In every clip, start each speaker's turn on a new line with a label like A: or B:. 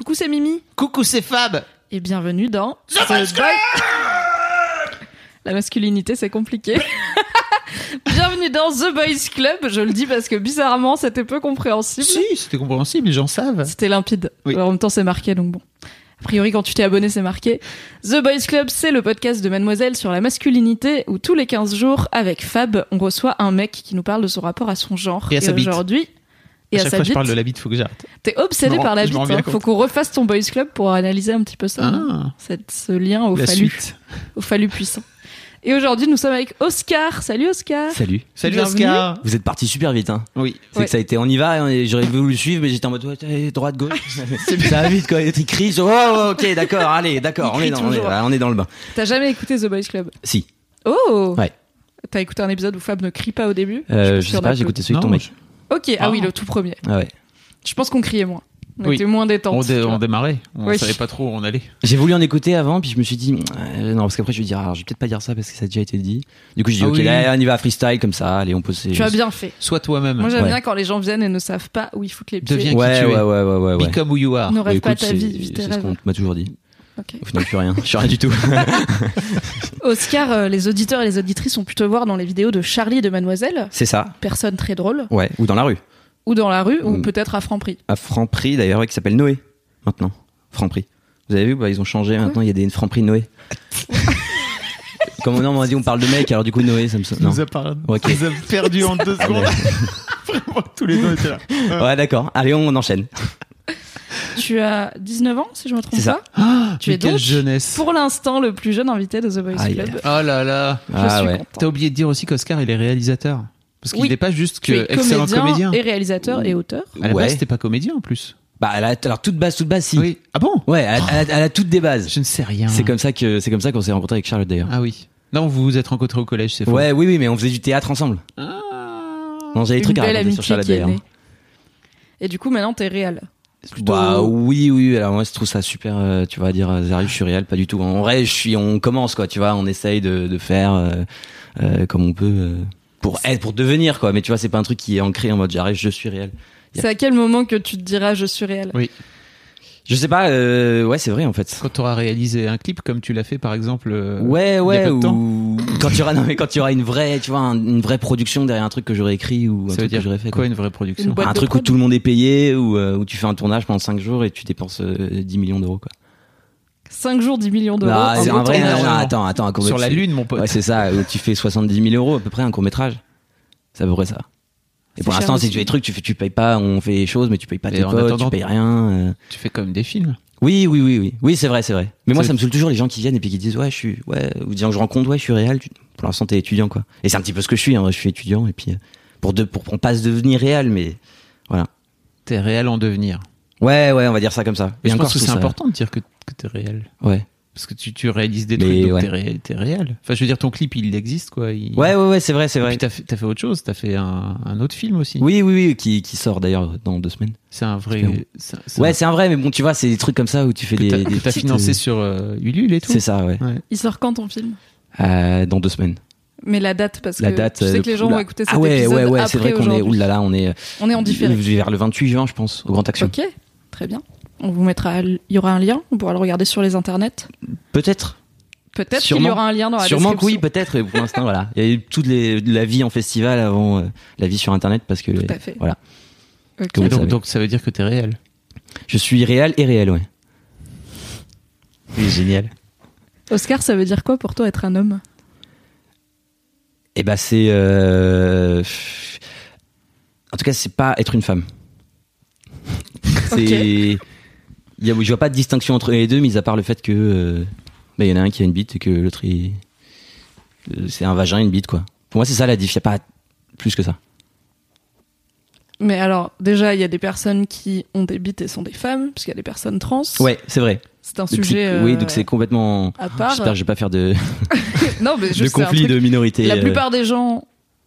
A: Coucou, c'est Mimi.
B: Coucou, c'est Fab.
A: Et bienvenue dans
B: The Boys Club
A: La masculinité, c'est compliqué. bienvenue dans The Boys Club. Je le dis parce que bizarrement, c'était peu compréhensible.
B: Si, c'était compréhensible, les gens savent.
A: C'était limpide.
B: Oui.
A: En même temps, c'est marqué, donc bon. A priori, quand tu t'es abonné, c'est marqué. The Boys Club, c'est le podcast de Mademoiselle sur la masculinité où tous les 15 jours, avec Fab, on reçoit un mec qui nous parle de son rapport à son genre.
B: Et bite.
A: aujourd'hui, et
B: à
A: à,
B: chaque
A: sa
B: fois, je
A: bite,
B: parle de la bite, faut que j'arrête.
A: t'es obsédé
B: Je
A: par la
B: je
A: bite. hein. Faut qu'on refasse ton Boys Club pour analyser un petit peu ça. hein.
B: Ah,
A: Cette- ce lien au
B: suite.
A: au phallus puissant. Et aujourd'hui, nous sommes avec Oscar. Salut Oscar.
C: Salut.
B: Salut
A: Bienvenue.
B: Oscar.
C: Vous êtes parti super vite, hein.
B: Oui.
C: C'est
A: Ouais.
C: que ça a été, on y va, et j'aurais voulu le suivre, mais j'étais en mode, ouais, droite, gauche. ça va vite, quoi. Il crie, je- oh, oh, ok, d'accord, allez, d'accord, on est, dans, on, est, on dans le bain.
A: T'as jamais écouté The Boys Club?
C: Si.
A: Oh
C: Ouais.
A: T'as écouté un épisode où Fab ne crie pas au début?
C: Euh, je sais pas, j'ai écouté celui de ton mec.
A: Ok, ah,
B: Ah.
A: oui, le tout premier.
C: Ah ouais.
A: Je pense qu'on criait moins. On
B: Oui.
A: était moins détente.
B: On, dé-
A: tu
B: on
A: vois.
B: démarrait. On
A: Oui.
B: savait pas trop où on allait.
C: J'ai voulu en écouter avant, puis je me suis dit, euh, non, parce qu'après, je vais dire, alors, je vais peut-être pas dire ça parce que ça a déjà été dit. Du coup, j'ai dit,
B: Ah
C: ok,
B: oui.
C: là, on y va freestyle, comme ça, allez, on pose ses-
A: Tu as bien fait.
B: Sois toi-même.
A: Moi, j'aime
C: Ouais.
A: bien quand les gens viennent et ne savent pas où ils foutent les pieds.
B: Deviens- qui
C: Ouais,
B: tu
C: ouais,
B: es.
C: ouais, ouais, ouais, ouais.
B: Become who you are.
A: Ne
C: Bah,
A: rêve pas
C: écoute,
A: ta vie,
C: C'est ce qu'on m'a toujours dit.
A: Ok.
C: Au final, plus rien. Je suis rien du tout.
A: Oscar, euh, les auditeurs et les auditrices ont pu te voir dans les vidéos de Charlie et de Mademoiselle.
C: c'est ça.
A: Personne très drôle.
C: Ouais. Ou dans la rue.
A: Ou dans la rue, ou
C: Mm.
A: peut-être à Franprix.
C: à Franprix d'ailleurs ouais, qui s'appelle Noé maintenant Franprix vous avez vu bah, ils ont changé maintenant il y a des Franprix Noé comme on, on m'a dit on parle de mec alors du coup Noé ça me sonne
B: a nous a perdu en deux
C: Ah,
B: secondes. Vraiment, tous les deux étaient là.
C: ouais d'accord allez on enchaîne
A: Tu as 19 ans, si je me trompe
C: C'est ça.
A: pas. Tu
B: Mais
A: es donc,
B: jeunesse.
A: pour l'instant, le plus jeune invité de The Boys
C: Aïe,
A: Club.
B: Oh là là.
A: Je
C: ah
A: suis
C: ouais.
B: T'as oublié de dire aussi qu'Oscar, il est réalisateur. Parce qu'il
A: Oui.
B: n'est pas juste
A: Tu
B: que
A: es
B: excellent
A: comédien, et réalisateur et auteur.
B: À la
C: Ouais.
B: base, t'es pas comédien en plus.
C: bah elle a, alors toute base toute base si
B: Oui. Ah bon?
C: Ouais elle a, elle a- elle a toutes des bases
B: Je ne sais rien.
C: c'est comme ça que c'est comme ça qu'on s'est rencontrés avec Charlotte d'ailleurs
B: Ah oui. Non, vous vous êtes rencontrés au collège, c'est faux.
C: ouais oui oui mais on faisait du théâtre ensemble
B: Ah.
C: non j'avais des
A: Une
C: trucs à
A: belle
C: raconter sur Charlotte
A: qui est
C: d'ailleurs
A: née. Et du coup, maintenant, t'es réel. Plutôt-
C: Bah oui oui alors moi je trouve ça super euh, tu vas dire euh, j'arrive je suis réel pas du tout. En vrai je suis on commence quoi tu vois. On essaye de, de faire euh, euh, comme on peut euh, pour être pour devenir quoi. Mais tu vois c'est pas un truc qui est ancré en mode j'arrive je suis réel.
A: C'est à quel moment que tu te diras je suis réel?
C: Je sais pas euh, ouais c'est vrai en fait
B: Quand tu auras réalisé un clip comme tu l'as fait par exemple. euh,
C: ouais
B: il y
C: ouais ou quand tu auras non mais quand tu auras une vraie tu vois un- une vraie production derrière un truc que j'aurais écrit ou un
B: Ça veut
C: truc que
B: dire
C: j'aurais fait
B: quoi
C: quoi.
B: une vraie production
A: Une boîte
C: un
A: de
C: truc où
A: prod.
C: tout le monde est payé ou euh, où tu fais un tournage pendant 5 jours et tu dépenses euh, 10 millions d'euros quoi
A: 5 jours, 10 millions d'euros.
C: Ah,
A: un
C: c'est un vrai
A: tournage.
C: non, non, attends attends un court-
B: Sur la lune, mon pote.
C: Ouais, c'est ça, où tu fais 70 000 euros à peu près un court métrage. C'est à peu près ça. Et pour l'instant, que tu fais des trucs, tu fais, tu payes pas, on fait les choses, mais tu payes pas tes potes, tu payes rien. euh.
B: Tu fais comme des films.
C: Oui, oui, oui, oui. Oui, c'est vrai, c'est vrai. Mais moi, ça me saoule toujours les gens qui viennent et puis qui disent, ouais, je suis, ouais, ou des gens que je rencontre, ouais, je suis réel. Tu- Pour l'instant, t'es étudiant, quoi. Et c'est un petit peu ce que je suis, hein. Je suis étudiant et puis, euh, pour de, pour, on passe devenir réel, mais voilà.
B: T'es réel en devenir.
C: Ouais, ouais, on va dire ça comme ça.
B: Et je
C: encore,
B: pense que c'est important de dire que, que t'es réel.
C: Ouais.
B: Parce que tu, tu réalises des
C: Mais
B: trucs, donc
C: ouais.
B: t'es, ré- t'es réel. Enfin, je veux dire, ton clip, il existe, quoi. Il...
C: Ouais, ouais, ouais, c'est vrai, c'est
B: Et
C: vrai.
B: puis t'as fait, t'as fait autre chose. T'as fait un, un autre film aussi.
C: Oui, oui, oui, qui, qui sort d'ailleurs dans deux semaines.
B: C'est un vrai. C'est c'est
C: Ouais,
B: un-
C: c'est un vrai, mais bon, tu vois, c'est des trucs comme ça où tu fais
B: que
C: des,
B: t'as,
C: des
B: que t'as
C: petites,
B: financé
C: euh,
B: sur euh, Ulule et tout.
C: C'est ça, ouais.
B: Ouais.
A: Il sort quand ton film?
C: Euh, dans deux semaines.
A: Mais la date, parce que
C: La date.
A: tu sais
C: euh,
A: que les gens
C: oula.
A: vont écouter cet
C: Ah ouais,
A: épisode
C: ouais, ouais,
A: après
C: c'est vrai qu'on est. Oulala, on est.
A: On est en différé.
C: Vers le 28 juin, je pense, au Grand Action.
A: Ok, très bien. On vous mettra, il y aura un lien, on pourra le regarder sur les internets.
C: Peut-être.
A: Peut-être qu'il
C: Sûrement.
A: y aura un lien dans la
C: Sûrement que oui,
A: description.
C: peut-être. et Pour l'instant, voilà. Il y a eu toute les, la vie en festival avant euh, la vie sur Internet parce que.
A: Tout à fait.
C: Voilà.
B: Donc, ça veut dire que t'es réel.
C: Je suis réel et réel, ouais.
B: Oui, génial.
A: Oscar, ça veut dire quoi pour toi être un homme?
C: Et bah, c'est. euh, En tout cas, c'est pas être une femme. C'est. Il y a, je vois pas de distinction entre les deux, mis à part le fait que. euh, bah, il y en a un qui a une bite et que l'autre, il- euh, c'est un vagin, une bite, quoi. Pour moi, c'est ça la diff. Il y a pas plus que ça.
A: Mais alors, déjà, il y a des personnes qui ont des bites et sont des femmes, puisqu'il y a des personnes trans.
C: Ouais, c'est vrai.
A: C'est un
C: Donc,
A: sujet.
C: Oui,
A: euh,
C: donc c'est complètement.
A: à part.
C: J'espère que je vais pas faire de,
A: non, mais je
C: de conflit de minorité.
A: La
C: euh,
A: plupart des gens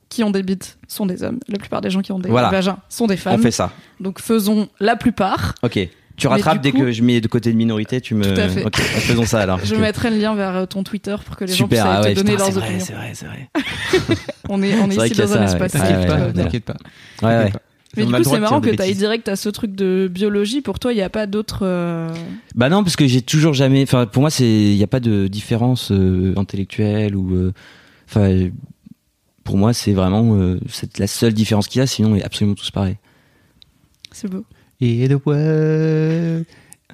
A: qui ont des bites sont des hommes. La plupart des gens qui ont des
C: Voilà.
A: vagins sont des
C: On
A: femmes.
C: fait ça.
A: Donc faisons la plupart.
C: Ok. Tu rattrapes dès
A: coup-
C: que je mets de côté de minorité, tu me.
A: Tout à fait.
C: Ok, faisons ça alors.
A: Je mettrai le lien vers euh, ton Twitter pour que les gens puissent
C: ah
A: te donner
C: putain,
A: leurs
C: c'est vrai,
A: opinions.
C: c'est vrai, c'est vrai.
A: On est, on est
C: vrai
A: ici dans un
C: ça,
A: espace bien.
B: T'inquiète pas.
C: Ouais, ouais.
A: Mais du coup, c'est marrant que t'ailles
B: bêtises.
A: direct à ce truc de biologie. Pour toi, il n'y a pas d'autre. euh,
C: Bah non, parce que j'ai toujours jamais. Enfin, pour moi, c'est il y a pas de différence euh, intellectuelle ou. euh, Enfin, euh, pour moi, c'est vraiment euh, c'est la seule différence qu'il y a. Sinon, on est absolument tous pareils.
A: C'est beau.
B: Et the world,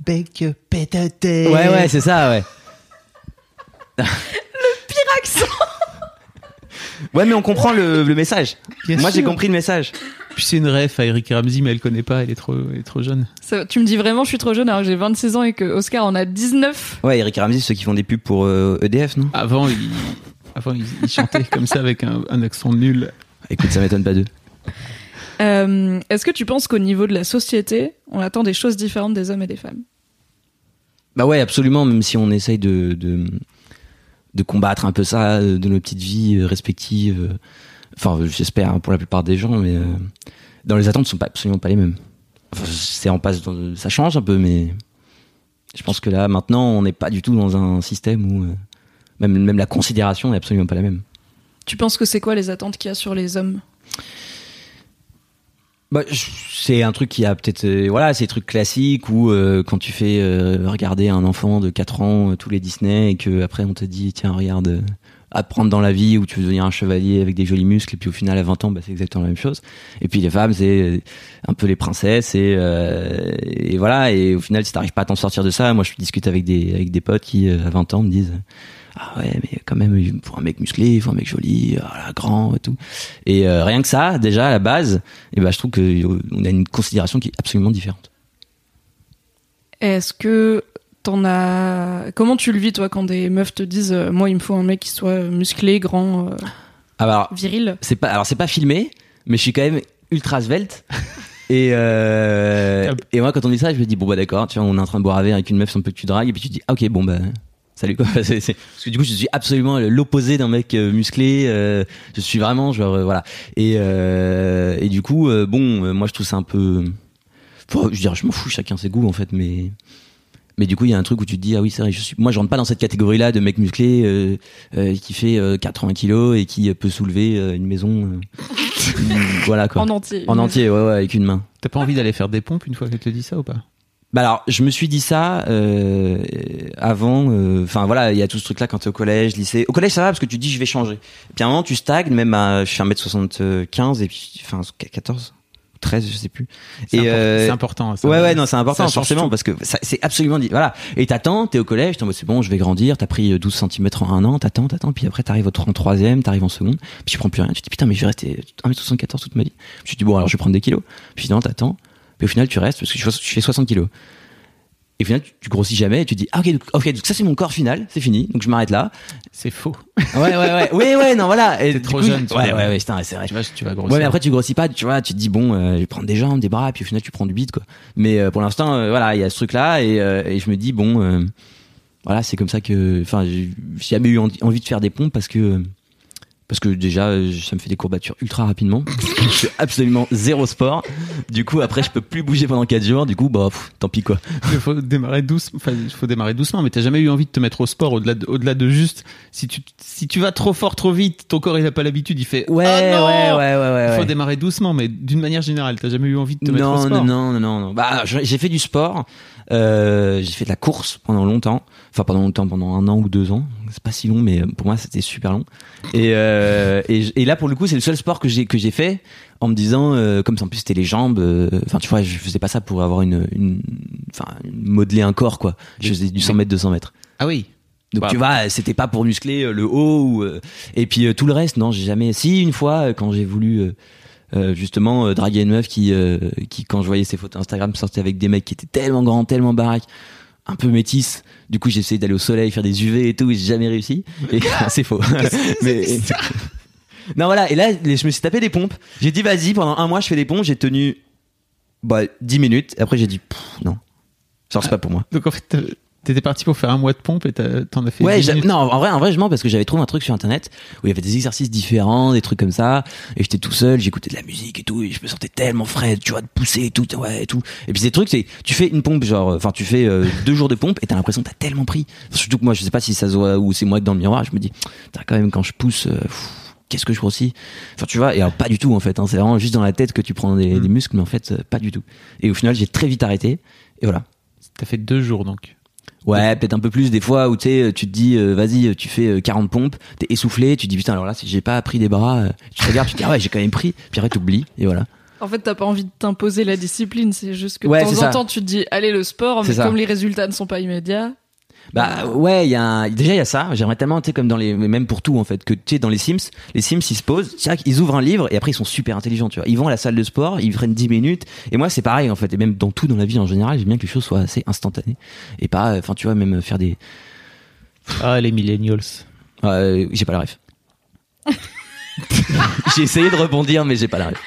B: bake a pétate.
C: Ouais, ouais, c'est ça, ouais.
A: Pire accent
C: Ouais, mais on comprend le, le message.
B: Bien
C: moi, j'ai
B: sûr.
C: compris le message.
B: Puis c'est une ref à Eric Ramsey, mais elle connaît pas, elle est trop, elle est trop jeune.
A: Ça- Tu me dis vraiment, je suis trop jeune alors que j'ai 26 ans et que Oscar en a 19.
C: Ouais, Eric Ramsey, ceux qui font des pubs pour euh, EDF, non?
B: Avant, il, avant, il, il chantait comme ça avec un, un accent nul.
C: Écoute, ça m'étonne pas d'eux.
A: Euh, Est-ce que tu penses qu'au niveau de la société, on attend des choses différentes des hommes et des femmes?
C: Bah ouais, absolument, même si on essaye de, de, de combattre un peu ça euh, de nos petites vies euh, respectives. Enfin, j'espère hein, pour la plupart des gens, mais euh, dans les attentes, ne sont pas, absolument pas les mêmes. Enfin, c'est en passe, dans- ça change un peu, mais je pense que là, maintenant, on n'est pas du tout dans un système où euh, même, même la considération n'est absolument pas la même.
A: Tu penses que c'est quoi les attentes qu'il y a sur les hommes?
C: Bah, c'est un truc qui a peut-être euh, voilà des trucs classiques où euh, quand tu fais euh, regarder un enfant de 4 ans euh, tous les Disney et que après on te dit tiens regarde euh, apprendre dans la vie où tu veux devenir un chevalier avec des jolis muscles et puis au final à 20 ans bah, c'est exactement la même chose. Et puis les femmes c'est euh, un peu les princesses et, et voilà. Et au final si t'arrives pas à t'en sortir de ça moi je discute avec des avec des potes qui à 20 ans me disent ah ouais mais quand même il faut un mec musclé il faut un mec joli voilà, grand et tout. Et euh, rien que ça déjà à la base et ben je trouve que on a une considération qui est absolument différente.
A: Est-ce que t'en as. Comment tu le vis, toi, quand des meufs te disent euh, Moi, il me faut un mec qui soit musclé, grand, euh,
C: alors
A: viril?
C: c'est pas alors c'est pas filmé mais je suis quand même ultra svelte. Et euh, et moi quand on dit ça je me dis bon bah d'accord tu vois on est en train de boire un verre avec une meuf sans peu que tu dragues et puis tu te dis ah ok bon bah salut quoi parce que du coup je suis absolument l'opposé d'un mec euh, musclé euh, je suis vraiment genre euh, voilà et euh, et du coup euh, bon moi je trouve ça un peu Enfin, je veux dire je m'en fous chacun ses goûts en fait mais mais du coup, il y a un truc où tu te dis, ah oui, c'est vrai, je suis, moi, je rentre pas dans cette catégorie-là de mec musclé euh, euh, qui fait euh, 80 kilos et qui peut soulever euh, une maison. euh, voilà, quoi.
A: en entier
C: En entier, ouais, ouais, avec une main.
B: T'as pas envie d'aller faire des pompes une fois qu'elle te dit ça ou pas?
C: Bah alors, je me suis dit ça euh, avant. euh, Enfin voilà, il y a tout ce truc-là quand t'es au collège, lycée. Au collège, ça va parce que tu dis je vais changer. Et puis à un moment, tu stagnes, même à, je suis 1m75 et puis, enfin 14, 13, je sais plus.
B: C'est
C: Et euh,
B: c'est important. ça.
C: Ouais ouais non c'est important forcément
B: tout.
C: parce que c'est absolument dit voilà et t'attends t'es au collège t'es en mode c'est bon je vais grandir t'as pris euh, 12 cm en un an t'attends t'attends puis après t'arrives au en troisième t'arrives en seconde puis tu prends plus rien tu te dis putain mais je vais rester 1m74 toute ma vie je te dis bon alors je vais prendre des kilos puis non t'attends puis au final tu restes parce que je fais- je fais 60 kilos et au final tu, tu grossis jamais et tu dis ah, ok donc, ok donc ça c'est mon corps final c'est fini donc je m'arrête là
B: C'est faux.
C: ouais ouais ouais ouais ouais non voilà et
B: T'es trop
C: coup,
B: jeune, tu
C: ouais
B: vois.
C: ouais ouais putain, c'est vrai
B: Tu vois, tu vas grossir.
C: Ouais, mais après tu grossis pas, tu vois, tu te dis bon, euh, je vais prendre des jambes, des bras, puis au final tu prends du bide quoi. Mais euh, pour l'instant, euh, voilà, il y a ce truc là et, et je me dis bon, voilà, c'est comme ça que, enfin, j'ai jamais eu en- envie de faire des pompes parce que parce que déjà euh, ça me fait des courbatures ultra rapidement. je fais absolument zéro sport. Du coup après je peux plus bouger pendant 4 jours. Du coup bah pff, tant pis quoi.
B: Il faut démarrer doucement. Enfin, faut démarrer doucement. Mais t'as jamais eu envie de te mettre au sport au-delà de, au-delà de juste si tu si tu vas trop fort trop vite, ton corps il a pas l'habitude, il fait
C: Ouais
B: Ah non
C: ouais ouais ouais ouais.
B: Il faut
C: ouais.
B: démarrer doucement, mais d'une manière générale, t'as jamais eu envie de te mettre au sport.
C: non, non, non, non. Bah, j'ai fait du sport. Euh, j'ai fait de la course pendant longtemps. Enfin, pendant longtemps, pendant un an ou deux ans. C'est pas si long, mais pour moi, c'était super long. Et, euh, et, et là, pour le coup, c'est le seul sport que j'ai que j'ai fait en me disant, euh, comme ça, en plus c'était les jambes. euh, Enfin, tu vois, je faisais pas ça pour avoir une, une, enfin, modeler un corps, quoi. Je faisais du 100 mètres, 200 mètres.
B: Ah oui.
C: Donc tu vois, c'était pas pour muscler euh, le haut ou, euh, et puis euh, tout le reste, non, j'ai jamais. Si une fois euh, quand j'ai voulu euh, justement euh, draguer une meuf qui, euh, qui quand je voyais ses photos Instagram sortait avec des mecs qui étaient tellement grands, tellement baraques, un peu métis. Du coup, j'ai essayé d'aller au soleil, faire des UV et tout, et j'ai jamais réussi. Et c'est faux. Mais Non, voilà. Et là, je me suis tapé des pompes. J'ai dit, vas-y, pendant un mois, je fais des pompes. J'ai tenu, bah, 10 minutes. Après, j'ai dit, non. Ça, c'est pas pour moi.
B: Donc en fait, t'étais parti pour faire un mois de pompe et t'en as fait.
C: Ouais,
B: 10
C: j'a-
B: minutes.
C: non, en vrai, en vrai, je mens parce que j'avais trouvé un truc sur internet où il y avait des exercices différents, des trucs comme ça, et j'étais tout seul, j'écoutais de la musique et tout, et je me sentais tellement frais, tu vois, de pousser et tout, ouais, et tout. Et puis ces trucs, c'est, tu fais une pompe, genre, enfin, tu fais euh, deux jours de pompe et t'as l'impression que t'as tellement pris. Surtout que moi, je sais pas si ça se voit ou c'est moi que dans le miroir, je me dis, t'as quand même quand je pousse, euh, pff, qu'est-ce que je grossis Enfin, tu vois, et alors pas du tout en fait, hein, c'est vraiment juste dans la tête que tu prends des,
B: Mm.
C: des muscles, mais en fait, euh, pas du tout. Et au final, j'ai très vite arrêté, et voilà.
B: T'as fait deux jours donc.
C: Ouais, peut-être un peu plus des fois où tu sais, tu te dis, euh, vas-y, tu fais euh, 40 pompes, t'es essoufflé, tu te dis putain, alors là, si j'ai pas pris des bras, euh, tu te regardes, tu te dis, ah ouais, j'ai quand même pris, puis après t'oublies, et voilà.
A: En fait, t'as pas envie de t'imposer la discipline, c'est juste que
C: Ouais,
A: de temps en
C: ça.
A: temps, tu te dis, allez, le sport, mais
C: ça.
A: comme les résultats ne sont pas immédiats.
C: Bah ouais, il y a un- déjà il y a ça. J'aimerais tellement, tu sais, comme dans les, même pour tout en fait, que tu sais dans les Sims, les Sims ils se posent, c'est vrai qu'ils ouvrent un livre et après ils sont super intelligents, tu vois. Ils vont à la salle de sport, ils prennent 10 minutes. Et moi c'est pareil en fait, et même dans tout dans la vie en général, j'aime bien que les choses soient assez instantanées et pas, enfin tu vois, même faire des,
B: Ah, les millennials.
C: euh, j'ai pas la ref. j'ai essayé de rebondir mais j'ai pas la ref.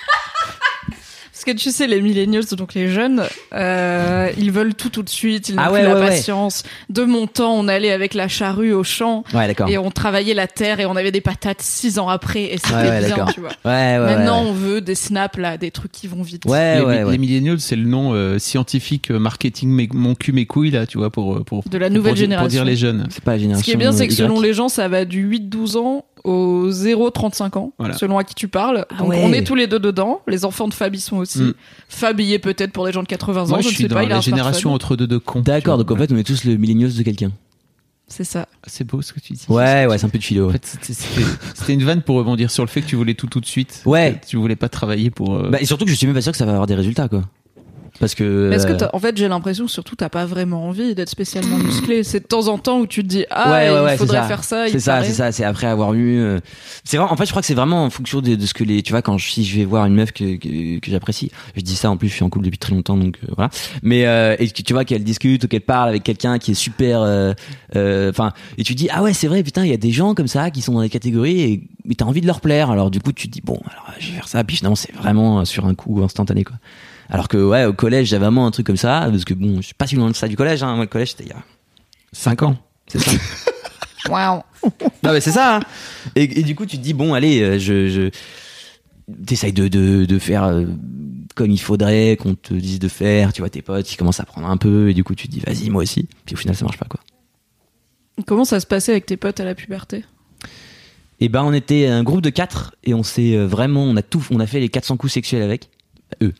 A: Parce que tu sais, les millennials, donc les jeunes, euh, ils veulent tout tout de suite, ils n'ont
C: Ah
A: plus
C: ouais,
A: la
C: ouais, ouais.
A: patience. De mon temps, on allait avec la charrue au champ et on travaillait la terre et on avait des patates six ans après et c'était
C: Ouais, ouais,
A: bien, tu vois.
C: Ouais ouais. ouais,
A: Maintenant,
C: ouais.
A: on veut des snaps là, des trucs qui vont vite.
C: Ouais,
B: les,
C: ouais, ouais.
B: les millennials, c'est le nom euh, scientifique euh, marketing mes- mon cul mes couilles là, tu vois, pour pour
A: De la nouvelle
B: pour,
A: génération.
B: Pour dire les jeunes.
C: C'est pas la génération.
A: Ce qui est bien, c'est que
C: Y.
A: selon les gens, ça va du 8-12 ans au 0-35 ans,
B: Voilà.
A: selon à qui tu parles.
C: Ah
A: Donc
C: ouais.
A: on est tous les deux dedans. Les enfants de Fab, ils sont aussi.
B: Mm.
A: Fab, il est peut-être pour des gens de 80 ans,
B: Moi,
A: je
B: je
A: ne
B: suis
A: sais
B: dans
A: pas, il a
B: la génération entre deux de cons.
C: D'accord, donc en fait on est tous le millennials de quelqu'un.
A: C'est ça.
B: c'est beau ce que tu dis.
C: Ouais ouais, c'est un peu de philo.
B: En fait, c'était- une vanne pour rebondir sur le fait que tu voulais tout tout de suite.
C: Ouais.
B: Tu voulais pas travailler pour. euh,
C: Bah, et surtout que je suis même pas sûr que ça va avoir des résultats quoi. Parce que.
A: Est-ce que
C: euh,
A: en fait, j'ai l'impression surtout t'as pas vraiment envie d'être spécialement musclé. C'est de temps en temps où tu te dis ah
C: Ouais, ouais, ouais,
A: il faudrait
C: ça.
A: faire ça.
C: C'est ça, c'est ça, c'est après avoir vu. euh, C'est en fait, je crois que c'est vraiment en fonction de, de ce que les, tu vois, quand je, si je vais voir une meuf que, que, que j'apprécie, je dis ça en plus, je suis en couple depuis très longtemps, donc euh, voilà. Mais euh, et tu vois qu'elle discute ou qu'elle parle avec quelqu'un qui est super, enfin, et tu dis ah ouais c'est vrai, putain, il y a des gens comme ça qui sont dans des catégories et mais t'as envie de leur plaire, alors du coup tu te dis bon, alors je vais faire ça, puis finalement c'est vraiment euh, sur un coup instantané quoi. Alors que ouais, au collège j'avais vraiment un truc comme ça, parce que bon, je suis pas si loin de ça du collège, hein. moi le collège c'était il y a 5 ans, c'est ça.
A: Waouh.
C: Non mais c'est ça. hein. Et, et du coup tu te dis bon allez euh, je, je... t'essayes de, de, de faire euh, comme il faudrait qu'on te dise de faire. Tu vois tes potes ils commencent à prendre un peu et du coup tu te dis vas-y moi aussi. Puis au final ça marche pas quoi.
A: Comment ça se passait avec tes potes à la puberté?
C: Et ben on était un groupe de quatre et on s'est euh, vraiment on a tout on a fait les 400 coups sexuels avec eux.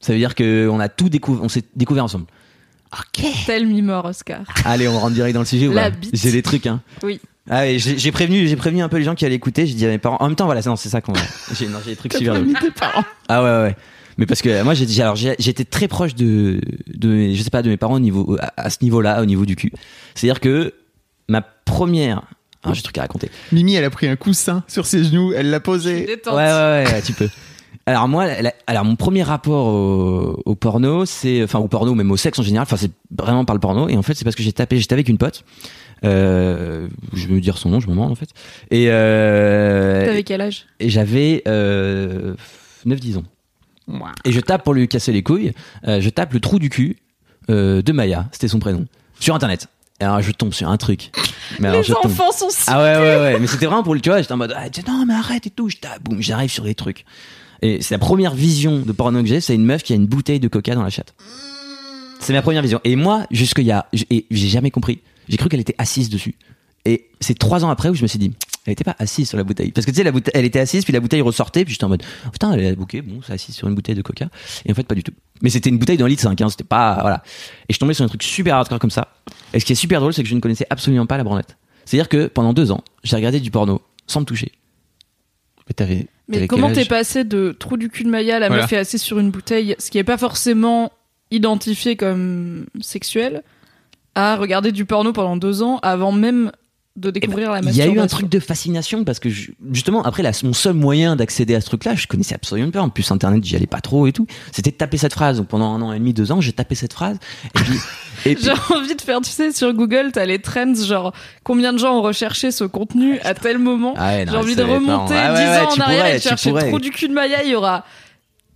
C: Ça veut dire que on a tout découvert on s'est découvert ensemble.
A: Tel mi-mort, Oscar.
C: Allez on rentre direct dans le sujet
A: La bite.
C: J'ai des trucs hein.
A: Oui.
C: Ah j'ai prévenu, j'ai prévenu un peu les gens qui allaient écouter. J'ai dit à mes parents. En même temps, voilà, c'est non, c'est ça qu'on. J'ai non, j'ai des trucs super
A: tes parents.
C: Ah ouais, ouais, ouais. Mais parce que moi, j'ai dit, alors, j'étais très proche de, de, mes- je sais pas, de mes parents au niveau, à, à ce niveau-là, au niveau du cul. C'est-à-dire que ma première, ah, j'ai un truc à raconter.
B: Mimi, elle a pris un coussin sur ses genoux, elle l'a posé.
A: Détente.
C: Ouais, ouais, ouais, ouais, tu peux. Alors moi, la- alors mon premier rapport au, au porno, c'est, enfin au porno, même au sexe en général, enfin c'est vraiment par le porno. Et en fait, c'est parce que j'ai tapé, j'étais avec une pote. Euh, je vais me dire son nom, je me demande en fait. Et, euh,
A: T'avais quel âge?
C: et j'avais euh, 9-10 ans. Et je tape pour lui casser les couilles, euh, je tape le trou du cul euh, de Maya, c'était son prénom, sur internet. Et alors je tombe sur un truc. Mais alors,
A: Les
C: je tombe.
A: enfants sont si.
C: Ah ouais ouais ouais, mais c'était vraiment pour le tu vois, j'étais en mode ah, non mais arrête et tout, je boum, j'arrive sur des trucs. Et c'est la première vision de porno que j'ai, c'est une meuf qui a une bouteille de coca dans la chatte. C'est ma première vision. Et moi, jusqu'il y a, et j'ai jamais compris. J'ai cru qu'elle était assise dessus. Et c'est trois ans après où je me suis dit, elle était pas assise sur la bouteille. Parce que tu sais, la bouteille, elle était assise, puis la bouteille ressortait, puis j'étais en mode, oh, putain, elle est bouquet, bon, c'est assise sur une bouteille de coca. Et en fait, pas du tout. Mais c'était une bouteille d'un litre 5, hein, c'était pas, voilà. Et je tombais sur un truc super hardcore comme ça. Et ce qui est super drôle, c'est que je ne connaissais absolument pas la branlette. C'est-à-dire que pendant deux ans, j'ai regardé du porno sans me toucher.
B: Mais t'avais.
A: Mais
B: t'avais
A: comment t'es passé de trou du cul de Maya, la
B: Voilà.
A: meuf est assise sur une bouteille, ce qui est pas forcément identifié comme sexuel, à regarder du porno pendant deux ans avant même de découvrir la
C: Il y a eu un
A: masturbation
C: truc de fascination parce que je- justement après là, mon seul moyen d'accéder à ce truc-là, je connaissais absolument pas. En plus internet, j'y allais pas trop et tout. C'était de taper cette phrase. Donc pendant un an et demi, deux ans, j'ai tapé cette phrase. Et puis, puis-
A: J'ai envie de faire, tu sais, sur Google, t'as les trends, genre combien de gens ont recherché ce contenu à tel moment.
C: Ah
A: J'ai envie de remonter 10
C: Ah ouais,
A: ans en arrière
C: pourrais,
A: et de chercher trou du cul de Maya, il y aura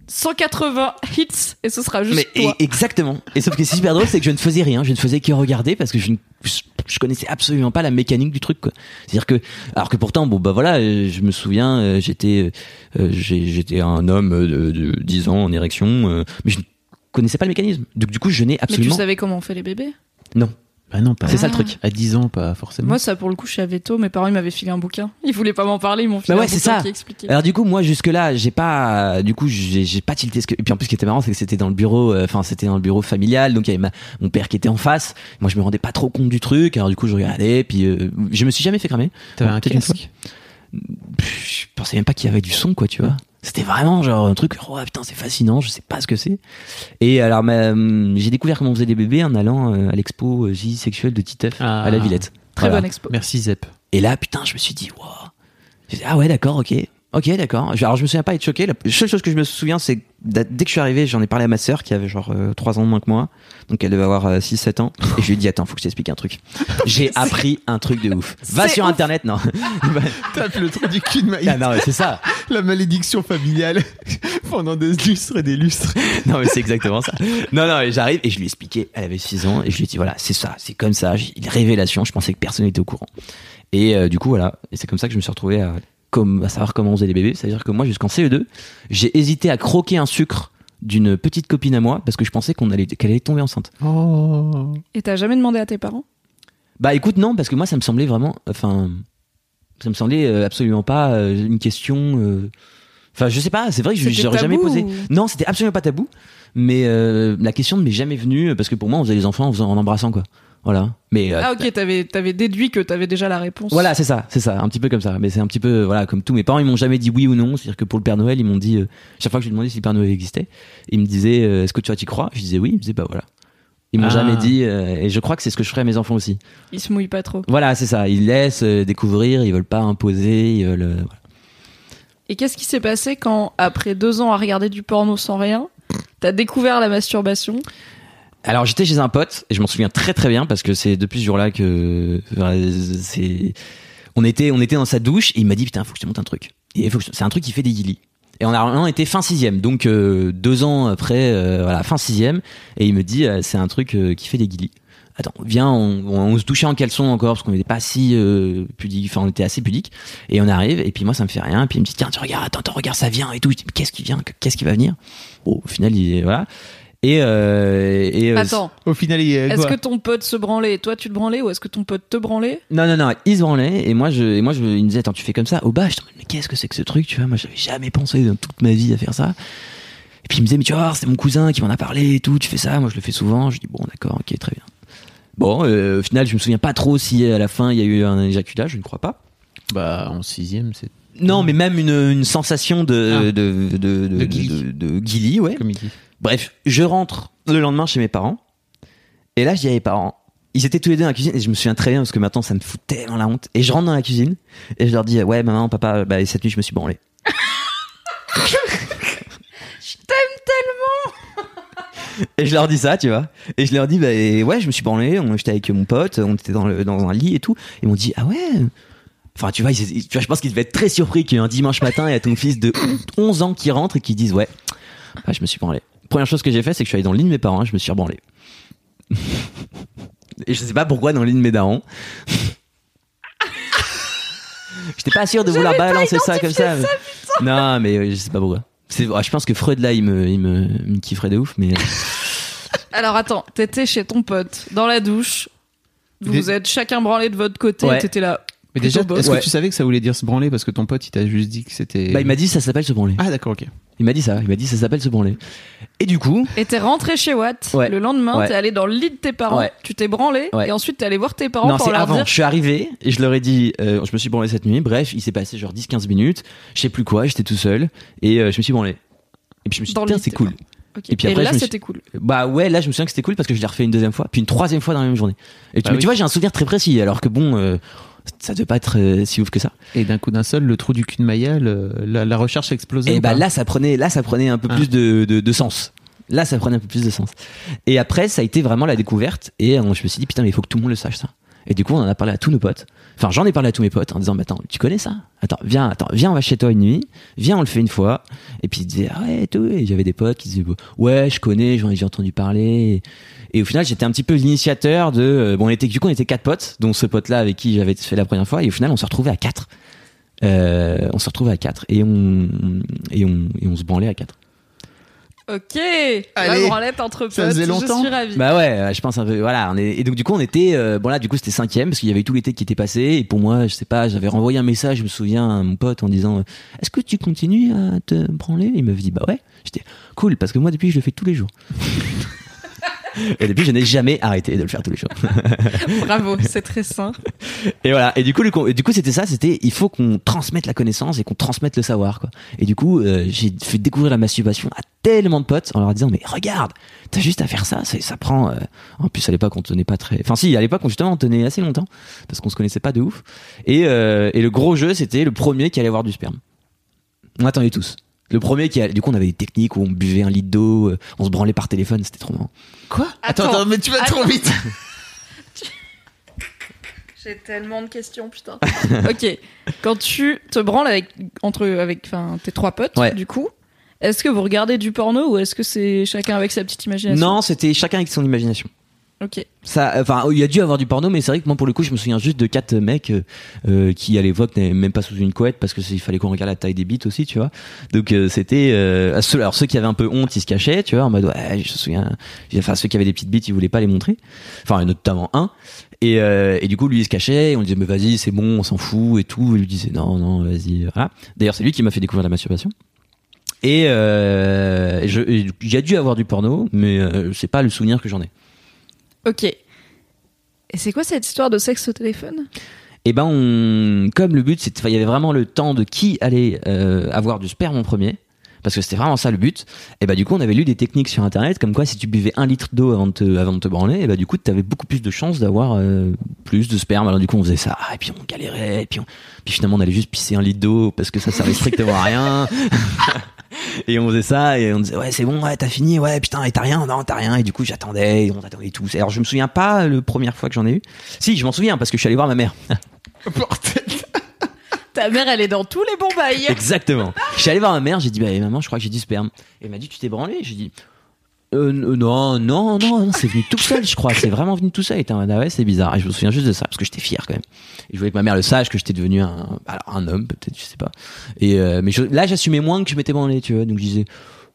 A: 180 hits et ce sera juste
C: Mais
A: toi.
C: et- exactement. Et sauf que c'est super drôle, c'est que je ne faisais rien, je ne faisais que regarder parce que je ne je, connaissais absolument pas la mécanique du truc. quoi. C'est-à-dire que, alors que pourtant, bon bah voilà, euh, je me souviens, euh, j'étais, euh, j'étais un homme de, de 10 ans en érection, mais je ne connaissais pas le mécanisme. Donc du coup, je n'ai
A: Mais tu
C: absolument
A: savais comment on fait les bébés?
C: Non.
B: Bah non, pas.
C: C'est ça
A: Ah.
C: le truc.
B: À 10 ans, pas forcément.
A: Moi, ça, pour le coup, je savais tôt. Mes parents, ils m'avaient filé un bouquin. Ils voulaient pas m'en parler, ils m'ont filé
C: Bah ouais,
A: un
C: c'est
A: bouquin
C: ça.
A: qui expliquait.
C: Alors du coup, moi jusque là, j'ai pas, du coup, j'ai j'ai pas tilté ce que. Et puis en plus, ce qui était marrant, c'est que c'était dans le bureau, euh, enfin, c'était dans le bureau familial, donc il y avait ma- mon père qui était en face. Moi, je me rendais pas trop compte du truc. Alors du coup, je regardais, puis euh, je me suis jamais fait cramer.
B: T'avais un
C: Peut-être une
B: casque.
C: Pff, Je pensais même pas qu'il y avait du son, quoi, tu vois. C'était vraiment genre un truc, oh putain, c'est fascinant, je sais pas ce que c'est. Et alors, ma- hum, j'ai découvert comment on faisait des bébés en allant euh, à l'expo euh, J sexuelle de Titeuf
B: Ah.
C: à la Villette.
A: Très
C: Voilà.
A: bonne expo.
B: Merci Zep.
C: Et là, putain, je me suis dit, wow. J'ai dit, ah ouais, d'accord, ok. Ok, d'accord. Alors, je me souviens pas être choqué. La seule chose que je me souviens, c'est que dès que je suis arrivé, j'en ai parlé à ma sœur qui avait genre 3 ans de moins que moi. Donc, elle devait avoir 6-7 ans. Et je lui ai dit, attends, faut que je t'explique un truc. J'ai appris un truc de ouf. Va sur
A: ouf.
C: internet, non.
B: Tape le trou du cul de
C: Ah, non, mais c'est ça.
B: La malédiction familiale pendant des lustres et des lustres.
C: Non, mais c'est exactement ça. Non, non, et j'arrive et je lui ai expliqué. Elle avait 6 ans et je lui ai dit, voilà, c'est ça, c'est comme ça. J'ai une révélation. Je pensais que personne n'était au courant. Et euh, du coup, voilà. Et c'est comme ça que je me suis retrouvé à, comme, à savoir comment on faisait les bébés. C'est-à-dire que moi, jusqu'en CE2, j'ai hésité à croquer un sucre d'une petite copine à moi parce que je pensais qu'on allait, qu'elle allait tomber enceinte.
B: Oh.
A: Et t'as jamais demandé à tes parents?
C: Bah écoute, non, parce que moi, ça me semblait vraiment, enfin, ça me semblait euh, absolument pas euh, une question. euh, Enfin, je sais pas, c'est vrai que j'aurais jamais posé.
A: ou-
C: Non, c'était absolument pas tabou, mais euh, la question ne m'est jamais venue parce que pour moi, on faisait les enfants en, faisant- en embrassant, quoi. Voilà. Mais euh,
A: Ah ok, t'avais avais déduit que t'avais déjà la réponse.
C: voilà, c'est ça, c'est ça, un petit peu comme ça. Mais c'est un petit peu, voilà, comme tout. Mes parents, ils m'ont jamais dit oui ou non. C'est-à-dire que pour le Père Noël, ils m'ont dit, euh, chaque fois que je lui demandais si le Père Noël existait, ils me disaient, euh, est-ce que tu y crois? Je disais oui, ils me disaient bah voilà. Ils m'ont
B: Ah.
C: jamais dit, euh, et je crois que c'est ce que je ferais à mes enfants aussi.
A: Ils se mouillent pas trop.
C: Voilà, c'est ça. Ils laissent découvrir, ils veulent pas imposer, ils veulent. voilà.
A: Et qu'est-ce qui s'est passé quand, après deux ans à regarder du porno sans rien, t'as découvert la masturbation?
C: Alors j'étais chez un pote et je m'en souviens très très bien parce que c'est depuis ce jour-là que c'est on était on était dans sa douche et il m'a dit putain faut que je te montre un truc. Et c'est un truc qui fait des guilis. Et on a on était fin sixième donc euh, deux ans après euh, voilà fin sixième et il me dit euh, c'est un truc qui fait des guilis. Attends, viens, on, on, on se touchait en caleçon encore parce qu'on n'était pas si pudique, enfin on était assez pudique. Et on arrive et puis moi ça me fait rien. Et puis il me dit tiens tu regardes, attends, attends regarde ça vient et tout. Qu'est-ce qui vient, qu'est-ce qui va venir? Au final il voilà. Et, euh, et euh,
A: Attends,
B: Au final, il est
A: est-ce que ton pote se branlait et toi tu te branlais ou est-ce que ton pote te branlait?
C: Non, non, non, ils se branlaient et moi, je, et moi je, il me disait, attends, tu fais comme ça Au bas, je te mais qu'est-ce que c'est que ce truc Tu vois, moi, j'avais jamais pensé dans toute ma vie à faire ça. Et puis il me disait, mais tu voir, c'est mon cousin qui m'en a parlé et tout, tu fais ça, moi je le fais souvent. Je dis, bon, d'accord, ok, très bien. Bon, euh, au final, je me souviens pas trop si à la fin il y a eu un éjaculat, je ne crois pas.
B: Bah, en sixième, c'est
C: Non, mais même une, une sensation de,
B: Ah.
C: de, de, de,
B: De guili.
C: de- de guili, ouais.
B: comme il dit.
C: Bref, je rentre le lendemain chez mes parents. Et là, je dis à mes parents, ils étaient tous les deux dans la cuisine et je me souviens très bien parce que maintenant ça me fout tellement la honte. Et je rentre dans la cuisine et je leur dis, ouais, maman, papa, bah, cette nuit je me suis branlé.
A: Je t'aime tellement
C: Et je leur dis ça, tu vois. Et je leur dis, bah, et ouais, je me suis branlé, j'étais avec mon pote, on était dans, le, dans un lit et tout. Ils m'ont dit, ah ouais Enfin, tu vois, ils- ils- tu vois, je pense qu'ils devaient être très surpris qu'un dimanche matin, il y a ton fils de 11 ans qui rentre et qui disent, ouais, bah, je me suis branlé. Première chose que j'ai fait, c'est que je suis allé dans le lit de mes parents, je me suis rebranlé. et je sais pas pourquoi dans le lit de mes darons. J'étais pas sûr de vouloir balancer ça comme ça. Non, mais euh, je sais pas pourquoi. C'est, ah, je pense que Freud là, il me, il me, il me kifferait de ouf, mais.
A: Alors attends, t'étais chez ton pote, dans la douche, vous
B: Des-
A: êtes chacun branlé de votre côté,
C: Ouais.
A: et t'étais là.
B: Mais déjà, est-ce
C: Ouais.
B: que tu savais que ça voulait dire se branler parce que ton pote il t'a juste dit que c'était.
C: Bah, il m'a dit ça s'appelle se branler.
B: Ah d'accord, ok.
C: Il m'a dit ça. Il m'a dit ça s'appelle se branler. Et du coup,
A: Et t'es rentré chez Watt,
C: Ouais.
A: le lendemain,
C: Ouais.
A: t'es allé dans le lit de tes parents,
C: Ouais.
A: tu t'es branlé, et ensuite t'es allé voir tes parents
C: non,
A: pour
C: c'est
A: leur
C: avant.
A: dire
C: Je suis arrivé et je leur ai dit, euh, je me suis branlé cette nuit. Bref, il s'est passé genre 10-15 minutes. Je sais plus quoi. J'étais tout seul et euh, je me suis branlé. Et puis je me suis dit, putain, c'est cool. Et puis après,
A: là
C: me suis-
A: c'était cool.
C: Bah ouais, là je me souviens que c'était cool parce que je l'ai refait une deuxième fois, puis une troisième fois dans la même journée. Et tu,
B: Bah
C: mais
B: oui.
C: tu vois, j'ai un souvenir très précis, alors que bon, euh, ça devait pas être euh, si ouf que ça.
B: Et d'un coup d'un seul, le trou du cul de Maya, le- la, la recherche a explosé.
C: Et
B: ou
C: bah là, ça prenait, là, ça prenait un peu
B: Ah.
C: plus de, de, de sens. Là, ça prenait un peu plus de sens. Et après, ça a été vraiment la découverte. Et euh, je me suis dit, putain, mais il faut que tout le monde le sache, ça. Et du coup, on en a parlé à tous nos potes. Enfin, j'en ai parlé à tous mes potes en disant, attends, tu connais ça? Attends, viens, attends, viens, on va chez toi une nuit. Viens, on le fait une fois. Et puis ils disaient, ah ouais, tout. Et j'avais des potes qui disaient, ouais, je connais, j'en ai entendu parler. Et au final, j'étais un petit peu l'initiateur de. euh, Bon, on était, du coup, on était quatre potes, dont ce pote-là avec qui j'avais fait la première fois. Et au final, on s'est retrouvés à quatre. Euh, on s'est retrouvés à quatre et on et on et on se branlait à quatre.
A: Ok.
B: Allez.
A: La branlette entre potes.
B: Ça faisait longtemps.
A: Je suis ravie.
C: Bah ouais, euh, je pense un peu. Voilà, on est et donc du coup on était euh, bon là du coup c'était cinquième parce qu'il y avait tout l'été qui était passé et pour moi je sais pas j'avais renvoyé un message je me souviens à mon pote en disant euh, est-ce que tu continues à te branler? Il m'avait dit bah ouais j'étais cool parce que moi depuis je le fais tous les jours. Et depuis je n'ai jamais arrêté de le faire tous les jours.
A: Bravo, c'est très sain.
C: Et voilà. Et du coup, le, du coup, c'était ça. C'était, il faut qu'on transmette la connaissance et qu'on transmette le savoir, quoi. Et du coup, euh, j'ai fait découvrir la masturbation à tellement de potes en leur disant, mais regarde, t'as juste à faire ça. Ça prend. euh, En plus, à l'époque, on tenait pas très. Enfin, si, à l'époque, on- justement, on tenait assez longtemps parce qu'on se connaissait pas de ouf. Et, euh, et le gros jeu, c'était le premier qui allait avoir du sperme. On attendait tous. Le premier qui allait... Du coup, on avait des techniques où on buvait un litre d'eau, euh, on se branlait par téléphone. C'était trop marrant.
B: Quoi? Attends,
A: Attends.
B: attends, mais tu vas trop vite.
A: J'ai tellement de questions, putain. ok. Quand tu te branles avec, entre, avec enfin, tes trois potes,
C: Ouais.
A: du coup, est-ce que vous regardez du porno ou est-ce que c'est chacun avec sa petite imagination?
C: Non, c'était chacun avec son imagination.
A: Ok.
C: Ça, enfin, il y a dû avoir du porno, mais c'est vrai que moi, pour le coup, je me souviens juste de quatre mecs euh, euh, qui, à l'époque, n'avaient même pas sous une couette parce que il fallait qu'on regarde la taille des bites aussi, tu vois. Donc, euh, c'était euh, alors ceux qui avaient un peu honte, ils se cachaient, tu vois, en mode ouais, je me souviens. Enfin, ceux qui avaient des petites bites, ils voulaient pas les montrer. Enfin, notamment un. Et, euh, et du coup, lui, il se cachait. On disait mais vas-y, c'est bon, on s'en fout et tout. Et lui disait non, non, vas-y. Voilà. D'ailleurs, c'est lui qui m'a fait découvrir la masturbation. Et euh, a dû avoir du porno, mais euh, c'est pas le souvenir que j'en ai.
A: Ok. Et c'est quoi cette histoire de sexe au téléphone?
C: Et ben on comme le but il y avait vraiment le temps de qui allait euh, avoir du sperme en premier parce que c'était vraiment ça le but. Et ben du coup on avait lu des techniques sur internet comme quoi si tu buvais un litre d'eau avant de te avant de te branler et ben du coup tu avais beaucoup plus de chances d'avoir euh, plus de sperme. Alors du coup on faisait ça et puis on galérait et puis on puis finalement on allait juste pisser un litre d'eau parce que ça servait strictement à rien et on faisait ça et on disait ouais c'est bon ouais t'as fini ouais putain et t'as rien non t'as rien et du coup j'attendais et on attendait tous alors je me souviens pas le première fois que j'en ai eu si je m'en souviens parce que je suis allé voir ma mère
B: Bordel.
A: Ta mère, elle est dans tous les bons bails.
C: Exactement. Je suis allé voir ma mère, j'ai dit, bah, maman, je crois que j'ai du sperme. Et elle m'a dit, tu t'es branlé? J'ai dit, euh, non, non, non, non, c'est venu tout seul, je crois. C'est vraiment venu tout seul. Et t'es en mode, ah ouais, c'est bizarre. Et je me souviens juste de ça, parce que j'étais fier quand même. Et je voulais que ma mère le sache, que j'étais devenu un, alors, un homme, peut-être, je sais pas. Et, euh, mais je- là, j'assumais moins que je m'étais branlé, tu vois. Donc je disais,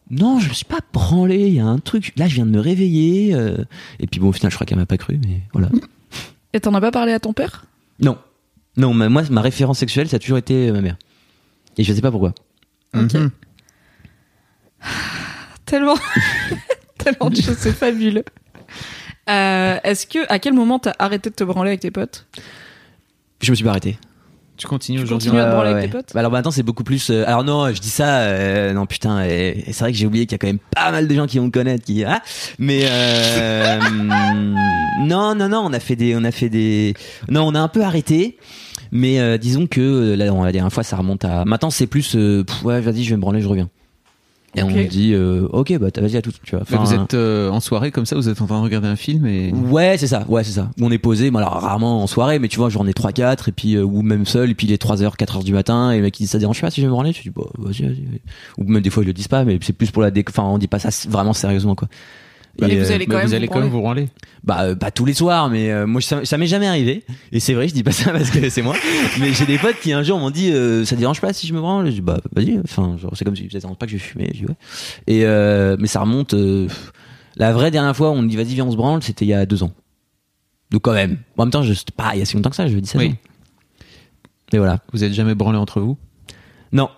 C: non, je me suis pas branlé, il y a un truc. Là, je viens de me réveiller. euh, Et puis bon, au final, je crois qu'elle m'a pas cru, mais voilà.
A: Et t'en as pas parlé à ton père?
C: Non. Non, mais moi, ma référence sexuelle, ça a toujours été euh, ma mère. Et je sais pas pourquoi.
A: Ok. Tellement, tellement de choses, c'est fabuleux. Euh, Est-ce que, à quel moment t'as arrêté de te branler avec tes potes?
C: Je me suis pas arrêté.
B: Tu continues
A: Tu
B: aujourd'hui.
A: continues à te branler
C: ouais,
A: avec tes potes?
C: Bah alors maintenant c'est beaucoup plus. euh, alors non, je dis ça. euh, non putain. et- et c'est vrai que j'ai oublié qu'il y a quand même pas mal de gens qui vont me connaître. Qui ah, mais euh, non non non. On a fait des on a fait des non on a un peu arrêté. Mais euh, disons que là, la dernière fois, ça remonte à. Maintenant, c'est plus. euh, pff, ouais, vas-y, je vais me branler, je reviens. Et
A: Ok.
C: on dit, euh, ok, bah vas-y à tout. Tu vois.
B: Vous êtes euh, en soirée comme ça, vous êtes en train de regarder un film et.
C: Ouais, c'est ça. Ouais, c'est ça. On est posé, mais alors rarement en soirée, mais tu vois, journée 3 4 et puis euh, ou même seul et puis il est 3h 4h du matin et le mec il dit ça dérange pas si je vais me branler, tu dis bah vas-y, vas-y. Ou même des fois ils le disent pas mais c'est plus pour la déc enfin on dit pas ça vraiment sérieusement quoi.
A: Bah, vous
C: euh,
A: allez
B: Mais
A: quand même
B: vous
A: vous
B: allez quand même vous branler.
C: bah euh, pas tous les soirs mais euh, moi ça, ça m'est jamais arrivé. Et c'est vrai je dis pas ça parce que c'est moi. Mais j'ai des potes qui un jour m'ont dit euh, ça te dérange pas si je me branle? Je dis bah vas-y enfin genre c'est comme si ça te dérange pas que je fume je dis ouais et euh, mais ça remonte euh, la vraie dernière fois où on me dit vas-y viens on se branle c'était il y a deux ans. Donc quand même. En même temps je c'était pas il y a si longtemps que ça je dis ça
B: Oui.
C: mais voilà.
B: Vous êtes jamais branlé entre vous?
C: Non.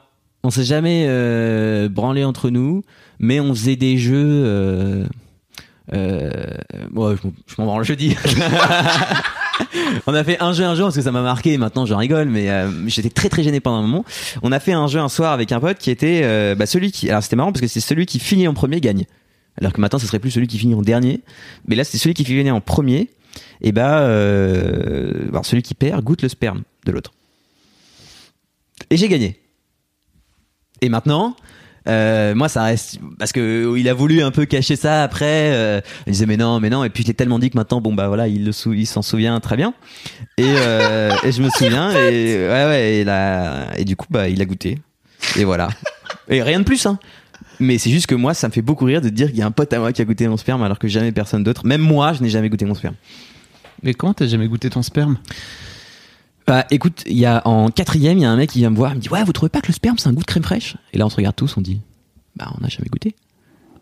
C: On s'est jamais euh, branlé entre nous mais on faisait des jeux euh, euh, je m'en- je m'en branle jeudi. on a fait un jeu un jour parce que ça m'a marqué. Maintenant, j'en rigole, mais euh, j'étais très très gêné pendant un moment. On a fait un jeu un soir avec un pote qui était euh, bah, celui qui. Alors c'était marrant parce que c'est celui qui finit en premier gagne. Alors que maintenant, ce serait plus celui qui finit en dernier. Mais là, c'était celui qui finit en premier. et bah, celui qui perd goûte le sperme de l'autre. Et j'ai gagné. Et maintenant, euh, moi, ça reste parce que il a voulu un peu cacher ça après. Euh, il disait mais non, mais non. Et puis je l'ai tellement dit que maintenant, bon bah voilà, il le sou- il s'en souvient très bien. Et, euh, et je me souviens. Et ouais ouais. Et là, et du coup bah il a goûté. Et voilà. Et rien de plus hein. Mais c'est juste que moi, ça me fait beaucoup rire de dire qu'il y a un pote à moi qui a goûté mon sperme alors que jamais personne d'autre. Même moi, je n'ai jamais goûté mon sperme.
B: Mais comment t'as jamais goûté ton sperme?
C: Bah écoute, il y a en quatrième, il y a un mec qui vient me voir, il me dit ouais, vous trouvez pas que le sperme c'est un goût de crème fraîche? Et là on se regarde tous, on dit bah on n'a jamais goûté.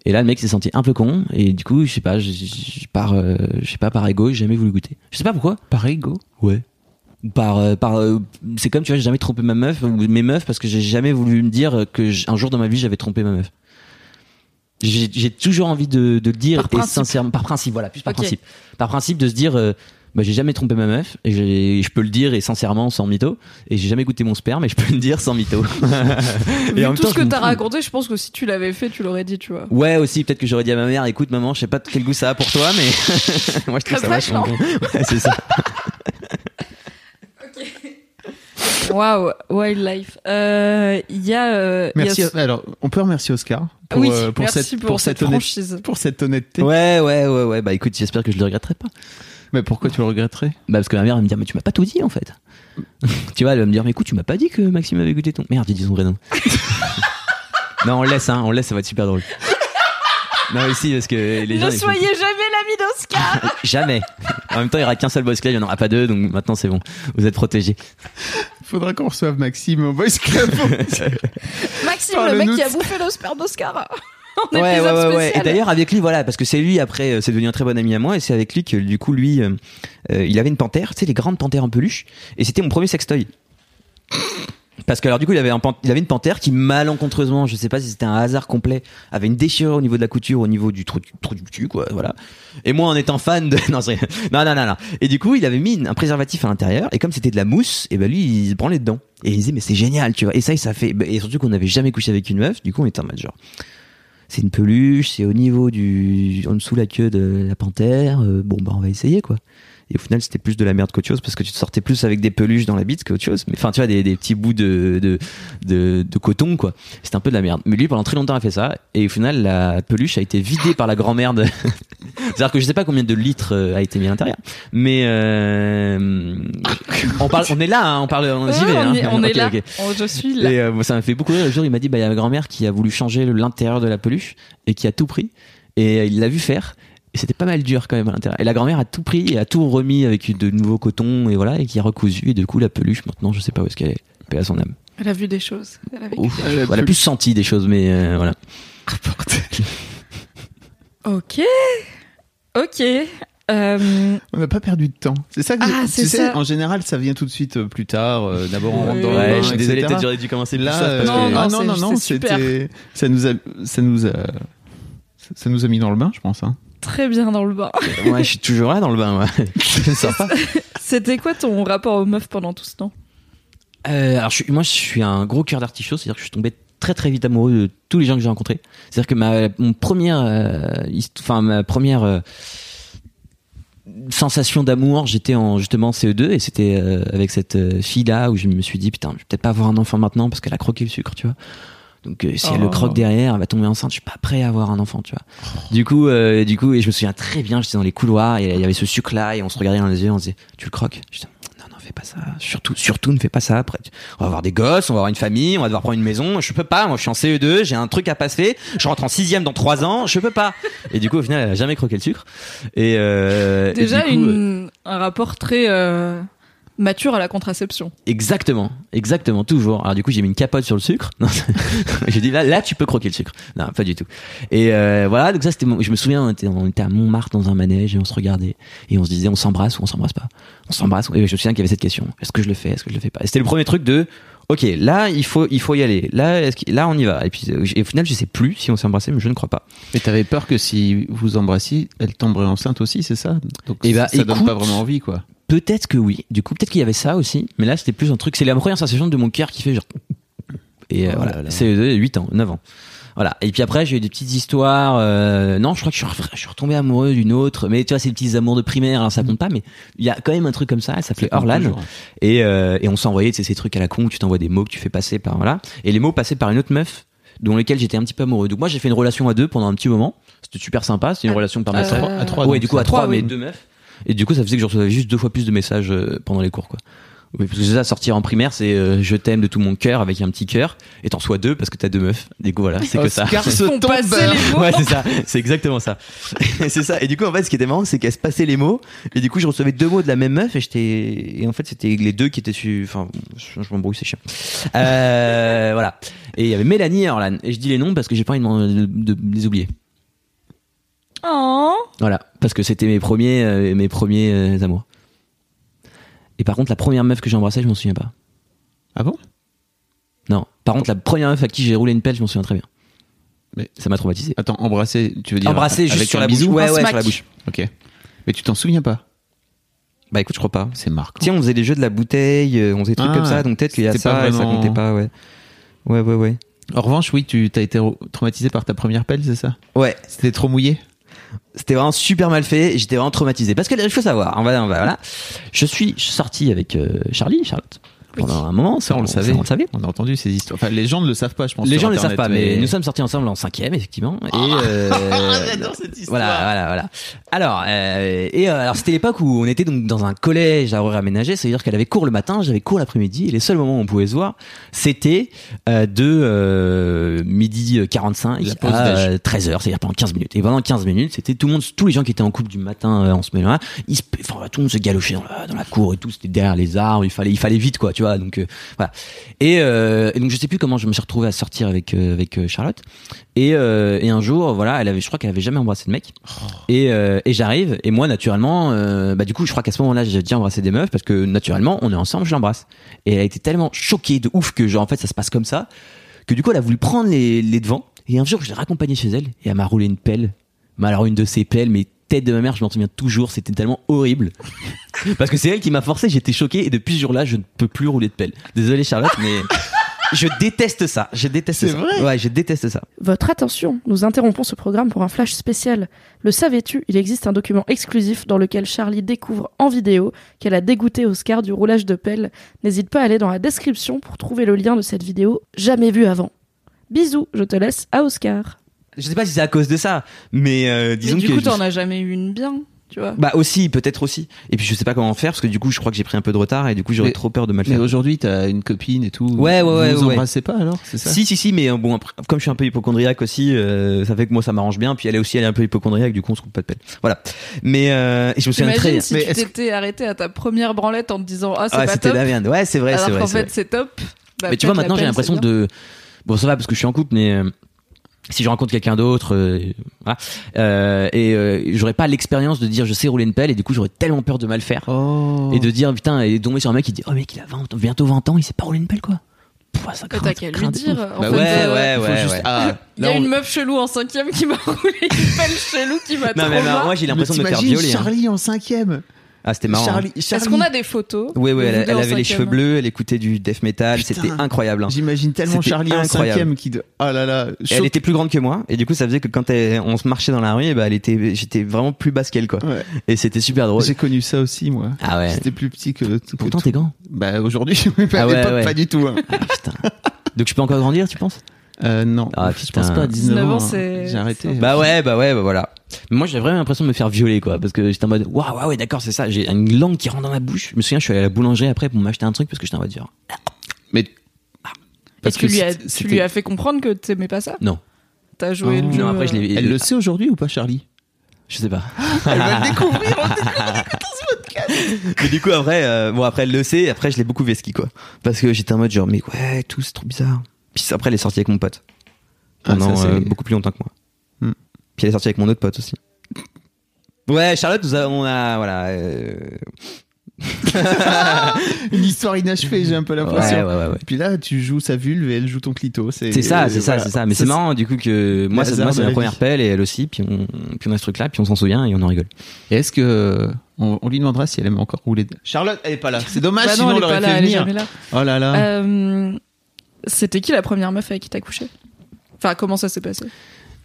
C: Et là le mec s'est senti un peu con et du coup je sais pas, je, je- je- par euh, je sais pas par ego, j'ai jamais voulu goûter. Je sais pas pourquoi.
B: Par ego?
C: Ouais. Par euh, par euh, c'est comme tu vois, j'ai jamais trompé ma meuf ou mes meufs parce que j'ai jamais voulu me dire que un jour dans ma vie j'avais trompé ma meuf. J'ai j'ai toujours envie de, de le dire
A: Par
C: et
A: principe.
C: sincèrement par principe voilà plus par principe par principe de se dire euh, bah, j'ai jamais trompé ma meuf et je peux le dire et sincèrement sans mytho et j'ai jamais goûté mon sperme et je peux le dire sans mytho en même
A: tout
C: temps,
A: ce que t'as raconté, je pense que si tu l'avais fait, tu l'aurais dit, tu vois.
C: ouais aussi peut-être que j'aurais dit à ma mère écoute maman je sais pas quel goût ça a pour toi mais moi je trouve ça vachement bon ouais, c'est ça
A: Waouh, wildlife. Euh, Il y a. euh, il y a
B: Merci. Alors, on peut remercier Oscar pour,
A: oui,
B: euh, pour
A: merci
B: cette,
A: pour,
B: pour
A: cette,
B: cette, honnête-
A: franchise.
B: pour cette honnêteté.
C: ouais ouais ouais ouais bah écoute j'espère que je le regretterai pas
B: Mais pourquoi tu le regretterais?
C: Bah parce que ma mère elle me dit mais tu m'as pas tout dit en fait. tu vois elle va me dire mais écoute tu m'as pas dit que Maxime avait goûté ton merde j'ai dit son vrai nom. non on le laisse hein on le laisse ça va être super drôle. Non ici parce que les gens
A: Ne soyez jamais l'ami d'Oscar
C: jamais. En même temps il y aura qu'un seul boss club il y en aura pas deux donc maintenant c'est bon vous êtes protégés.
B: Il faudra qu'on reçoive Maxime au Boys Club.
A: Maxime,
B: Parle
A: le mec
B: nous
A: qui a bouffé le sperme d'Oscar En
C: Ouais, ouais,
A: épisode
C: ouais, ouais. Et d'ailleurs, avec lui, voilà, parce que c'est lui, après, euh, c'est devenu un très bon ami à moi, et c'est avec lui que, du coup, lui, euh, euh, il avait une panthère, tu sais, les grandes panthères en peluche, et c'était mon premier sextoy. Parce que alors du coup il avait un pan- il avait une panthère qui malencontreusement je sais pas si c'était un hasard complet avait une déchirure au niveau de la couture au niveau du trou, du- trou du cul quoi voilà. Et moi en étant fan de non non non non non. Et du coup il avait mis un préservatif à l'intérieur et comme c'était de la mousse et ben lui il se branlait dedans. Et il disait mais c'est génial tu vois. Et ça et ça fait et surtout qu'on n'avait jamais couché avec une meuf du coup on était en mode genre c'est une peluche, c'est au niveau du en dessous la queue de la panthère. euh, bon bah on va essayer quoi. Et au final c'était plus de la merde qu'autre chose parce que tu te sortais plus avec des peluches dans la bite qu'autre chose. Mais enfin tu vois des, des petits bouts de de, de de coton quoi. C'était un peu de la merde. Mais lui pendant très longtemps a fait ça et au final la peluche a été vidée par la grand-mère de. C'est-à-dire que je sais pas combien de litres euh, a été mis à l'intérieur. Mais euh, on parle, on est là, hein, on parle, on, j'y vais,
A: on,
C: hein.
A: est, on est là. Oh, je suis là.
C: Et euh, ça m'a fait beaucoup rire. Le jour, il m'a dit, bah, il y a ma grand-mère qui a voulu changer l'intérieur de la peluche et qui a tout pris. Et il l'a vu faire. Et c'était pas mal dur quand même à l'intérieur. Et la grand-mère a tout pris et a tout remis avec de nouveaux cotons et voilà, et qui a recousu. Et du coup, la peluche, maintenant, je sais pas où est-ce qu'elle est. Paix à son âme.
A: Elle a vu des choses. Elle a vécu
C: Ouf.
A: des choses.
C: Elle a plus senti des choses, mais euh, voilà.
A: Ok. Ok. Euh,
B: On n'a pas perdu de temps. C'est ça que
A: Ah,
B: tu sais,
A: ça.
B: en général, ça vient tout de suite euh, plus tard. euh, D'abord, on rentre dans le
A: Ouais,
B: bain,
C: je suis désolé, peut-être j'aurais dû commencer
B: Là,
C: parce
B: euh,
A: Non,
C: que-
A: non,
B: ah, non, non, c'était, ça nous a, ça nous a, ça nous a mis dans le bain, je pense. Hein.
A: Très bien dans le bain.
C: Ouais, je suis toujours là dans le bain, ouais. Pas.
A: C'était quoi ton rapport aux meufs pendant tout ce temps?
C: Euh, alors je moi je suis un gros cœur d'artichaut, c'est-à-dire que je suis tombé très très vite amoureux de tous les gens que j'ai rencontrés. C'est-à-dire que ma mon première, euh, enfin ma première euh, sensation d'amour, j'étais en justement CE2 et c'était avec cette fille là où je me suis dit putain, je vais peut-être pas avoir un enfant maintenant parce qu'elle a croqué le sucre, tu vois. Donc euh, si elle le
B: Oh.
C: croque derrière, elle va tomber enceinte. Je suis pas prêt à avoir un enfant, tu vois. Du coup, euh, du coup, et je me souviens très bien, j'étais dans les couloirs et il y avait ce sucre là et on se regardait dans les yeux, on se disait, tu le croques? Non, non, fais pas ça. Surtout, surtout, ne fais pas ça. Après, on va avoir des gosses, on va avoir une famille, on va devoir prendre une maison. Je peux pas. Moi, je suis en CE2, j'ai un truc à passer. Je rentre en sixième dans trois ans. Je peux pas. Et du coup, au final, elle a jamais croqué le sucre. Et euh, et
A: Déjà,
C: du coup, euh,
A: une, un rapport très euh, mature à la contraception.
C: Exactement, exactement, toujours. Alors du coup, j'ai mis une capote sur le sucre. Non, j'ai dit là, là, tu peux croquer le sucre. Non, pas du tout. Et euh, voilà, donc ça, c'était. mon- Je me souviens, on était, on était à Montmartre dans un manège et on se regardait et on se disait, on s'embrasse ou on s'embrasse pas. On s'embrasse. Et je me souviens qu'il y avait cette question est-ce que je le fais? Est-ce que je le fais pas? Et c'était le premier truc de. Ok, là il faut il faut y aller. Là est-ce que- là on y va. Et puis et au final je sais plus si on s'est embrassé, mais je ne crois pas.
B: Mais t'avais peur que si vous embrassiez, elle tomberait enceinte aussi, c'est ça? Donc
C: Eh bah,
B: ça donne
C: écoute,
B: pas vraiment envie, quoi.
C: Peut-être que oui. Du coup peut-être qu'il y avait ça aussi. Mais là c'était plus un truc. C'est la première sensation de mon cœur qui fait genre. Et euh,
B: Oh
C: voilà.
B: là là.
C: C'est 8 ans, 9 ans. Voilà. Et puis après, j'ai eu des petites histoires. euh, non, je crois que je suis, re- je suis retombé amoureux d'une autre. Mais tu vois, c'est des petits amours de primaire, hein, ça compte pas. Mais il y a quand même un truc comme ça. Elle s'appelait Orlan. Et, euh, et on s'envoyait tu sais, ces trucs à la con où tu t'envoies des mots que tu fais passer par là. Et les mots passaient par une autre meuf dont lesquels j'étais un petit peu amoureux. Donc moi, j'ai fait une relation à deux pendant un petit moment. C'était super sympa. C'était une
A: Ah,
C: relation par
A: euh,
C: message.
B: trois- à trois,
C: ouais,
B: donc
C: du coup,
B: ça.
C: à trois,
A: Trois,
C: mais
A: oui.
C: deux meufs. Et du coup, ça faisait que je recevais juste deux fois plus de messages euh, pendant les cours, quoi. Parce que ça, sortir en primaire, c'est euh, je t'aime de tout mon cœur avec un petit cœur, et t'en sois deux parce que t'as deux meufs. Du coup, voilà, c'est que ça.
A: Ils
B: se
A: font passer les mots.
C: Ouais, c'est ça. C'est exactement ça. c'est ça. Et du coup, en fait, ce qui était marrant, c'est qu'elle se passait les mots. Et du coup, je recevais deux mots de la même meuf. Et j'étais, et en fait, c'était les deux qui étaient su, enfin, je, je m'embrouille, c'est chiant. Euh, voilà. Et il y avait Mélanie et Orlan. Et je dis les noms parce que j'ai pas envie de, m'en- de- de les oublier.
A: Oh.
C: Voilà. Parce que c'était mes premiers, euh, mes premiers euh, amours. Et par contre, la première meuf que j'ai embrassée, je m'en souviens pas.
B: Ah bon?
C: Non. Par contre, la première meuf à qui j'ai roulé une pelle, je m'en souviens très bien.
B: Mais-
C: ça m'a traumatisé.
B: Attends, embrasser, tu veux dire
C: Embrasser juste sur
B: un
C: la bouche. Ouais, ouais, sur la bouche.
B: Ok. Mais tu t'en souviens pas?
C: Bah écoute, je crois pas.
B: C'est marquant.
C: Tiens, on faisait des jeux de la bouteille, euh, on faisait des trucs
B: Ah,
C: comme ça, donc peut-être qu'il y a ça et ça comptait pas, ouais. Ouais, ouais, ouais.
B: En revanche, oui, tu t'as été traumatisé par ta première pelle, c'est ça?
C: Ouais,
B: C'était trop mouillé?
C: C'était vraiment super mal fait j'étais vraiment traumatisé. Parce que il faut savoir, on va, on va- voilà. Je suis sorti avec euh, Charlie, Charlotte, pendant un moment,
B: Ça, on le savait.
C: on le savait.
B: On a entendu ces histoires. Enfin, les gens ne le savent pas, je pense.
C: Les gens ne le savent pas, mais nous sommes sortis ensemble en cinquième, effectivement. Et euh,
B: cette histoire.
C: voilà, voilà, voilà. Alors, euh, et euh, alors c'était l'époque où on était donc dans un collège à horaire aménagé, c'est-à-dire qu'elle avait cours le matin, j'avais cours l'après-midi, et les seuls moments où on pouvait se voir, c'était euh, de euh, midi 45
B: La pause
C: à
B: déj.
C: 13 heures, c'est-à-dire pendant 15 minutes. Et pendant 15 minutes, c'était tout le monde, tous les gens qui étaient en couple du matin euh, en ce moment-là, ils se, enfin, tout le monde se galochait dans la, dans la cour et tout, c'était derrière les arbres, il fallait, il fallait vite quoi, tu vois. Donc euh, voilà. Et, euh, et donc je sais plus comment je me suis retrouvé à sortir avec euh, avec Charlotte. Et, et un jour, voilà, elle avait, je crois qu'elle avait jamais embrassé de mec. Et, et j'arrive, et moi, naturellement, bah, du coup, je crois qu'à ce moment-là, j'ai déjà embrassé des meufs parce que naturellement, on est ensemble, je l'embrasse. Et elle a été tellement choquée de ouf que, genre, en fait, ça se passe comme ça, que du coup, elle a voulu prendre les, les devants. Et un jour, je l'ai raccompagnée chez elle, et elle m'a roulé une pelle. Mais alors, une de ces pelles, mais tête de ma mère, je m'en souviens toujours, c'était tellement horrible. parce que c'est elle qui m'a forcé, j'étais choqué, et depuis ce jour-là, je ne peux plus rouler de pelle. Désolé, Charlotte, mais. Je déteste ça. Je déteste
B: C'est
C: ça.
B: vrai
C: Ouais, je déteste ça.
D: Votre attention, nous interrompons ce programme pour un flash spécial. Le savais-tu, il existe un document exclusif dans lequel Charlie découvre en vidéo qu'elle a dégoûté Oscar du roulage de pelle. N'hésite pas à aller dans la description pour trouver le lien de cette vidéo jamais vue avant. Bisous, je te laisse à Oscar.
C: Je sais pas si c'est à cause de ça, mais euh, disons
A: Mais du
C: que
A: coup,
C: je-
A: t'en as jamais eu une bien, tu vois.
C: bah aussi peut-être aussi. Et puis je sais pas comment faire parce que du coup je crois que j'ai pris un peu de retard et du coup j'aurais
B: Mais-
C: trop peur de mal
B: Mais
C: faire.
B: aujourd'hui, t'as une copine et tout.
C: Ouais, ouais, ouais,
B: Vous vous
C: ouais.
B: embrassez pas alors C'est ça?
C: Si si si mais euh, bon après, comme je suis un peu hypochondriaque aussi euh, ça fait que moi ça m'arrange bien puis elle est aussi elle est un peu hypochondriaque du coup on se coupe pas de peine. Voilà. Mais euh, et je me souviens très
A: si
B: Mais
A: tu t'étais arrêté à ta première branlette en te disant ah c'est
C: Ah,
A: pas
C: c'était
A: top,
C: la merde. Ouais, c'est vrai, c'est
A: alors
C: vrai.
A: qu'en
C: c'est
A: fait c'est top. Bah,
C: mais tu vois maintenant j'ai l'impression de bon ça va parce que je suis en couple mais euh, si je rencontre quelqu'un d'autre euh, voilà euh, et euh, j'aurais pas l'expérience de dire je sais rouler une pelle et du coup j'aurais tellement peur de mal faire
B: Oh.
C: et de dire putain et de tomber sur un mec qui dit oh mec il a 20, bientôt 20 ans il sait pas rouler une pelle quoi Pouah, ça craint,
A: t'as lui dire. En
B: Bah
A: fait,
C: ouais,
A: euh,
C: ouais, ouais,
B: juste-
C: ouais.
B: Ah,
A: Il y a
B: on-
A: une meuf chelou en cinquième qui m'a roulé une pelle chelou qui m'a
C: non mais, mais moi j'ai
B: Mais
C: l'impression de me faire violer hein.
B: Charlie en cinquième.
C: Ah c'était marrant hein.
B: Charlie,
A: Est-ce qu'on a des photos
C: oui oui elle, avait les cheveux bleus elle écoutait du death metal c'était incroyable hein.
B: J'imagine tellement Charlie en
C: incroyable.
B: cinquième qui. de- Oh là là.
C: Elle était plus grande que moi et du coup ça faisait que quand elle- on se marchait dans la rue et bah elle était j'étais vraiment plus basse qu'elle quoi
B: Ouais.
C: et c'était super drôle
B: J'ai connu ça aussi moi.
C: ah ouais
B: J'étais plus petit que. que
C: pourtant t'es grand
B: Bah aujourd'hui, mais pas
C: Ah
B: à
C: ouais,
B: pas du tout. hein.
C: ah, putain donc je peux encore grandir tu penses?
B: Euh, non,
C: Ah,
B: je pense pas. à 19 ans,
A: ans,
B: hein.
A: c'est-
B: J'ai arrêté.
C: Bah ouais, bah ouais, bah voilà. Mais moi, j'avais vraiment l'impression de me faire violer, quoi, parce que j'étais en mode, waouh, ouais, ouais, d'accord, c'est ça. J'ai une langue qui rentre dans ma bouche. Je me souviens, je suis allé à la boulangerie après pour m'acheter un truc parce que j'étais en mode genre,
B: Mais
A: Et
B: parce
A: tu
B: que
A: lui, as,
B: c'était-
A: tu lui as fait comprendre que t'aimais pas ça?
C: Non,
A: T'as joué
B: Oh.
A: le jeu.
C: non, après je l'ai,
B: elle le sait aujourd'hui ou pas, Charlie?
C: Je sais pas.
B: Elle va le découvrir.
C: mais du coup, après, euh, bon, après, elle le sait, après, je l'ai beaucoup vesqui, quoi. Parce que j'étais en mode genre, mais ouais, tout, c'est trop bizarre. Puis après, elle est sortie avec mon pote.
B: Ah,
C: Pendant
B: ça,
C: euh, beaucoup plus longtemps que moi. Puis elle est sortie avec mon autre pote aussi. Ouais, Charlotte, nous a, on a, voilà. euh,
B: Une histoire inachevée, j'ai un peu l'impression.
C: ouais, ouais, ouais.
B: Et puis là, tu joues sa vulve et elle joue ton clito. C'est
C: C'est ça, c'est ça, c'est ça. Mais c'est marrant du coup que moi,
B: hasard
C: moi
B: de
C: c'est
B: la
C: ma première pelle et elle aussi. Puis on, puis on a ce truc-là, puis on s'en souvient et on en rigole.
B: Et est-ce que on, on lui demandera si elle aime encore rouler Charlotte, elle est pas là. C'est dommage,
A: Bah non,
B: sinon
A: elle
B: on
A: est
B: l'aurait
A: pas là,
B: fait
A: elle est
B: venir.
A: jamais là.
B: Oh là là.
A: Euh, C'était qui la première meuf avec qui t'as couché? Enfin, comment ça s'est passé?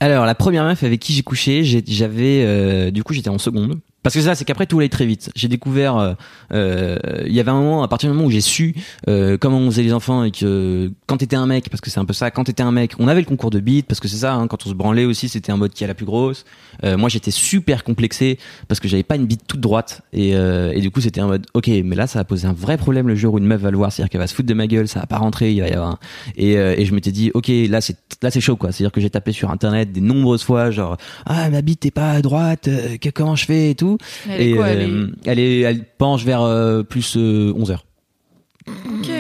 C: Alors, la première meuf avec qui j'ai couché, j'avais, euh, du coup, j'étais en seconde. Parce que ça, c'est qu'après tout allait très vite. J'ai découvert, euh, euh, il y avait un moment, à partir du moment où j'ai su euh, comment on faisait les enfants et que quand t'étais un mec, parce que c'est un peu ça, quand t'étais un mec, on avait le concours de beat, parce que c'est ça, hein, quand on se branlait aussi, c'était un mode qui a la plus grosse. Euh, moi, j'étais super complexé parce que j'avais pas une bite toute droite et, euh, et du coup, c'était un mode, ok, mais là, ça va poser un vrai problème le jour où une meuf va le voir, c'est-à-dire qu'elle va se foutre de ma gueule, ça va pas rentrer, il va y avoir un... et, euh, et je m'étais dit, ok, là, c'est là, c'est chaud, quoi. C'est-à-dire que j'ai tapé sur internet des nombreuses fois, genre, ah, ma bite est pas à droite, que, comment je fais et tout?
A: Elle
C: et
A: est quoi elle est-
C: euh, elle est, elle penche vers euh, plus 11 heures.
A: Ok,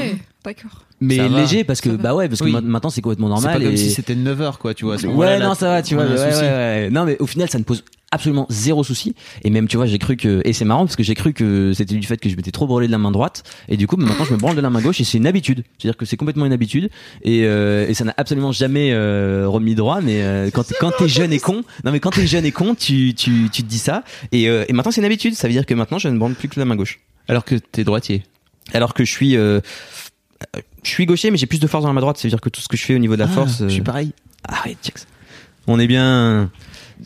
A: d'accord.
C: Mais
B: Ça va.
C: léger parce que bah ouais parce que
B: Oui.
C: maintenant c'est complètement
B: C'est
C: normal.
B: pas comme
C: et-
B: si c'était 9h, quoi, tu vois. à
C: Ouais, non, ça va, tu vois. ouais, ouais, ouais. Non, mais au final, ça ne pose absolument zéro souci. Et même, tu vois, j'ai cru que, et c'est marrant parce que j'ai cru que c'était du fait que je m'étais trop brûlé de la main droite. Et du coup, maintenant, je me branle de la main gauche et c'est une habitude. C'est-à-dire que c'est complètement une habitude. Et, euh, et ça n'a absolument jamais euh, remis droit. Mais euh, quand, quand t'es jeune et con, non, mais quand t'es jeune et con, tu, tu, tu te dis ça. Et, euh, et maintenant, c'est une habitude. Ça veut dire que maintenant, je ne branle plus que la main gauche.
B: Alors que t'es droitier.
C: Alors que je suis, euh, je suis gaucher, mais j'ai plus de force dans la main droite. Ça veut dire que tout ce que je fais au niveau de la
B: Ah,
C: force.
B: Je suis
C: euh,
B: pareil.
C: Arrête, Jax. On est bien.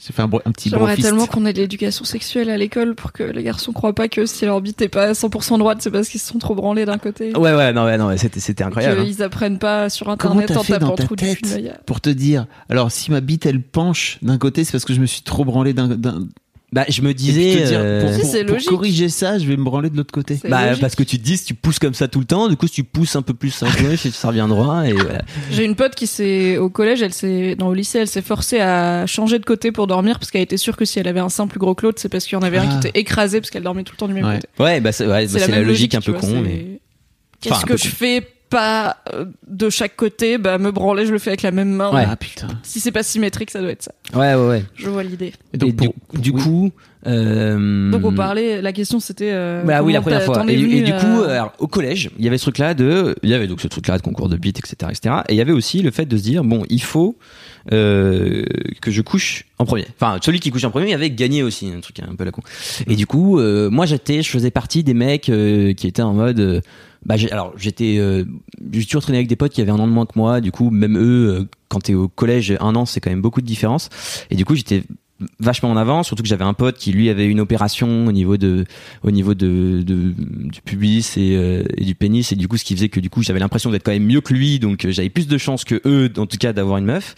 B: J'ai fait un, un petit
A: J'aimerais tellement qu'on ait de l'éducation sexuelle à l'école pour que les garçons croient pas que si leur bite est pas à 100% droite, c'est parce qu'ils se sont trop branlés d'un côté.
C: Ouais, ouais, non, ouais, non, ouais, c'était, c'était incroyable. hein.
A: Qu'ils apprennent pas sur internet
B: t'as
A: en tapant
B: ta
A: trou du
B: tête
A: cul de l'œil.
B: pour te dire alors si ma bite elle penche d'un côté c'est parce que je me suis trop branlé d'un d'un
C: Bah, je me disais.
B: dire,
C: euh,
B: pour,
A: Si,
B: pour-
A: c'est
B: pour
A: logique.
B: corriger ça je vais me branler de l'autre côté
C: Bah,
A: logique.
C: parce que tu te dis, si tu pousses comme ça tout le temps, du coup, si tu pousses un peu plus à gauche, ça revient droit, et voilà.
A: J'ai une pote qui s'est au collège, elle s'est dans au lycée, elle s'est forcée à changer de côté pour dormir parce qu'elle était sûre que si elle avait un sein plus gros que l'autre, c'est parce qu'il y en avait un
B: Ah.
A: qui était écrasé parce qu'elle dormait tout le temps du même
B: Ouais.
A: côté.
C: Ouais, bah, c'est, ouais, bah, la, logique, un peu
A: vois,
C: con,
A: c'est-
C: mais.
A: Qu'est-ce
C: Enfin,
A: que je fais pas euh, de chaque côté Bah me branler, je le fais avec la même main.
C: Ouais.
B: ah putain
A: Si c'est pas symétrique, ça doit être ça.
C: Ouais, ouais, ouais.
A: Je vois l'idée.
B: et donc
C: Et du,
B: pour-
C: du
B: oui.
C: coup, euh,
A: Donc on parlait, la question c'était. euh,
C: Bah oui, la première fois. Et, du-
A: venu
C: et du
A: à-
C: coup, alors, au collège, il y avait ce truc-là de, il y avait donc ce truc-là de concours de beat, etc., etc. Et il y avait aussi le fait de se dire, bon, il faut euh, que je couche en premier. Enfin, celui qui couche en premier avait gagné aussi, un truc un peu la con. Et du coup, euh, moi, j'étais, je faisais partie des mecs euh, qui étaient en mode. Bah, alors j'étais, euh, j'ai toujours traîné avec des potes qui avaient un an de moins que moi. Du coup, même eux, euh, quand t'es au collège, un an, c'est quand même beaucoup de différence. Et du coup, j'étais vachement en avance, surtout que j'avais un pote qui lui avait une opération au niveau de au niveau de, de du pubis et, euh, du pénis et du coup ce qui faisait que du coup j'avais l'impression d'être quand même mieux que lui donc euh, j'avais plus de chances que eux en tout cas d'avoir une meuf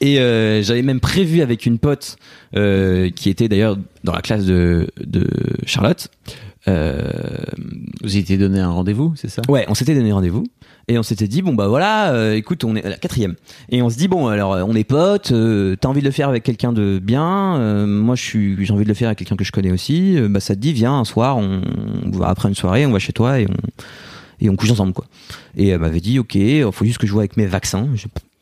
C: et euh, j'avais même prévu avec une pote euh, qui était d'ailleurs dans la classe de, de Charlotte euh,
B: vous étiez donné un rendez-vous c'est ça?
C: Ouais, on s'était donné rendez-vous et on s'était dit bon bah voilà, euh, écoute, on est à la quatrième et on se dit bon alors euh, on est potes, euh, t'as envie de le faire avec quelqu'un de bien, euh, moi je suis j'ai envie de le faire avec quelqu'un que je connais aussi, bah ça te dit viens un soir, on, va après une soirée, on va chez toi et on et on couche ensemble quoi. Et elle m'avait dit ok, faut juste que je vois avec mes vaccins.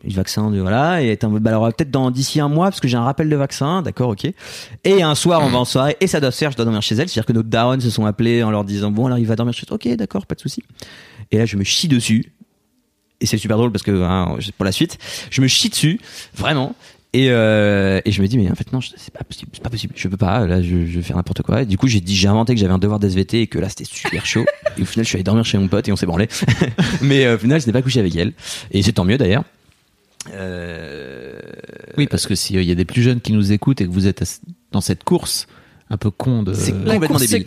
C: Les vaccins de voilà. Et mode, bah alors peut-être dans d'ici un mois parce que j'ai un rappel de vaccin. D'accord ok. Et un soir on va en soirée. Et ça doit se faire je dois dormir chez elle. C'est à dire que nos darons se sont appelés en leur disant bon alors il va dormir chez toi. Ok d'accord pas de souci. Et là je me chie dessus. Et c'est super drôle parce que hein, pour la suite je me chie dessus vraiment. Et, euh, et je me dis mais en fait non c'est pas possible c'est pas possible. Je peux pas. Là je, je vais faire n'importe quoi. Et du coup j'ai dit j'ai inventé que j'avais un devoir d'SVT et que là c'était super chaud. Et au final je suis allé dormir chez mon pote et on s'est branlé. Mais euh, au final je n'ai pas couché avec elle. Et c'est tant mieux d'ailleurs euh...
B: oui parce que s'il y a des plus jeunes qui nous écoutent et que vous êtes dans cette course un peu con de
C: C'est complètement débile.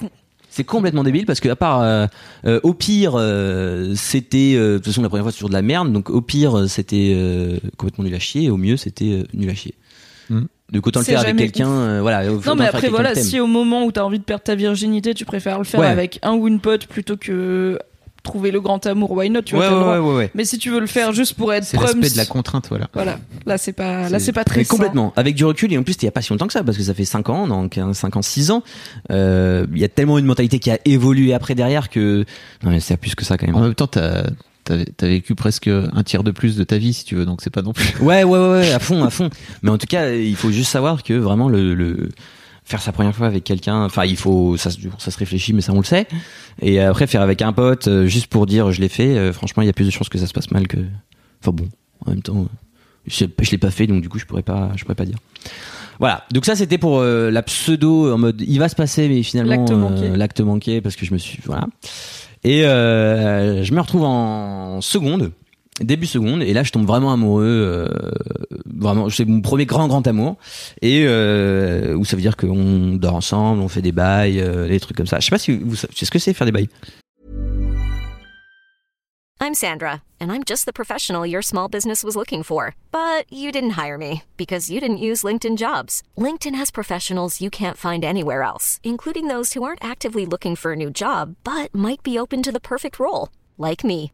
C: C'est complètement débile parce que à part euh, euh, au pire euh, c'était euh, de toute façon la première fois c'est toujours de la merde donc au pire euh, c'était euh, complètement nul à chier et au mieux c'était euh, nul à chier.
B: Mhm.
C: Donc autant le faire avec quelqu'un euh, voilà.
A: Non mais après voilà, si au moment où t'as envie de perdre ta virginité, tu préfères le faire
C: Ouais.
A: avec un ou une pote plutôt que trouver le grand amour, why not, tu vois,
C: ouais,
A: le
C: ouais, ouais, ouais, ouais.
A: Mais si tu veux le faire juste pour être
B: c'est l'aspect de la contrainte voilà
A: voilà, là c'est pas, là
B: C'est-
A: pas très
C: complètement. Avec du recul et en plus il y a pas si longtemps que ça parce que ça fait 5 ans, donc 5 ans, 6 ans. Euh, Il y a tellement une mentalité qui a évolué après derrière que non mais c'est plus que ça quand même.
B: en même temps t'as t'as t'as vécu presque un tiers de plus de ta vie si tu veux donc c'est pas non plus
C: Ouais, ouais, ouais, ouais, à fond, à fond. Mais en tout cas, il faut juste savoir que vraiment le, le faire sa première fois avec quelqu'un, enfin, il faut, ça, se- ça se réfléchit, mais ça on le sait. Et après, faire avec un pote, euh, juste pour dire je l'ai fait, euh, franchement, il y a plus de chances que ça se passe mal que. Enfin bon, en même temps, euh, je, je l'ai pas fait, donc du coup, je pourrais pas, je pourrais pas dire. Voilà. Donc ça, c'était pour euh, la pseudo en mode il va se passer, mais finalement
A: L'acte
C: euh,
A: manqué.
C: l'acte manqué parce que je me suis voilà. Et euh, je me retrouve en seconde début seconde et là je tombe vraiment amoureux euh, vraiment c'est mon premier grand grand amour et euh, où ça veut dire qu'on dort ensemble on fait des bails euh, des trucs comme ça je sais pas si vous savez ce que c'est faire des bails?
E: I'm Sandra, and I'm just the professional your small business was looking for. But you didn't hire me because you didn't use LinkedIn jobs. LinkedIn has professionals you can't find anywhere else, including those who aren't actively looking for a new job but might be open to the perfect role, like me.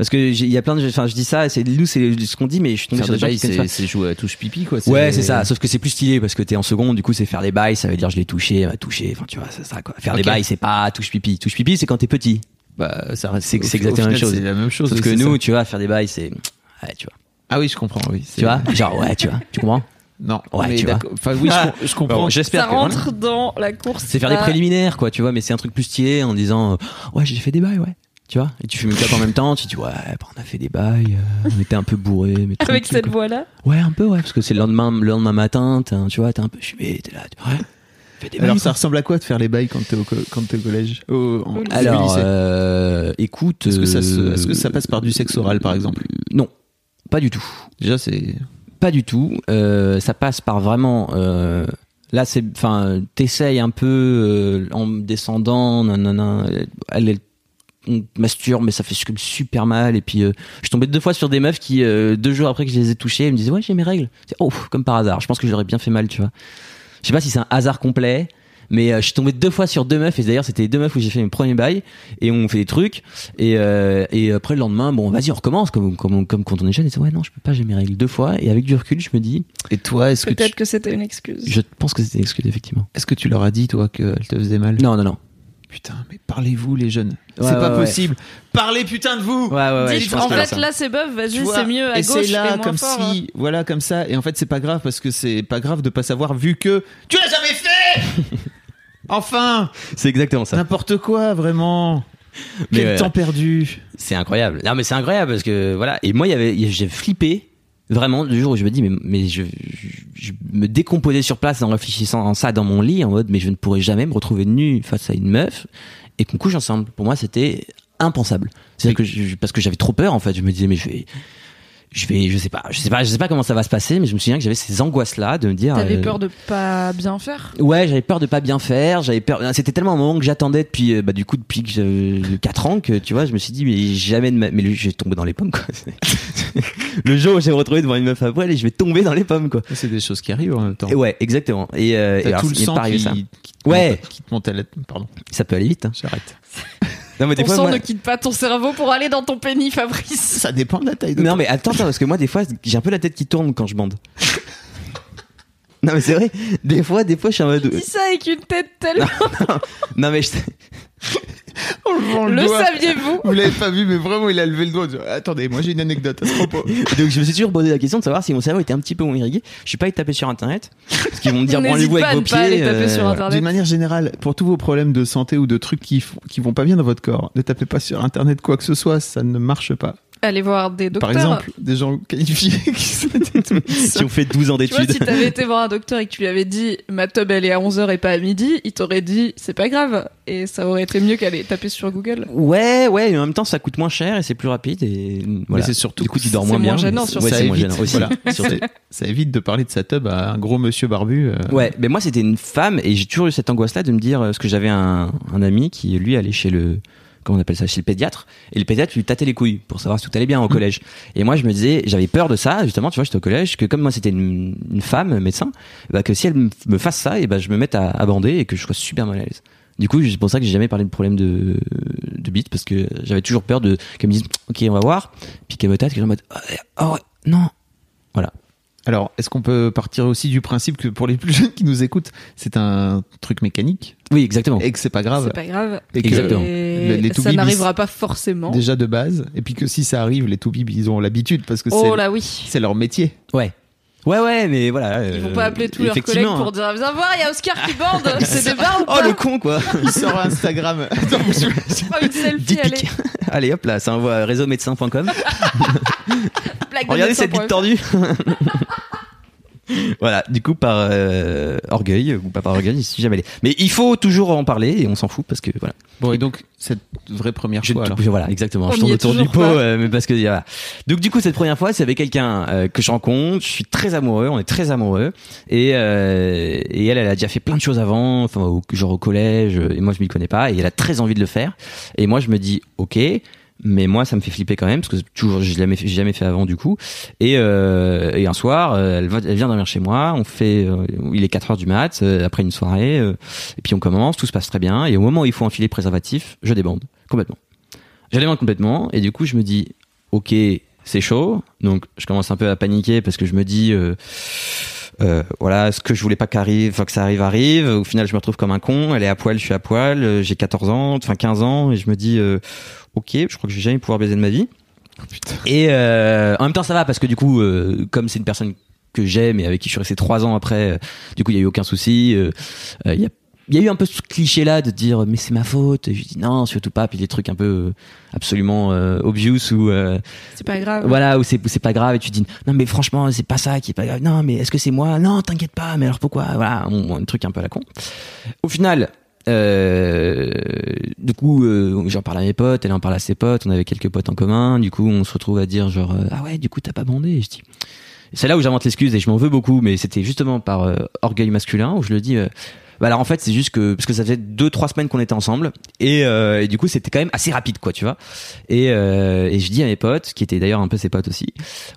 C: Parce que il y a plein de enfin je dis ça c'est nous c'est ce qu'on dit mais je suis tombé
B: Faire
C: sur
B: des
C: gens
B: c'est jouer à touche pipi, quoi.
C: ouais c'est ça sauf que c'est plus stylé parce que t'es en seconde du coup c'est faire des bails ça veut dire je l'ai touché elle m'a touché enfin tu vois c'est ça quoi faire des bails c'est pas touche pipi touche pipi c'est quand t'es petit
B: Bah.
C: C'est- exactement la même chose.
B: C'est la même chose.
C: sauf que nous
B: ça.
C: tu vois faire des bails c'est ouais tu vois
B: Ah oui, je comprends, oui.
C: tu vois genre ouais tu vois tu comprends?
B: Non.
C: Ouais,
B: mais
C: tu vois.
B: Enfin, oui, je, com- je comprends.
C: Bon, j'espère
A: Ça
C: que voilà.
A: rentre dans la course.
C: c'est faire des préliminaires quoi tu vois mais c'est un truc plus stylé en disant euh, ouais j'ai fait des bails ouais tu vois et tu fumes une clope en même temps tu dis ouais bah, on a fait des bails euh, on était un peu bourrés mais
A: Avec cette
C: quoi.
A: voix-là.
C: ouais un peu ouais parce que c'est le lendemain le lendemain matin t'es un- tu vois t'es un peu fumé t'es là tu ouais fais des
B: Alors,
C: bails,
B: ça
C: quoi.
B: ressemble à quoi de faire les bails quand t'es au, co- quand t'es au collège au, en-
C: alors euh, écoute
B: Est-ce que, ça se-
C: euh,
B: est-ce que ça passe par du sexe oral, par exemple
C: non pas du tout
B: Déjà, c'est.
C: Pas du tout. Euh, ça passe par vraiment. Euh, là, c'est. Enfin, t'essayes un peu euh, en descendant. Nanana, elle, elle, on masturbe, mais ça fait super mal. Et puis, euh, je suis tombé deux fois sur des meufs qui, euh, deux jours après que je les ai touchées, elles me disaient Ouais, j'ai mes règles. C'est, oh, comme par hasard. Je pense que j'aurais bien fait mal, tu vois. Je sais pas si c'est un hasard complet. Mais euh, je suis tombé deux fois sur deux meufs et d'ailleurs c'était les deux meufs où j'ai fait mes premiers bails et on fait des trucs et, euh, et après le lendemain bon vas-y on recommence comme, comme, comme quand on est jeune et c'est ouais non je peux pas j'ai mes règles deux fois et avec du recul je me dis
B: Et toi, est-ce que, tu...
A: Peut-être que c'était une excuse.
C: je pense que c'était une excuse, effectivement.
B: est-ce que tu leur as dit, toi, qu'elle te faisait mal?
C: Non, non, non.
B: Putain, mais parlez-vous, les jeunes.
C: Ouais,
B: c'est pas
C: ouais,
B: possible. Parlez, putain de vous
C: Ouais, ouais, ouais.
A: Dites, en fait, là, c'est bof, vas-y, c'est mieux à
B: et
A: gauche
B: c'est là comme
A: fort. hein.
B: si voilà comme ça et en fait c'est pas grave parce que c'est pas grave de pas savoir vu que tu l'as jamais fait enfin
C: c'est exactement ça.
B: n'importe quoi vraiment
C: Mais
B: quel temps perdu
C: C'est incroyable. Non, mais c'est incroyable parce que voilà. Et moi, il y avait, j'ai flippé vraiment du jour où je me dis, mais, mais je, je, je me décomposais sur place en réfléchissant en ça dans mon lit en mode, mais je ne pourrais jamais me retrouver nu face à une meuf et qu'on couche ensemble. Pour moi, c'était impensable. C'est que je- parce que j'avais trop peur en fait. Je me disais, mais je vais. Je vais, je sais pas, je sais pas, je sais pas comment ça va se passer, mais je me souviens que j'avais ces angoisses-là de me dire.
A: T'avais
C: euh,
A: peur de pas bien faire?
C: Ouais, j'avais peur de pas bien faire. J'avais peur. C'était tellement un moment que j'attendais depuis, euh, bah, du coup, depuis que j'avais 4 ans que tu vois, je me suis dit, mais jamais de ma... mais je vais tomber dans les pommes, quoi. le jour où j'ai retrouvé devant une meuf à poil et je vais tomber dans les pommes, quoi.
B: c'est des choses qui arrivent en même temps
C: Et ouais, exactement. Et, euh, et
B: t'as
C: alors,
B: tout le sang qui,
C: ça.
B: qui te
C: Ouais.
B: monte- qui te monte à la pardon
C: Ça peut aller vite. Hein.
B: j'arrête
C: Non, mais des
A: Ton
C: fois,
A: sang
C: moi-
A: ne quitte pas ton cerveau pour aller dans ton pénis, Fabrice.
B: ça dépend de la taille de
C: Non,
B: ton-
C: mais attends, attends, parce que moi, des fois, j'ai un peu la tête qui tourne quand je bande. non, mais c'est vrai. Des fois, des fois, je suis en mode.
A: Dis ça avec une tête tellement.
C: Non, mais je...
B: On le
A: saviez-vous
B: vous l'avez pas vu mais vraiment il a levé le doigt dit, attendez moi j'ai une anecdote à ce propos
C: Donc je me suis toujours posé la question de savoir si mon cerveau était un petit peu moins irrigué. Je suis pas allé taper sur internet. Parce qu'ils vont me dire branlez-vous
A: pas
C: avec vos
A: ne pas aller
C: pieds.
A: taper sur
C: euh,
A: Internet.
B: D'une manière générale, pour tous vos problèmes de santé ou de trucs qui, font- qui vont pas bien dans votre corps, ne tapez pas sur internet quoi que ce soit, ça ne marche pas.
A: Allez voir des docteurs.
B: Par exemple, des gens qualifiés qui sont
C: ont fait 12 ans
A: Tu vois,
C: d'études.
A: si t'avais été voir un docteur et que tu lui avais dit ma tub elle est à 11h et pas à midi, il t'aurait dit c'est pas grave. Et ça aurait été mieux qu'aller taper sur Google.
C: Ouais, ouais, mais en même temps, ça coûte moins cher et c'est plus rapide et voilà.
B: c'est surtout
C: du coup, tu dors moins bien.
A: gênant.
C: Ouais,
B: ça
C: c'est moins
B: évite,
C: gênant aussi.
B: voilà. ça, évite de parler de sa tub à un gros monsieur barbu. euh.
C: Ouais, mais moi c'était une femme et j'ai toujours eu cette angoisse-là de me dire euh, parce que j'avais un, un ami qui lui allait chez le comment on appelle ça chez le pédiatre et le pédiatre lui tâtait les couilles pour savoir si tout allait bien au collège. Et moi je me disais j'avais peur de ça justement tu vois j'étais au collège que comme moi c'était une, une femme médecin bah que si elle me- fasse ça et bah je me mette à, à bander et que je sois super mal à l'aise. Du coup, c'est pour ça que j'ai jamais parlé de problème de, de bite parce que j'avais toujours peur de qu'elle me dise OK, on va voir, puis qu'elle me tâte, qu'elle me mode ah ouais, non. Voilà.
B: Alors, est-ce qu'on peut partir aussi du principe que pour les plus jeunes qui nous écoutent, c'est un truc mécanique
C: Oui, exactement.
B: et que c'est pas grave
A: C'est pas grave.
B: et que
C: Exactement.
A: Et
B: les- les
A: ça n'arrivera pas forcément.
B: déjà de base et puis que si ça arrive, les toubibs ils ont l'habitude parce que
A: Oh
B: c'est
A: là oui.
B: c'est leur métier.
C: Ouais. Ouais, ouais, mais voilà.
A: Ils vont
C: euh,
A: pas appeler tous leurs collègues pour dire Viens voir, il y a Oscar qui bande C'est des bardes
C: Oh le con quoi
B: Il sort à Instagram. Attends, je-
A: Pas une selfie,
C: Dick
A: allez.
C: Allez hop là, ça envoie à réseaumédecin.com. Regardez cette bite tordue. voilà, du coup par euh, orgueil ou pas par orgueil, je suis jamais allé. Mais il faut toujours en parler et on s'en fout parce que voilà.
B: Bon, et donc, cette vraie première
C: Je,
B: fois, alors.
C: voilà, exactement.
A: On
C: je tourne
A: est
C: autour du pot, euh, mais parce que voilà. Donc du coup, cette première fois, c'est avec quelqu'un euh, que je rencontre. Je suis très amoureux, on est très amoureux, et euh, et elle, elle a déjà fait plein de choses avant, enfin genre au collège, euh, et moi je m'y connais pas, et elle a très envie de le faire. Et moi, je me dis, ok. Mais moi, ça me fait flipper quand même parce que toujours, fait, j'ai jamais fait avant du coup. Et, euh, et un soir, euh, elle, vient dormir chez moi. On fait, euh, il est 4 heures du mat après une soirée, et puis on commence, tout se passe très bien. Et au moment où il faut enfiler le préservatif, je débande complètement. Je débande complètement, et du coup, je me dis, ok, c'est chaud. Donc, je commence un peu à paniquer parce que je me dis, voilà, ce que je voulais pas qu'arrive, que ça arrive, arrive. Au final, je me retrouve comme un con. Elle est à poil, je suis à poil. J'ai 14 ans, enfin 15 ans, et je me dis, ok, je crois que je vais jamais pouvoir baiser de ma vie. Et euh, en même temps, ça va parce que du coup, euh, comme c'est une personne que j'aime et avec qui je suis resté trois ans après, euh, du coup, il y a eu aucun souci. euh, euh, Il y a il y a eu un peu ce cliché là de dire mais c'est ma faute. Et je dis non surtout pas. Puis des trucs un peu euh, absolument euh, obvious ou euh,
A: C'est pas grave.
C: voilà où c'est pas grave. Et tu dis non mais franchement c'est pas ça qui est pas grave. Non mais est-ce que c'est moi? Non t'inquiète pas. Mais alors pourquoi? Voilà un, un truc un peu à la con. Au final euh, du coup euh, j'en parle à mes potes elle en parle à ses potes on avait quelques potes en commun. Du coup on se retrouve à dire genre euh, ah ouais du coup t'as pas bandé et je dis. C'est là où j'invente l'excuse et je m'en veux beaucoup mais c'était justement par euh, orgueil masculin où je le dis euh, bah alors en fait c'est juste que parce que ça faisait deux trois semaines qu'on était ensemble et, euh, du coup c'était quand même assez rapide quoi tu vois. Et, euh, et je dis à mes potes qui étaient d'ailleurs un peu ses potes aussi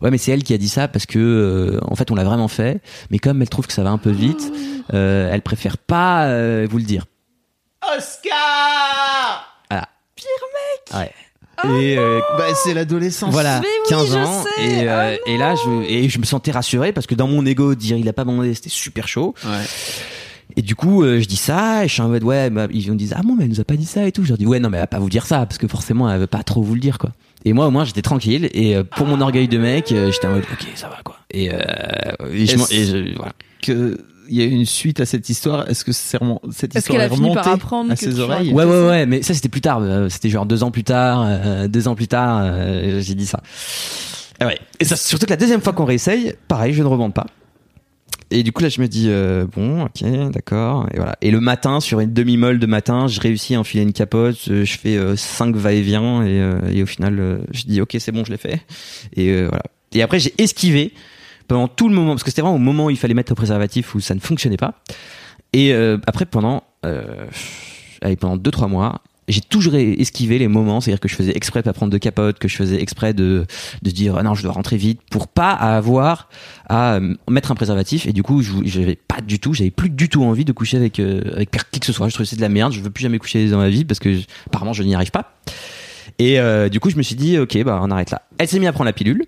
C: ouais mais c'est elle qui a dit ça parce que euh, en fait on l'a vraiment fait mais comme elle trouve que ça va un peu vite euh, elle préfère pas vous le dire
B: Oscar
C: voilà pire mec ouais et euh,
B: Bah, c'est l'adolescence.
C: voilà,
A: Mais oui,
C: 15
A: je
C: ans. Et, euh,
A: Oh
C: et là, je, et je me sentais rassuré parce que dans mon ego, dire il a pas bandé, c'était super chaud.
B: Ouais.
C: Et du coup, euh, je dis ça, et je suis en mode, ouais, bah, ils me disent, ah bon, mais elle nous a pas dit ça et tout. Je leur dis, ouais, non, mais elle va pas vous dire ça, parce que forcément, elle veut pas trop vous le dire, quoi. Et moi, au moins, j'étais tranquille, et euh, pour mon orgueil de mec, euh, j'étais en mode, ok, ça va, quoi. Et, euh, et je, et je- voilà.
B: Que il y a une suite à cette histoire. Est-ce que c'est remon- cette histoire est
A: par
B: remontée
A: apprendre
B: à ses oreilles
C: Ouais, ouais, ouais, mais ça, c'était plus tard. euh, C'était genre deux ans plus tard, euh, deux ans plus tard, euh, j'ai dit ça. Et ouais. Et ça, surtout que la deuxième fois qu'on réessaye, pareil, je ne rebande pas. Et du coup là je me dis euh, bon ok d'accord et voilà et le matin sur une demi molle de matin je réussis à enfiler une capote je fais euh, cinq va-et-vient et, euh, et au final euh, je dis ok c'est bon je l'ai fait et euh, voilà et après j'ai esquivé pendant tout le moment parce que c'était vraiment au moment où il fallait mettre le préservatif où ça ne fonctionnait pas et euh, après pendant euh, pendant deux trois mois j'ai toujours esquivé les moments, c'est-à-dire que je faisais exprès de pas prendre de capote, que je faisais exprès de de dire ah non je dois rentrer vite pour pas avoir à euh, mettre un préservatif et du coup j'avais pas du tout, j'avais plus du tout envie de coucher avec euh, avec qui que ce soit. Je trouvais c'est de la merde, je veux plus jamais coucher dans ma vie parce que apparemment je n'y arrive pas. Et du coup je me suis dit ok bah on arrête là. Elle s'est mise à prendre la pilule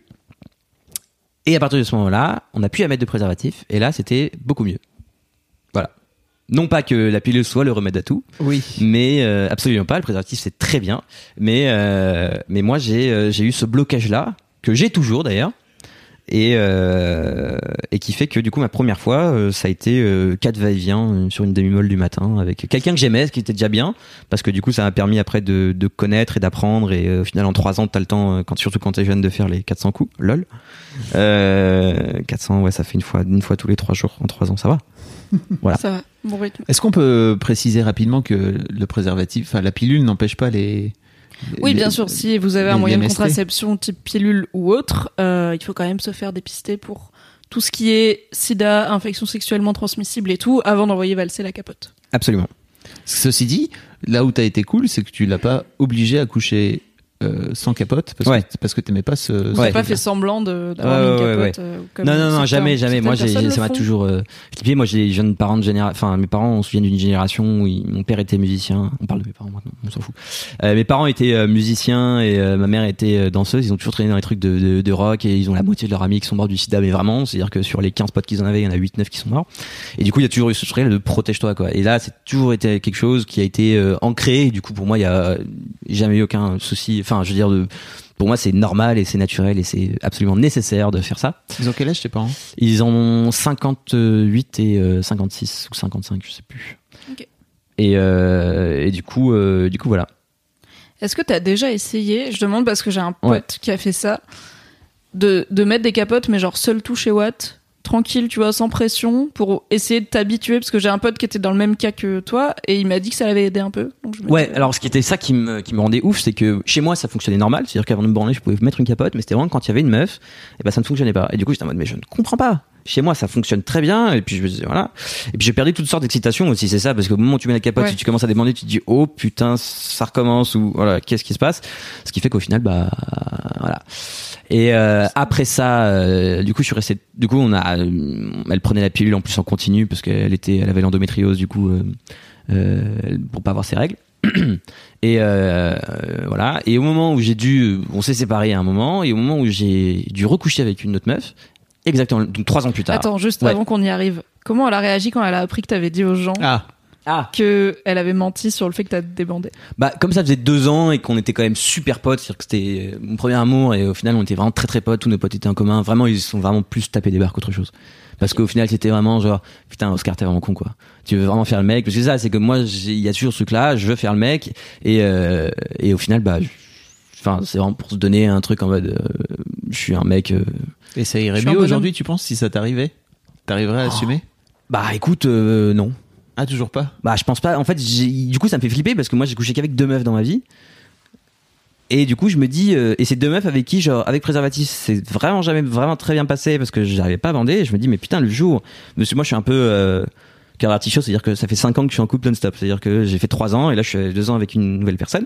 C: et à partir de ce moment-là on n'a plus à mettre de préservatif et là c'était beaucoup mieux. Voilà. Non pas que la pilule soit le remède à tout,
B: Oui.
C: mais euh, absolument pas. Le préservatif c'est très bien, mais euh, mais moi j'ai euh, j'ai eu ce blocage là que j'ai toujours d'ailleurs et euh, et qui fait que du coup ma première fois euh, ça a été euh, quatre va-et-vient euh, sur une demi-molle du matin avec quelqu'un que j'aimais, ce qui était déjà bien parce que du coup ça m'a permis après de, de connaître et d'apprendre et euh, au final en trois ans t'as le temps euh, quand surtout quand t'es jeune de faire les 400 coups, lol. Euh, 400 ouais ça fait une fois une fois tous les trois jours en trois ans ça va. Voilà.
A: Ça va, bon rythme.
B: Est-ce qu'on peut préciser rapidement que le préservatif, enfin la pilule n'empêche pas les.
A: Oui,
B: les-
A: bien sûr, si vous avez un moyen de contraception type pilule ou autre, euh, il faut quand même se faire dépister pour tout ce qui est sida, infection sexuellement transmissible et tout, avant d'envoyer valser la capote.
C: Absolument.
B: Ceci dit, là où t'as été cool, c'est que tu l'as pas obligé à coucher euh, sans capote parce
C: Ouais.
B: que parce que t'aimais pas ce. Ce
A: n'avez pas fait semblant de- d'avoir
C: Ouais,
A: une
C: ouais,
A: capote. euh, comme
C: non, non, non, jamais, jamais. Moi, j'ai, ça m'a toujours. Euh, moi, j'ai des jeunes parents de génération. Enfin, mes parents, on se souvient d'une génération où ils- mon père était musicien. On parle de mes parents maintenant, on s'en fout. Euh, mes parents étaient euh, musiciens et euh, ma mère était euh, danseuse. Ils ont toujours traîné dans les trucs de, de, de rock et ils ont la moitié de leurs amis qui sont morts du sida, mais vraiment, c'est-à-dire que sur les 15 potes qu'ils en avaient, il y en a 8, 9 qui sont morts. Et du coup, il y a toujours eu ce truc de protège-toi, quoi. Et là, c'est toujours été quelque chose qui a été euh, ancré. Et du coup, pour moi, il y a jamais eu aucun souci. Enfin, je veux dire, de, pour moi, c'est normal et c'est naturel et c'est absolument nécessaire de faire ça.
B: Ils ont quel âge tes parents?
C: Ils en ont 58 et euh, 56 ou 55, je sais plus. Et, euh, et du coup, euh, du coup, voilà.
A: Est-ce que t'as déjà essayé Je demande parce que j'ai un pote
C: Ouais.
A: qui a fait ça de, de mettre des capotes, mais genre seul touche et Watt, tranquille, tu vois, sans pression, pour essayer de t'habituer. Parce que j'ai un pote qui était dans le même cas que toi et il m'a dit que ça l'avait aidé un peu. Donc je me
C: Ouais,
A: dis,
C: alors ce qui était ça qui me, qui me rendait ouf, c'est que chez moi ça fonctionnait normal, c'est-à-dire qu'avant de me branler, je pouvais mettre une capote, mais c'était vraiment quand il y avait une meuf, et ben ça ne fonctionnait pas. Et du coup, j'étais en mode, mais je ne comprends pas. Chez moi, ça fonctionne très bien, et puis je me disais, voilà. Et puis j'ai perdu toutes sortes d'excitations aussi, c'est ça, parce qu'au moment où tu mets la capote,
A: Ouais.
C: si tu commences à demander, tu te dis, oh putain, ça recommence, ou voilà, qu'est-ce qui se passe? Ce qui fait qu'au final, bah, voilà. Et euh, après ça, euh, du coup, je suis resté. Du coup, on a, euh, elle prenait la pilule en plus en continu parce qu'elle était, elle avait l'endométriose, du coup, euh, euh, pour pas avoir ses règles. Et euh, voilà. Et au moment où j'ai dû, on s'est séparés à un moment, et au moment où j'ai dû recoucher avec une autre meuf, exactement, donc trois ans plus tard.
A: Attends, juste
C: Ouais.
A: avant qu'on y arrive. Comment elle a réagi quand elle a appris que t'avais dit aux gens?
B: Ah,
C: Ah,
A: que elle avait menti sur le fait que t'as débandé
C: bah comme ça faisait deux ans et qu'on était quand même super potes, c'est-à-dire que c'était euh, mon premier amour et au final on était vraiment très très potes, tous nos potes étaient en commun. Vraiment, ils se sont vraiment plus tapés des barres qu'autre chose. Parce qu'au final, c'était vraiment genre, putain, Oscar, t'es vraiment con, quoi. Tu veux vraiment faire le mec? Parce que c'est ça, c'est que moi, il y a toujours ce truc-là, je veux faire le mec. Et, euh, et au final, bah, je- enfin, c'est vraiment pour se donner un truc en mode, euh, je suis un mec, euh,
B: et ça irait mieux aujourd'hui, tu penses, si ça t'arrivait? T'arriverais à
C: Oh.
B: assumer?
C: Bah, écoute, euh, non.
B: Ah, toujours pas?
C: Bah, je pense pas. En fait, du coup, ça me fait flipper parce que moi, j'ai couché qu'avec deux meufs dans ma vie. Et du coup, je me dis, euh, et ces deux meufs avec qui, genre, avec préservatif, c'est vraiment jamais vraiment très bien passé parce que j'arrivais pas à bander. Et je me dis, mais putain, le jour, parce que moi, je suis un peu euh, c'est-à-dire que ça fait cinq ans que je suis en couple non-stop. C'est-à-dire que j'ai fait trois ans et là, je suis deux ans avec une nouvelle personne.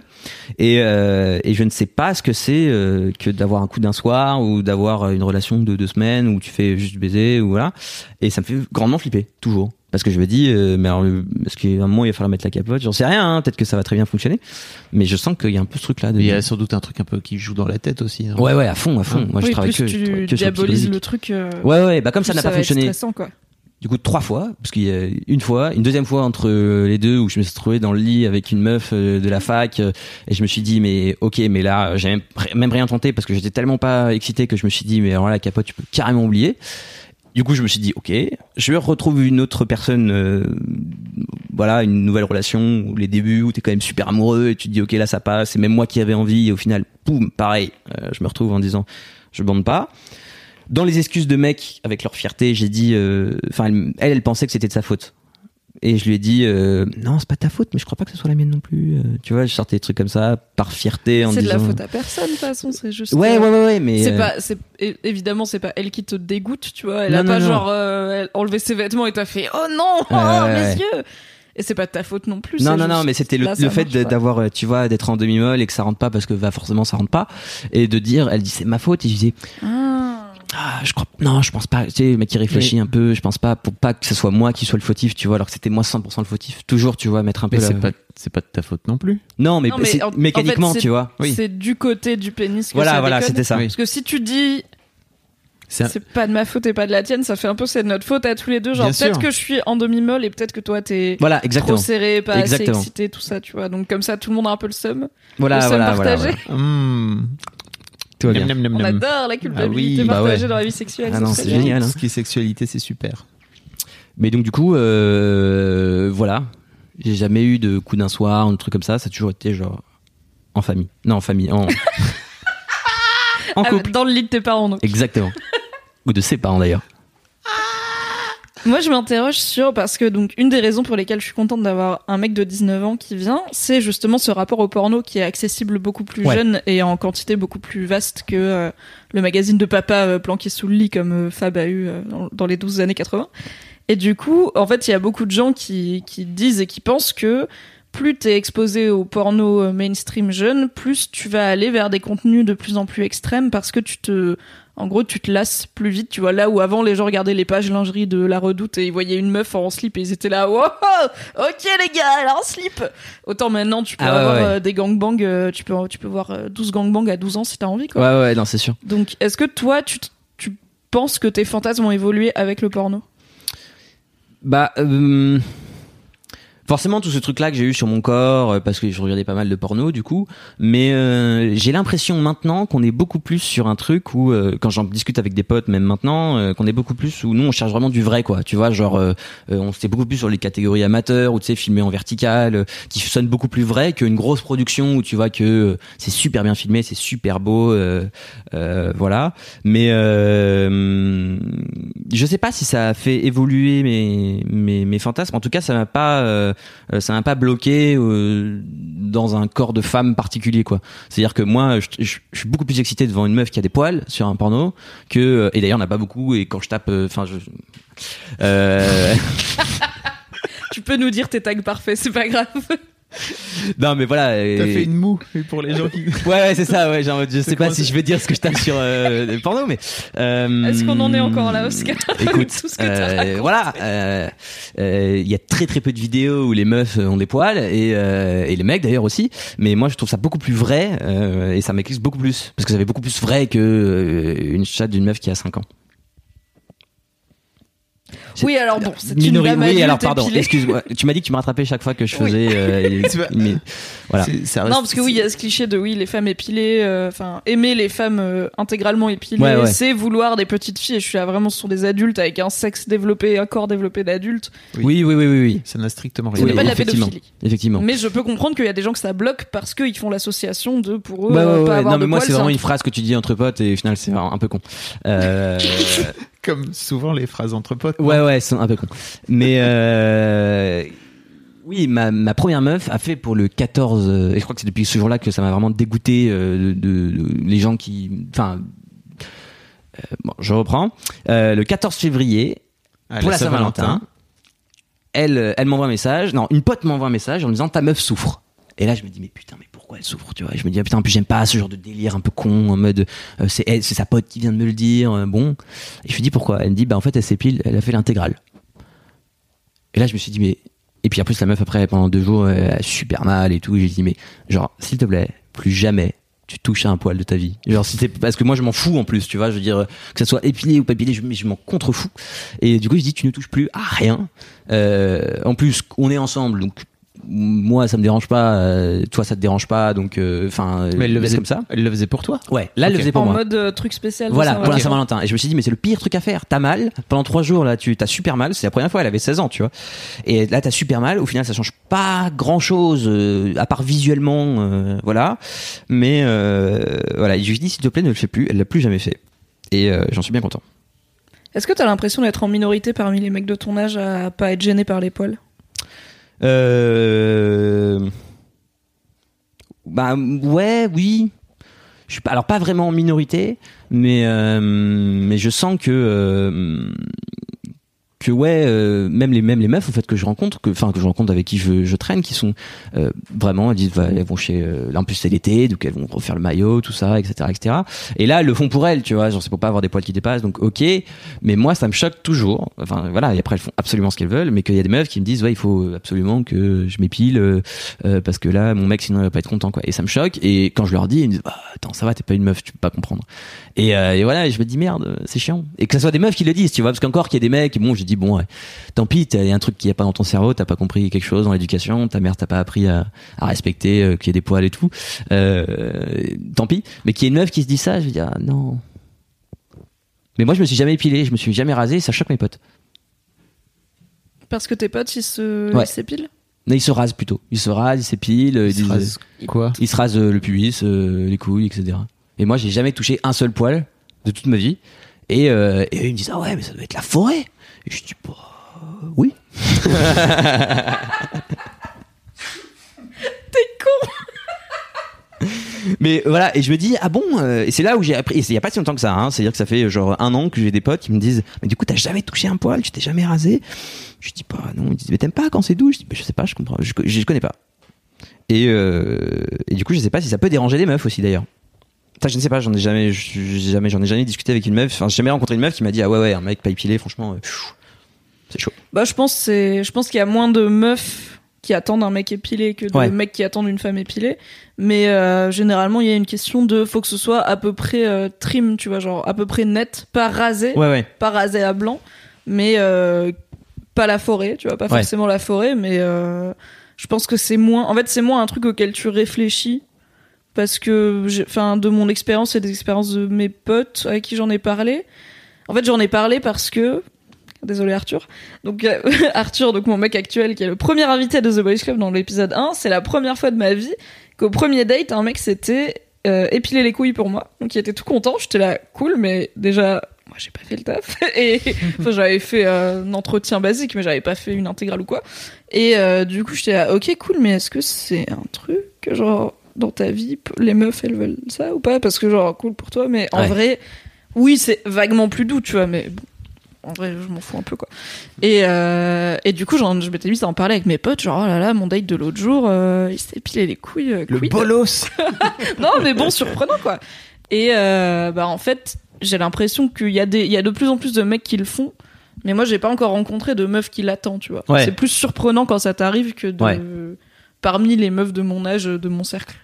C: Et, euh, et je ne sais pas ce que c'est euh, que d'avoir un coup d'un soir ou d'avoir une relation de deux semaines où tu fais juste baiser ou voilà. Et ça me fait grandement flipper, toujours. Parce que je me dis, euh, mais alors, le- est-ce qu'à un moment il va falloir mettre la capote J'en sais rien, hein, peut-être que ça va très bien fonctionner. Mais je sens qu'il y a un peu ce truc-là. De...
B: Il y a sans doute un truc un peu qui joue dans la tête aussi. hein.
C: Ouais, ouais, à fond, à fond.
B: Ouais.
C: Moi, je
A: Oui,
C: travaille
A: plus
C: que, je travaille
A: tu
C: que sur le
A: diabolises le truc. euh,
C: Ouais, ouais, bah comme ça n'a pas fonctionné.
A: stressant, quoi.
C: Du coup, trois fois, parce qu'il y a une fois, une deuxième fois entre les deux où je me suis trouvé dans le lit avec une meuf euh, de la fac euh, et je me suis dit mais ok mais là j'ai même, même rien tenté parce que j'étais tellement pas excité que je me suis dit mais alors là la capote tu peux carrément oublier. Du coup je me suis dit ok je retrouve une autre personne euh, voilà une nouvelle relation ou les débuts où t'es quand même super amoureux et tu te dis ok là ça passe c'est même moi qui avais envie et au final boum pareil euh, je me retrouve en disant je bande pas dans les excuses de mecs avec leur fierté, j'ai dit, euh, enfin, elle, elle pensait que c'était de sa faute. Et je lui ai dit, euh, non, c'est pas ta faute, mais je crois pas que ce soit la mienne non plus. Euh, tu vois, je sortais des trucs comme ça, par fierté, en
A: C'est de
C: disant.
A: la faute à personne, de toute façon, c'est juste.
C: Ouais,
A: euh,
C: ouais, ouais, ouais, mais.
A: C'est
C: euh,
A: pas, évidemment, c'est pas elle qui te dégoûte, tu vois. Elle
C: Non,
A: a
C: non,
A: pas
C: non.
A: genre enlevé ses vêtements et t'as fait oh non, oh, mes yeux. Et c'est pas de ta faute non plus.
C: Non, non, non, mais c'était le, le fait d'avoir, tu vois, d'être en demi-molle et que ça rentre pas parce que va forcément ça rentre pas. Et de dire, elle dit c'est ma faute. Et je disais,
A: Ah.
C: Ah, je crois, non, je pense pas. Tu sais, le mec qui réfléchit un peu, je pense pas pour pas que ce soit moi qui soit le fautif, tu vois, alors que c'était moi 100% le fautif. Toujours, tu vois, mettre un peu
B: Mais
C: la-
B: c'est pas, c'est pas de ta faute non plus.
C: Non, mais,
A: Non, mais en
C: mécaniquement,
A: fait,
C: tu vois.
B: Oui.
A: C'est du côté du pénis que
C: Voilà,
A: ça
C: voilà, c'était ça.
B: Oui.
A: Parce que si tu dis
B: C'est un-
A: pas de ma faute et pas de la tienne, ça fait un peu c'est de notre faute à tous les deux. Genre peut-être que je suis en demi-molle et peut-être que toi t'es
C: Voilà,
A: trop
C: exactement.
A: serré, pas
C: Exactement.
A: assez excité, tout ça, tu vois. Donc comme ça, tout le monde a un peu le seum.
C: Voilà,
A: le seum
C: voilà, voilà,
A: partagé.
C: voilà.
B: Mmh.
C: Tout va bien.
A: On adore la culpabilité
B: Ah oui, bah
A: partagée
B: ouais.
A: dans la vie sexuelle.
C: Ah c'est génial. hein.
B: Ce qui est sexualité, c'est super.
C: Mais donc du coup, euh, voilà, j'ai jamais eu de coup d'un soir, un truc comme ça. Ça a toujours été genre en famille. Non, en famille, en, en
A: Ah,
C: couple.
A: Dans le lit de tes parents, donc.
C: Exactement. Ou de ses parents d'ailleurs.
A: Moi, je m'interroge sur parce que donc une des raisons pour lesquelles je suis contente d'avoir un mec de 19 ans qui vient, c'est justement ce rapport au porno qui est accessible beaucoup plus
C: Ouais.
A: jeune et en quantité beaucoup plus vaste que euh, le magazine de papa euh, planqué sous le lit comme euh, Fab a eu dans, dans les 12 années 80. Et du coup, en fait, il y a beaucoup de gens qui, qui disent et qui pensent que plus t'es exposé au porno mainstream jeune, plus tu vas aller vers des contenus de plus en plus extrêmes parce que tu te, en gros, tu te lasses plus vite. Tu vois, là où avant les gens regardaient les pages lingerie de la redoute et ils voyaient une meuf en slip et ils étaient là, wow, ok les gars, elle a un slip. Autant maintenant, tu peux
C: Ah
A: avoir
C: ouais.
A: euh, des gangbangs, euh, tu peux, tu peux voir euh, 12 gangbangs à 12 ans si t'as envie, quoi.
C: Ouais, ouais, non, c'est sûr.
A: Donc, est-ce que toi, tu, tu penses que tes fantasmes ont évolué avec le porno?
C: Bah, euh, forcément tout ce truc là que j'ai eu sur mon corps euh, parce que je regardais pas mal de porno du coup. Mais euh, j'ai l'impression maintenant qu'on est beaucoup plus sur un truc où euh, quand j'en discute avec des potes même maintenant euh, qu'on est beaucoup plus où nous on cherche vraiment du vrai quoi. Tu vois genre euh, euh, on s'était beaucoup plus sur les catégories amateurs ou tu sais filmé en vertical qui sonne beaucoup plus vrai qu'une grosse production où tu vois que c'est super bien filmé c'est super beau voilà. Mais je sais pas si ça a fait évoluer mes mes, mes fantasmes. En tout cas ça m'a pas ça m'a pas bloqué euh, dans un corps de femme particulier quoi c'est à dire que moi je, suis beaucoup plus excité devant une meuf qui a des poils sur un porno que et d'ailleurs on n'a pas beaucoup et quand je tape euh, enfin je euh,
A: Tu peux nous dire tes tags parfaits, c'est pas grave.
C: non mais voilà
B: T'as
C: et-
B: fait une moue pour les gens qui.
C: ouais, ouais c'est ça ouais genre je sais pas si je vais dire ce que je tape sur euh, le porno mais euh,
A: Est-ce qu'on en est encore là, Oscar
C: écoute
A: Tout ce que t'as
C: euh, voilà euh, euh, il y a très très peu de vidéos où les meufs ont des poils et, euh, et les mecs d'ailleurs aussi mais moi je trouve ça beaucoup plus vrai euh, et ça m'éclipse beaucoup plus parce que ça fait beaucoup plus vrai que euh, une chatte d'une meuf qui a 5 ans
A: Oui, alors bon, c'est une dame
C: oui alors pardon excuse-moi tu m'as dit que tu me rattrapais chaque fois que je
A: Oui.
C: faisais euh, mais- voilà
B: ça reste-
A: Non, parce que oui, il y a ce cliché de oui, les femmes épilées, euh, enfin, aimer les femmes euh, intégralement épilées,
C: Ouais, ouais.
A: c'est vouloir des petites filles. Et je suis là vraiment, ce sont des adultes avec un sexe développé, un corps développé d'adulte.
C: oui oui oui oui, oui.
B: Ça n'a strictement
A: Ce
B: rien.
A: n'est
C: Oui,
A: pas de la
C: effectivement.
A: pédophilie.
C: effectivement
A: Mais je peux comprendre qu'il y a des gens que ça bloque parce qu'ils font l'association de pour eux
C: Ouais,
A: euh,
C: ouais,
A: pas
C: ouais.
A: avoir
C: Non,
A: de
C: mais moi, c'est vraiment
A: un
C: une phrase que tu dis entre potes et au final, c'est un peu con.
B: Comme souvent les phrases entre potes.
C: ouais, ouais, c'est un peu con. Mais euh, oui, ma, ma première meuf a fait pour le 14, euh, et je crois que c'est depuis ce jour-là que ça m'a vraiment dégoûté euh, de, de- les gens qui. Enfin. bon, je reprends. Le 14 février,
B: À
C: pour la Saint-Valentin, elle, elle m'envoie un message. Non, une pote m'envoie un message en me disant ta meuf souffre. Et là, je me dis mais putain, mais elle souffre, tu vois Je me dis ah, putain, en plus j'aime pas ce genre de délire un peu con en mode euh, c'est c'est sa pote qui vient de me le dire. euh, bon, et je lui dis pourquoi? Elle me dit bah en fait elle s'épile, elle a fait l'intégrale. Et là, je me suis dit mais et puis en plus la meuf après pendant deux jours elle a super mal et tout. J'ai dit mais genre s'il te plaît, plus jamais tu touches à un poil de ta vie. Genre si parce que moi je m'en fous en plus, tu vois, je veux dire que ça soit épilé ou pas épilé, je, je m'en contrefous. Et du coup, je dis tu ne touches plus à rien. Euh, en plus, on est ensemble, donc moi ça me dérange pas, euh, toi ça te dérange pas, donc euh, enfin
B: Mais elle le faisait
C: comme ça.
B: Elle le faisait pour toi.
C: Ouais, là elle le faisait pour
A: en
C: moi.
A: mode euh, truc spécial.
C: Voilà, pour la
A: Saint-Valentin.
C: Et je me suis dit, mais c'est le pire truc à faire. T'as mal. Pendant trois jours, là, tu t'as super mal. C'est la première fois, elle avait 16 ans, tu vois. Et là, t'as super mal. Au final, ça change pas grand chose, à part visuellement, euh, voilà. Mais, euh, voilà. Et je lui ai dit, s'il te plaît, ne le fais plus. Elle l'a plus jamais fait. Et euh, j'en suis bien content.
A: Est-ce que t'as l'impression d'être en minorité parmi les mecs de ton âge à pas être gêné par les poils?
C: Euh... Bah ouais, oui. Je suis pas, alors pas vraiment en minorité, mais euh, mais je sens que euh, que ouais, euh, même les même les meufs en fait que je rencontre, que enfin que je rencontre avec qui je, je traîne, qui sont euh, vraiment elles disent bah, elles vont chez euh, en plus c'est l'été donc elles vont refaire le maillot tout ça etc etc et là elles le font pour elles tu vois genre c'est pour pas avoir des poils qui dépassent donc ok. Mais moi ça me choque toujours enfin voilà et après elles font absolument ce qu'elles veulent mais qu'il y a des meufs qui me disent ouais il faut absolument que je m'épile euh, euh, parce que là mon mec sinon il va pas être content quoi. Et ça me choque et quand je leur dis ils me disent bah, attends ça va t'es pas une meuf tu peux pas comprendre. Et, euh, et voilà et je me dis merde c'est chiant. Et que ça soit des meufs qui le disent tu vois parce qu'encore qu'il y a des mecs bon dis bon ouais, tant pis il y a un truc qui est pas dans ton cerveau t'as pas compris quelque chose dans l'éducation ta mère t'a pas appris à, à respecter euh, qu'il y ait des poils et tout. Euh, tant pis. Mais qu'il y ait une meuf qui se dit ça je vais dire ah, non. Mais moi je me suis jamais épilé je me suis jamais rasé ça choque mes potes.
A: Parce que tes potes, ils se
C: Ouais.
A: ils s'épilent
C: mais ils se rasent plutôt. Ils se rasent ils s'épilent ils,
B: Il se
C: disent-
B: rase quoi?
C: ils se rasent euh, le pubis euh, les couilles etc et moi j'ai jamais touché un seul poil de toute ma vie. Et, euh, et eux, ils me disent ah ouais mais ça doit être la forêt et je dis bah oui.
A: T'es con.
C: Mais voilà, et je me dis, ah bon, euh, et c'est là où j'ai appris, et c'est il y a pas si longtemps que ça, hein, c'est-à-dire que ça fait genre un an que j'ai des potes qui me disent, mais du coup, t'as jamais touché un poil, tu t'es jamais rasé? Je dis, bah non, ils disent, mais t'aimes pas quand c'est doux? Je dis, bah, je sais pas, je comprends, je, je, connais pas. Et, euh, et du coup, je sais pas si ça peut déranger les meufs aussi d'ailleurs. Je ne sais pas, j'en ai jamais, jamais, j'en ai jamais discuté avec une meuf, enfin, j'ai jamais rencontré une meuf qui m'a dit, ah ouais, ouais, un mec pas épilé, franchement, euh, c'est chaud.
A: Bah, je pense, c'est, je pense qu'il y a moins de meufs qui attendent un mec épilé que de
C: Ouais.
A: mecs qui attendent une femme épilée. Mais euh, généralement, il y a une question de faut que ce soit à peu près euh, trim, tu vois, genre à peu près net, pas rasé,
C: Ouais, ouais.
A: pas rasé à blanc, mais euh, pas la forêt, tu vois, pas forcément la forêt, mais je pense que c'est moins. En fait, c'est moins un truc auquel tu réfléchis parce que, enfin, de mon expérience et des expériences de mes potes avec qui j'en ai parlé. En fait, j'en ai parlé parce que. Désolé Arthur. Donc euh, Arthur, donc mon mec actuel, qui est le premier invité de The Boys Club dans l'épisode 1, c'est la première fois de ma vie qu'au premier date, un mec s'était euh, épilé les couilles pour moi. Donc il était tout content. J'étais là, cool, mais déjà, moi j'ai pas fait le taf. Et enfin, j'avais fait euh, un entretien basique, mais j'avais pas fait une intégrale ou quoi. Et euh, du coup, j'étais là, ok, cool, mais est-ce que c'est un truc genre dans ta vie, les meufs elles veulent ça ou pas? Parce que genre cool pour toi, mais en
C: Ouais.
A: vrai, oui, c'est vaguement plus doux, tu vois, mais bon, en vrai, je m'en fous un peu quoi. Et, euh, et du coup, genre, je m'étais mise à en parler avec mes potes, genre, oh là là, mon date de l'autre jour, euh, il s'est épilé les couilles. euh,
B: Le bolos
A: non, mais bon, surprenant quoi. Et euh, bah en fait, j'ai l'impression qu'il y a des, il y a de plus en plus de mecs qui le font. Mais moi, j'ai pas encore rencontré de meufs qui l'attendent, tu vois.
C: Ouais.
A: C'est plus surprenant quand ça t'arrive que de
C: Ouais.
A: parmi les meufs de mon âge, de mon cercle.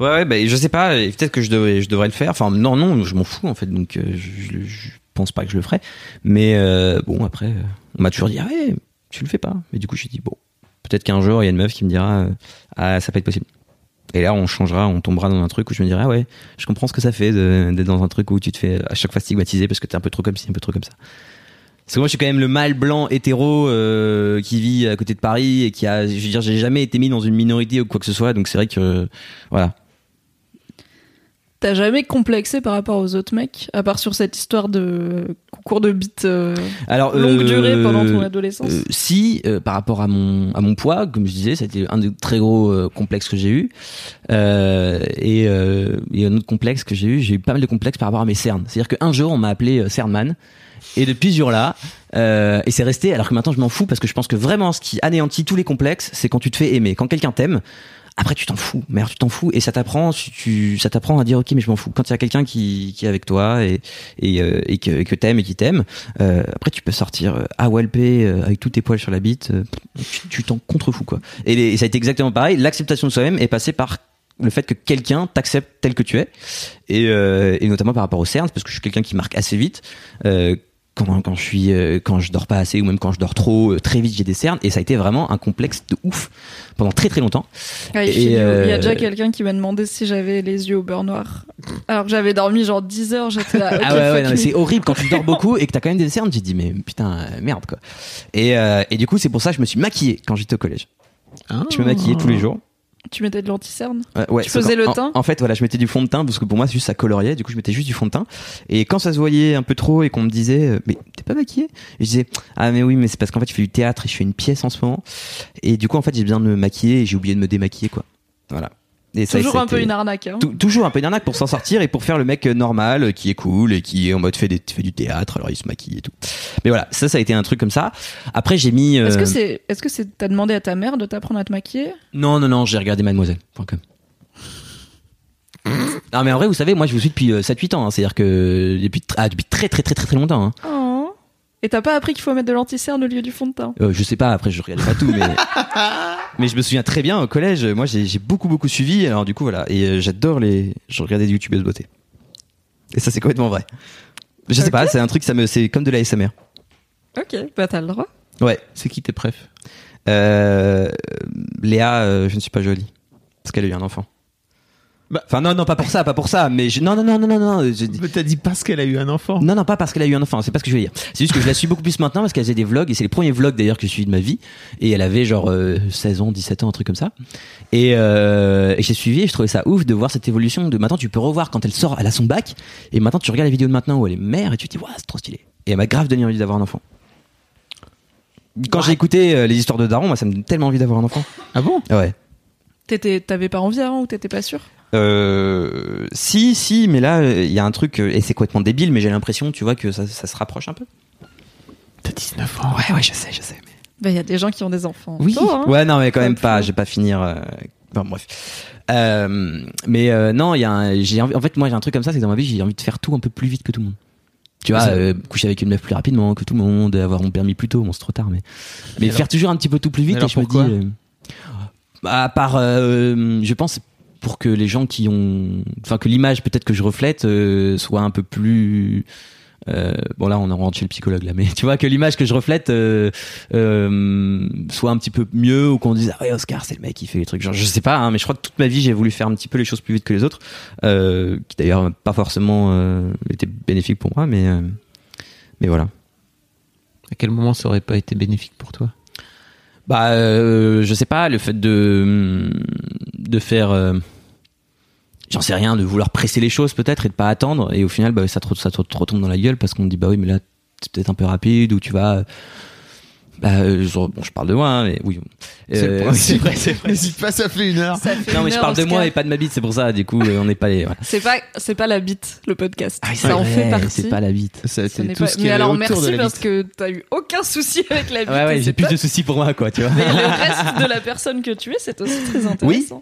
C: Ouais, ouais, bah, je sais pas, peut-être que je devrais, je devrais le faire. Enfin, non, non, je m'en fous en fait, donc euh, je, je, pense pas que je le ferai. Mais euh, bon, après, euh, on m'a toujours dit, ah ouais, tu le fais pas. Mais du coup, je dit, bon, peut-être qu'un jour, il y a une meuf qui me dira, ah, ça peut être possible. Et là, on changera, on tombera dans un truc où je me dirai, ah ouais, je comprends ce que ça fait d'être dans un truc où tu te fais à chaque fois stigmatiser parce que t'es un peu trop comme ci, un peu trop comme ça. Parce que moi, je suis quand même le mâle blanc hétéro euh, qui vit à côté de Paris et qui a, je veux dire, j'ai jamais été mis dans une minorité ou quoi que ce soit. Donc c'est vrai que, euh, voilà.
A: T'as jamais complexé par rapport aux autres mecs, à part sur cette histoire de concours de bite euh,
C: Alors
A: longue
C: euh,
A: durée pendant ton adolescence.
C: euh, si, par rapport à mon à mon poids, comme je disais, c'était un des très gros complexes que j'ai eu. Et il y a un autre complexe que j'ai eu. J'ai eu pas mal de complexes par rapport à mes cernes. C'est-à-dire qu'un jour, on m'a appelé Cernman. Et depuis ce jour-là, euh, et c'est resté. Alors que maintenant, je m'en fous parce que je pense que vraiment, ce qui anéantit tous les complexes, c'est quand tu te fais aimer. Quand quelqu'un t'aime. Après, tu t'en fous. Alors, tu t'en fous et ça t'apprend, tu, ça t'apprend à dire ok, mais je m'en fous. Quand il y a quelqu'un qui, qui est avec toi et et, euh, et que, que t'aimes et qui t'aime, euh, après tu peux sortir euh, à Walpé euh, avec tous tes poils sur la bite, euh, tu- tu t'en contrefous quoi. Et, les- ça a été exactement pareil. L'acceptation de soi-même est passée par le fait que quelqu'un t'accepte tel que tu es et, euh, et notamment par rapport aux cernes parce que je suis quelqu'un qui marque assez vite. Euh, quand, quand je suis euh, quand je dors pas assez ou même quand je dors trop euh, très vite j'ai des cernes et ça a été vraiment un complexe de ouf pendant très très longtemps
A: Ouais,
C: et,
A: il y a
C: euh,
A: déjà quelqu'un qui m'a demandé si j'avais les yeux au beurre noir. Alors que j'avais dormi genre 10 heures, j'étais là. ok,
C: ah ouais, ouais
A: fuck
C: non, mais
A: me.
C: c'est horrible quand tu dors beaucoup et que t'as quand même des cernes. J'ai dit mais putain euh, merde quoi. Et, euh, et du coup c'est pour ça que je me suis maquillé quand j'étais au collège. Je me maquillais tous les jours.
A: Tu mettais de l'anticerne?
C: Ouais, ouais,
A: Tu faisais le
C: en-
A: teint?
C: en, fait, voilà, je mettais du fond de teint parce que pour moi, c'est juste ça coloriait. Du coup, je mettais juste du fond de teint. Et quand ça se voyait un peu trop et qu'on me disait, euh, mais t'es pas maquillé? Et je disais, ah mais oui, mais c'est parce qu'en fait, je fais du théâtre et je fais une pièce en ce moment. Et du coup, en fait, j'ai besoin de me maquiller et j'ai oublié de me démaquiller, quoi. Voilà. Et ça,
A: Toujours un peu une arnaque. Hein.
C: Tou- toujours un peu une arnaque pour s'en sortir et pour faire le mec euh, normal euh, qui est cool et qui est en mode fait, des, fait du théâtre alors il se maquille et tout mais voilà ça ça a été un truc comme ça après j'ai mis euh,
A: Est-ce que c'est, est-ce que c'est, t'as demandé à ta mère de t'apprendre à te maquiller?
C: Non non non j'ai regardé mademoiselle.com non mais en vrai vous savez moi je vous suis depuis 7-8 ans hein. c'est à dire que depuis, ah, depuis très très très très très longtemps hein.
A: Oh. Et t'as pas appris qu'il faut mettre de l'anticerne au lieu du fond de teint
C: Euh, je sais pas après je regardais pas tout mais mais je me souviens très bien au collège moi j'ai beaucoup beaucoup suivi alors du coup voilà. Et euh, j'adore les je regardais des youtubeuses beauté. Et ça c'est complètement vrai. Je sais pas c'est un truc ça me c'est comme de la SMR
A: Ok, bah t'as le droit.
C: ouais.
B: C'est qui tes préf
C: euh, Léa euh, je ne suis pas jolie. Parce qu'elle a eu un enfant. Enfin non non pas pour ça pas pour ça mais je, non non non non non non je
B: T'as dit parce qu'elle a eu un enfant.
C: non, non, pas parce qu'elle a eu un enfant, c'est pas ce que je veux dire. C'est juste que je la suis beaucoup plus maintenant parce qu'elle faisait des vlogs et c'est les premiers vlogs d'ailleurs que je suis de ma vie. Et elle avait genre euh, 16 ans, 17 ans, un truc comme ça. Et, euh, et j'ai suivi et je trouvais ça ouf de voir cette évolution de maintenant tu peux revoir quand elle sort, elle a son bac et maintenant tu regardes la vidéo de maintenant où elle est mère et tu te dis, waouh, c'est trop stylé. Et elle m'a grave donné envie d'avoir un enfant. Quand j'ai écouté euh, les histoires de Daron, moi ça me donne tellement envie d'avoir un enfant.
B: Ah bon?
C: Ouais.
A: T'étais, t'avais pas envie avant ou t'étais pas sûr
C: Euh, si, si, mais là, il y a un truc, euh, et c'est complètement débile, mais j'ai l'impression, tu vois, que ça, ça se rapproche un peu.
B: T'as 19 ans.
C: Ouais, ouais, je sais, je sais. mais-
A: Bah y a des gens qui ont des enfants.
C: Oui.
A: tôt, hein.
C: Ouais, non, mais quand même pas. Je vais pas finir. euh, Enfin, bref. Euh, mais euh, non, il y a. Un... J'ai envie... En fait, moi, j'ai un truc comme ça, c'est que dans ma vie, j'ai envie de faire tout un peu plus vite que tout le monde. Tu vois, euh, coucher avec une meuf plus rapidement que tout le monde, avoir mon permis plus tôt, bon, c'est trop tard, mais mais
B: alors-
C: faire toujours un petit peu tout plus vite. et je me dis, euh, à part, euh, je pense pour que les gens qui ont, enfin que l'image peut-être que je reflète euh, soit un peu plus euh, bon là on rentre chez le psychologue là mais tu vois que l'image que je reflète euh, euh, soit un petit peu mieux ou qu'on dise ah ouais Oscar c'est le mec qui fait les trucs. Genre je sais pas hein, mais je crois que toute ma vie j'ai voulu faire un petit peu les choses plus vite que les autres qui d'ailleurs pas forcément été bénéfique pour moi mais mais voilà.
B: À quel moment ça aurait pas été bénéfique pour toi?
C: Bah je sais pas le fait de de faire j'en sais rien de vouloir presser les choses peut-être et de pas attendre et au final bah, ça te, ça te retombe dans la gueule parce qu'on te dit bah oui mais là c'est peut-être un peu rapide ou tu vas bah, euh, je, bon je parle de moi hein, mais oui Euh, c'est vrai c'est vrai
B: N'hésite pas, ça fait une heure.
A: Ça fait
C: non
A: une
C: mais je parle de moi et pas de ma bite c'est pour ça du coup euh, on n'est pas les voilà.
A: C'est pas, c'est pas la bite, le podcast.
C: Ah
A: ça en
C: vrai,
A: fait partie.
C: c'est pas la bite
B: Ça,
A: Ce
B: c'est
A: n'est
B: tout
A: pas-
B: ce qui
A: Mais
B: est
A: alors merci
B: de la
A: parce que t'as eu aucun souci avec la bite.
C: ouais ouais j'ai plus de soucis pour moi quoi tu vois
A: Mais le reste de la personne que tu es, c'est aussi très intéressant.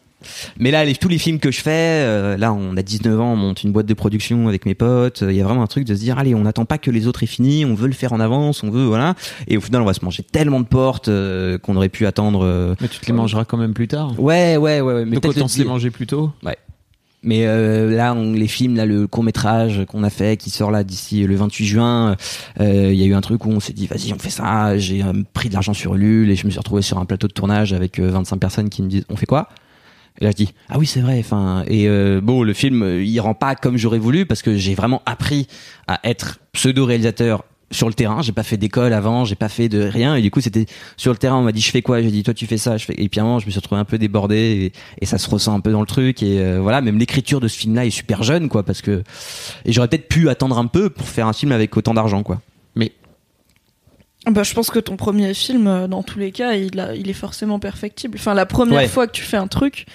C: Mais là, les, tous les films que je fais, euh, là, on a 19 ans, on monte une boîte de production avec mes potes. Il y a vraiment un truc de se dire, allez, on n'attend pas que les autres aient fini, on veut le faire en avance, on veut, voilà. Et au final, on va se manger tellement de portes euh, qu'on aurait pu attendre. euh,
B: Mais tu te les mangeras quand même plus tard.
C: Ouais, ouais, ouais, ouais. Mais
B: Donc autant se les manger plus tôt?
C: Mais euh, là, on, les films, là, le court métrage qu'on a fait, qui sort là d'ici le 28 juin, euh, il y a eu un truc où on s'est dit, vas-y, on fait ça. J'ai euh, pris de l'argent sur Ulule et je me suis retrouvé sur un plateau de tournage avec euh, 25 personnes qui me disent, on fait quoi? Et là, je dis, ah oui, c'est vrai. Enfin, et euh, bon, le film, euh, il rend pas comme j'aurais voulu parce que j'ai vraiment appris à être pseudo réalisateur sur le terrain. J'ai pas fait d'école avant, j'ai pas fait de rien. Et du coup, c'était sur le terrain. On m'a dit, je fais quoi? J'ai dit, toi, tu fais ça. Je fais. Et puis à un moment, je me suis retrouvé un peu débordé et, ça se ressent un peu dans le truc. Et euh, voilà, même l'écriture de ce film-là est super jeune, quoi, parce que et j'aurais peut-être pu attendre un peu pour faire un film avec autant d'argent, quoi.
A: Bah, je pense que ton premier film, euh, dans tous les cas, il, a, il est forcément perfectible. Enfin, la première
C: Ouais.
A: fois que tu fais un truc,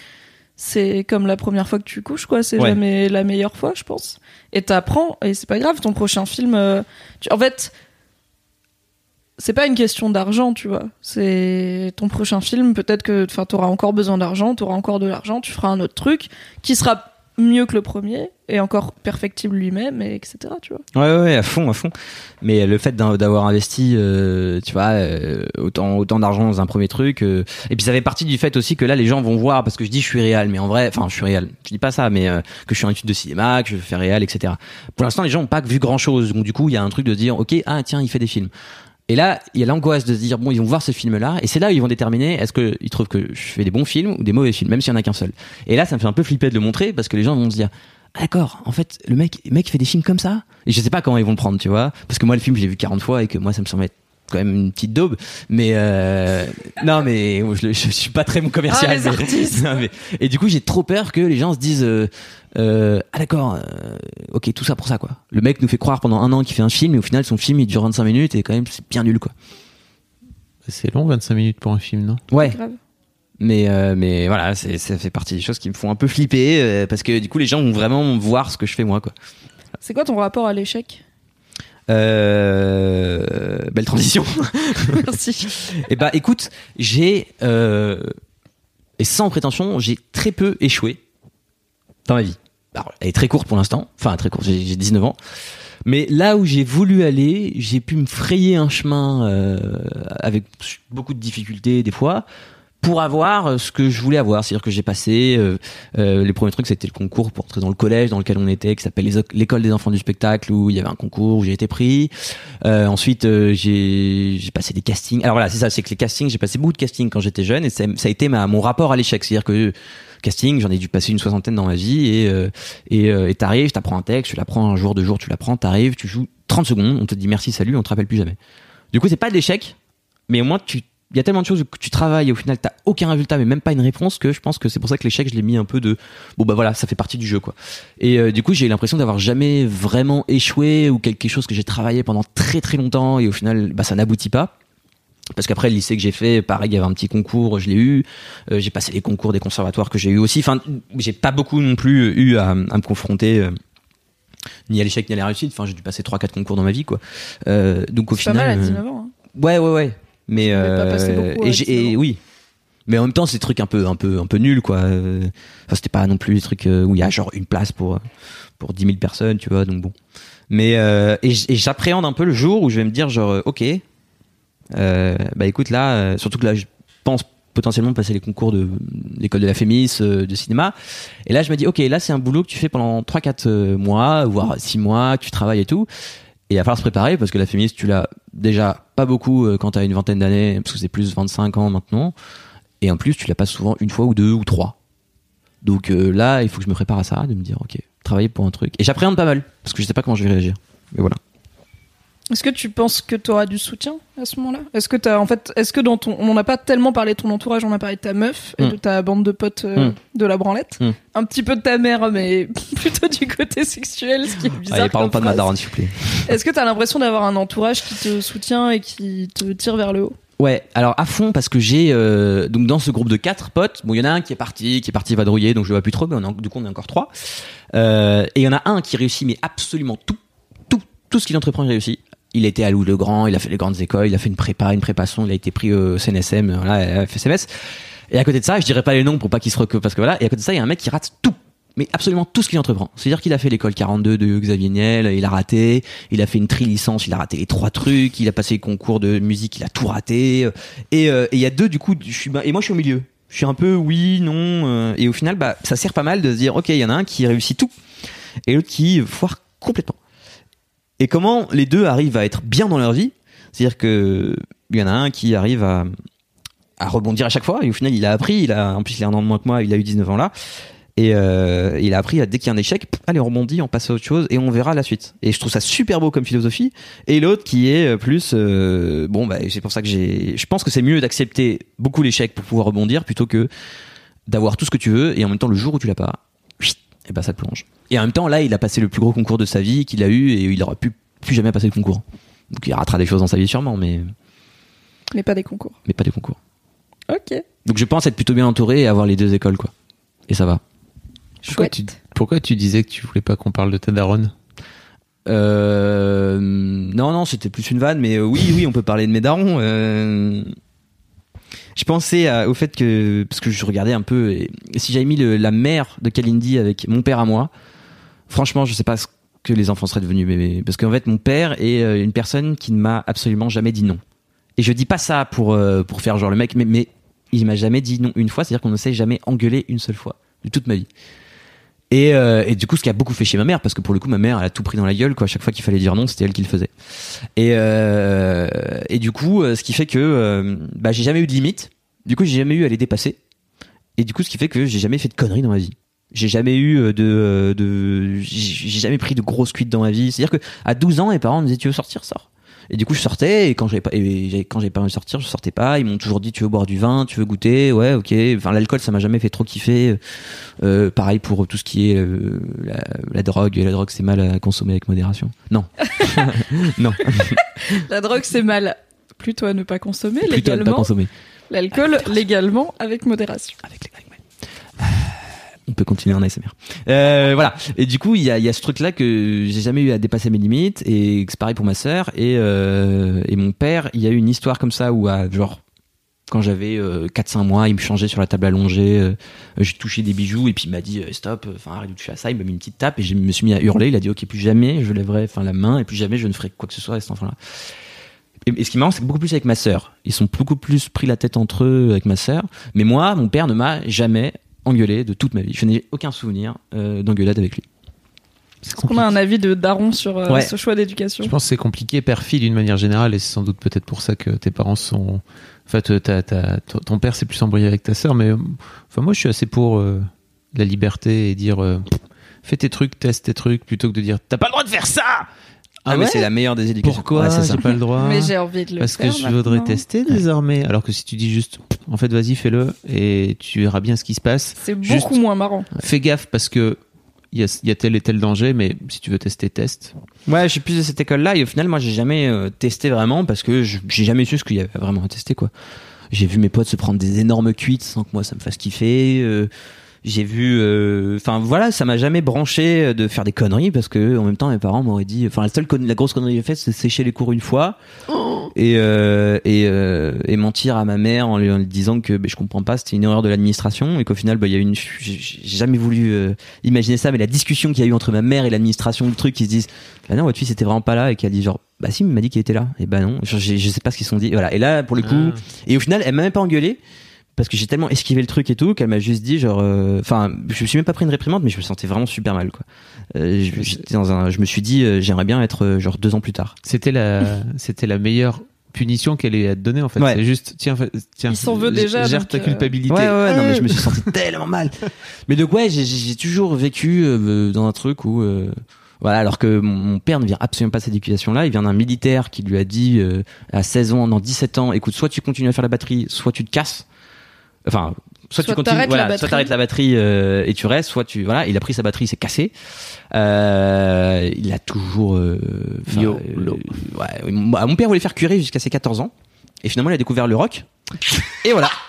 A: c'est comme la première fois que tu couches, quoi. C'est
C: Ouais.
A: jamais la meilleure fois, je pense. Et t'apprends, et c'est pas grave. Ton prochain film, euh, tu- en fait, c'est pas une question d'argent, tu vois. C'est ton prochain film, peut-être que, enfin, t'auras encore besoin d'argent, t'auras encore de l'argent, tu feras un autre truc qui sera mieux que le premier et encore perfectible lui-même, et etc. Tu vois.
C: Ouais, ouais, à fond, à fond. Mais le fait d'avoir investi, euh, tu vois, euh, autant, autant d'argent dans un premier truc, euh, et puis ça fait partie du fait aussi que là, les gens vont voir, parce que je dis je suis réel, mais en vrai, enfin, je suis réel. Je dis pas ça, mais euh, que je suis en étude de cinéma, que je fais réel, etc. Pour l'instant, les gens n'ont pas vu grand chose. Donc, du coup, il y a un truc de dire, ok, ah, tiens, il fait des films. Et là, il y a l'angoisse de se dire, bon, ils vont voir ce film-là, et c'est là où ils vont déterminer est-ce qu'ils trouvent que je fais des bons films ou des mauvais films, même s'il y en a qu'un seul. Et là, ça me fait un peu flipper de le montrer, parce que les gens vont se dire, ah, d'accord, en fait, le mec, le mec fait des films comme ça? Et je sais pas comment ils vont le prendre, tu vois? Parce que moi, le film, je l'ai vu 40 fois et que moi, ça me semble être quand même une petite daube. Mais, euh, non, mais je, je, suis pas très bon commercial.
A: Ah, les
C: mais-
A: artistes.
C: Non, mais- et du coup, j'ai trop peur que les gens se disent, euh, euh, ah, d'accord, euh, ok, tout ça pour ça, quoi. Le mec nous fait croire pendant un an qu'il fait un film et au final, son film, il dure 25 minutes et quand même, c'est bien nul, quoi.
B: C'est long, 25 minutes pour un film, non?
C: Ouais. Mais euh, mais voilà, c'est ça fait partie des choses qui me font un peu flipper euh, parce que du coup les gens vont vraiment voir ce que je fais moi quoi.
A: C'est quoi ton rapport à l'échec?
C: Euh, belle transition.
A: Merci.
C: Et bah écoute, j'ai euh, et sans prétention, j'ai très peu échoué dans ma vie. Alors, elle est très courte pour l'instant, enfin très courte, j'ai j'ai 19 ans. Mais là où j'ai voulu aller, j'ai pu me frayer un chemin euh, avec beaucoup de difficultés des fois pour avoir euh, ce que je voulais avoir. C'est-à-dire que j'ai passé euh, euh, les premiers trucs, c'était le concours pour entrer dans le collège dans lequel on était, qui s'appelle l'école des enfants du spectacle, où il y avait un concours où j'ai été pris. Euh, ensuite, euh, j'ai passé des castings. Alors voilà, c'est ça, c'est que les castings, j'ai passé beaucoup de castings quand j'étais jeune, et c'est- ça a été ma, mon rapport à l'échec. C'est-à-dire que casting, j'en ai dû passer une soixantaine dans ma vie, et euh, et euh, t'arrives, t'apprends un texte, tu l'apprends un jour, deux jours, tu l'apprends, t'arrives, tu joues 30 secondes, on te dit merci, salut, on te rappelle plus jamais. Du coup, c'est pas de l'échec, mais au moins tu il y a tellement de choses que tu travailles et au final t'as aucun résultat mais même pas une réponse que je pense que c'est pour ça que l'échec je l'ai mis un peu de bon bah voilà ça fait partie du jeu quoi et euh, du coup j'ai eu l'impression d'avoir jamais vraiment échoué ou quelque chose que j'ai travaillé pendant très très longtemps et au final bah ça n'aboutit pas parce qu'après le lycée que j'ai fait pareil il y avait un petit concours je l'ai eu Euh, j'ai passé les concours des conservatoires que j'ai eu aussi enfin j'ai pas beaucoup non plus eu à, à me confronter euh, ni à l'échec ni à la réussite enfin j'ai dû passer trois quatre concours dans ma vie quoi donc au
A: C'est pas
C: final
A: mal à
C: euh,
A: 19 ans. hein.
C: Ouais, ouais, ouais. Mais
A: pas
C: euh,
A: beaucoup
C: et, j'ai-
A: 19
C: et
A: ans.
C: oui. Mais en même temps, c'est des trucs un peu, un peu, un peu nuls, quoi. Euh, Enfin, c'était pas non plus des trucs euh, où il y a genre une place pour pour 10 000 personnes, tu vois. Donc bon. Mais euh, et j'appréhende un peu le jour où je vais me dire genre, euh, ok, euh, bah écoute là, surtout que là, je pense potentiellement passer les concours de l'école de la Fémis de cinéma. Et là, je me dis, ok, là, c'est un boulot que tu fais pendant 3-4 mois, voire 6 mois, que tu travailles et tout. Et il va falloir se préparer parce que la féministe, tu l'as déjà pas beaucoup euh, quand t'as une vingtaine d'années, parce que c'est plus 25 ans maintenant. Et en plus, tu l'as pas souvent une fois ou deux ou trois. Donc euh, là, il faut que je me prépare à ça, de me dire, ok, travailler pour un truc. Et j'appréhende pas mal, parce que je sais pas comment je vais réagir. Mais voilà.
A: Est-ce que tu penses que tu auras du soutien à ce moment-là? Est-ce que t'as en fait, est-ce que dans ton, on n'a pas tellement parlé de ton entourage, on a parlé de ta meuf et
C: Mm.
A: de ta bande de potes euh,
C: Mm.
A: de la branlette,
C: Mm.
A: un petit peu de ta mère, mais plutôt du côté sexuel, ce qui est bizarre.
C: Allez, parlons pas de ma daronne, s'il vous plaît.
A: Est-ce que t'as l'impression d'avoir un entourage qui te soutient et qui te tire vers le haut?
C: Ouais, alors à fond parce que j'ai euh, donc dans ce groupe de quatre potes, bon il y en a un qui est parti, qui est parti vadrouiller, donc je le vois plus trop, mais on est, du coup on est encore trois. Euh, et il y en a un qui réussit mais absolument tout, tout, tout ce qu'il entreprend il réussit. Il était à Louis le Grand, il a fait les grandes écoles, il a fait une prépa, une préparation, il a été pris au CNSM, voilà, FSMS. Et à côté de ça, je dirais pas les noms pour pas qu'ils se recopent parce que voilà. Et à côté de ça, il y a un mec qui rate tout. Mais absolument tout ce qu'il entreprend. C'est-à-dire qu'il a fait l'école 42 de Xavier Niel, il a raté. Il a fait une tri-licence, il a raté les trois trucs. Il a passé les concours de musique, il a tout raté. Et euh, et il y a deux, du coup, et moi je suis au milieu. Je suis un peu oui, non. euh, et au final, bah, ça sert pas mal de se dire, ok, il y en a un qui réussit tout et l'autre qui foire complètement. Et comment les deux arrivent à être bien dans leur vie? C'est-à-dire que il y en a un qui arrive à, à rebondir à chaque fois et au final il a appris, il a en plus il a un an de moins que moi, il a eu 19 ans là et euh, il a appris à dès qu'il y a un échec, allez on rebondit, on passe à autre chose et on verra la suite. Et je trouve ça super beau comme philosophie. Et l'autre qui est euh, plus euh, bon bah c'est pour ça que j'ai, je pense que c'est mieux d'accepter beaucoup l'échec pour pouvoir rebondir plutôt que d'avoir tout ce que tu veux et en même temps le jour où tu l'as pas, et ben ça te plonge. Et en même temps là il a passé le plus gros concours de sa vie qu'il a eu et il aurait pu plus jamais passer le concours. Donc il ratera des choses dans sa vie sûrement mais
A: Mais pas des concours.
C: mais pas des concours.
A: Ok.
C: Donc je pense être plutôt bien entouré et avoir les deux écoles quoi. Et ça va.
B: Pourquoi tu, pourquoi tu disais que tu voulais pas qu'on parle de ta daronne
C: Euh, non, non, c'était plus une vanne, mais euh, oui, oui, on peut parler de mes darons. Euh, je pensais au fait que, parce que je regardais un peu, et, si j'avais mis la mère de Kalindi avec mon père à moi, franchement, je sais pas ce que les enfants seraient devenus, mais, mais- parce qu'en fait, mon père est euh, une personne qui ne m'a absolument jamais dit non. Et je dis pas ça pour, euh, pour faire genre le mec, mais, mais il m'a jamais dit non une fois, c'est-à-dire qu'on ne s'est jamais engueulé une seule fois de toute ma vie. Et, euh, et du coup, ce qui a beaucoup fait chez ma mère, parce que pour le coup, ma mère, elle a tout pris dans la gueule, quoi. Chaque fois qu'il fallait dire non, c'était elle qui le faisait. Et, euh, et du coup, euh, ce qui fait que euh, bah, j'ai jamais eu de limite. Du coup, j'ai jamais eu à les dépasser. Et du coup, ce qui fait que j'ai jamais fait de conneries dans ma vie. J'ai jamais eu euh, de, de j'ai j'ai jamais pris de grosses cuites dans ma vie. C'est-à-dire que à 12 ans, mes parents me disaient tu veux sortir, sors? Et du coup, je sortais et quand j'avais pas, et quand j'ai pas envie de sortir, je sortais pas. Ils m'ont toujours dit tu veux boire du vin, tu veux goûter, ouais, ok. Enfin, l'alcool, ça m'a jamais fait trop kiffer. Euh, pareil pour tout ce qui est euh, la, la drogue. La drogue, c'est mal à consommer avec modération. Non, non,
A: La drogue, c'est mal. Plutôt à ne pas consommer
C: plutôt à ne pas
A: légalement.
C: consommer.
A: L'alcool, légalement, avec modération.
C: avec les. On peut continuer en ASMR. Euh, voilà. Et du coup, il y a, ce truc-là que j'ai jamais eu à dépasser mes limites et c'est pareil pour ma sœur et, euh, et mon père. Il y a eu une histoire comme ça où, genre, quand j'avais euh, 4-5 mois, il me changeait sur la table allongée, euh, j'ai touché des bijoux et puis il m'a dit stop, enfin arrête de toucher à ça. Il m'a mis une petite tape et je me suis mis à hurler. Il a dit ok, plus jamais je lèverai enfin la main et plus jamais je ne ferai quoi que ce soit à cet enfant-là. Et, ce qui est marrant, c'est beaucoup plus avec ma sœur. Ils sont beaucoup plus pris la tête entre eux avec ma sœur. Mais moi, mon père ne m'a jamais engueulé de toute ma vie. Je n'ai aucun souvenir euh, d'engueulade avec lui.
B: C'est
A: Est-ce qu'on a un avis de daron sur euh,
C: Ouais.
A: ce choix d'éducation
B: Je pense que c'est compliqué père-fille d'une manière générale et c'est sans doute peut-être pour ça que tes parents sont. En fait, euh, t'as- t'as- ton ton père s'est plus embrouillé avec ta sœur, mais enfin moi je suis assez pour euh, la liberté et dire euh, fais tes trucs, teste tes trucs plutôt que de dire t'as pas le droit de faire ça.
C: Ah, mais c'est la meilleure des éducations.
B: Pourquoi
C: Ouais,
B: j'ai pas le droit
A: Mais j'ai envie de le
B: Parce
A: faire.
B: que je voudrais tester désormais. Alors que si tu dis juste en fait vas-y fais-le et tu verras bien ce qui se passe.
A: C'est
B: Juste-
A: beaucoup moins marrant.
B: Fais gaffe parce que il y a, il y a tel et tel danger, mais si tu veux tester, teste.
C: Ouais, je suis plus de cette école-là et au final, moi, j'ai jamais euh, testé vraiment parce que je- j'ai jamais su ce qu'il y avait vraiment à tester, quoi. J'ai vu mes potes se prendre des énormes cuites sans que moi ça me fasse kiffer. euh, j'ai vu, euh, enfin voilà, ça m'a jamais branché de faire des conneries parce que en même temps mes parents m'auraient dit, enfin la seule la grosse connerie que j'ai faite c'est sécher les cours une fois et euh, et, euh, et mentir à ma mère en lui, en lui disant que ben, je comprends pas, c'était une erreur de l'administration et qu'au final bah il y a eu une, j'ai jamais voulu euh, imaginer ça, mais la discussion qu'il y a eu entre ma mère et l'administration du truc, qui se disent bah non votre fils était vraiment pas là et a dit genre bah si il m'a dit qu'il était là. Et bah non, je, je je sais pas ce qu'ils se sont dit voilà. Et là pour le coup
B: Ah.
C: et au final elle m'a même pas engueulé parce que j'ai tellement esquivé le truc et tout qu'elle m'a juste dit genre euh, enfin je me suis même pas pris une réprimande mais je me sentais vraiment super mal quoi Euh, je, j'étais dans un je me suis dit euh, j'aimerais bien être euh, genre deux ans plus tard
B: C'était la, c'était la meilleure punition qu'elle ait à te donner en fait.
C: Ouais.
B: C'est juste, tiens, tiens,
A: Il s'en veut déjà,
B: Gère
A: donc,
B: ta
A: euh,
B: culpabilité.
C: ouais ouais, ouais, non mais je me suis senti tellement mal mais donc ouais j'ai, toujours vécu euh, dans un truc où euh, voilà alors que mon, père ne vient absolument pas de cette éducation là il vient d'un militaire qui lui a dit euh, à 16 ans dans 17 ans écoute soit tu continues à faire la batterie soit tu te casses enfin soit, tu continues voilà,
A: la
C: soit
A: batterie.
C: t'arrêtes la batterie euh, et tu restes soit tu voilà il a pris sa batterie il s'est cassé euh, il a toujours euh,
B: Yo,
C: euh, ouais, mon père voulait faire curer jusqu'à ses 14 ans et finalement il a découvert le rock et voilà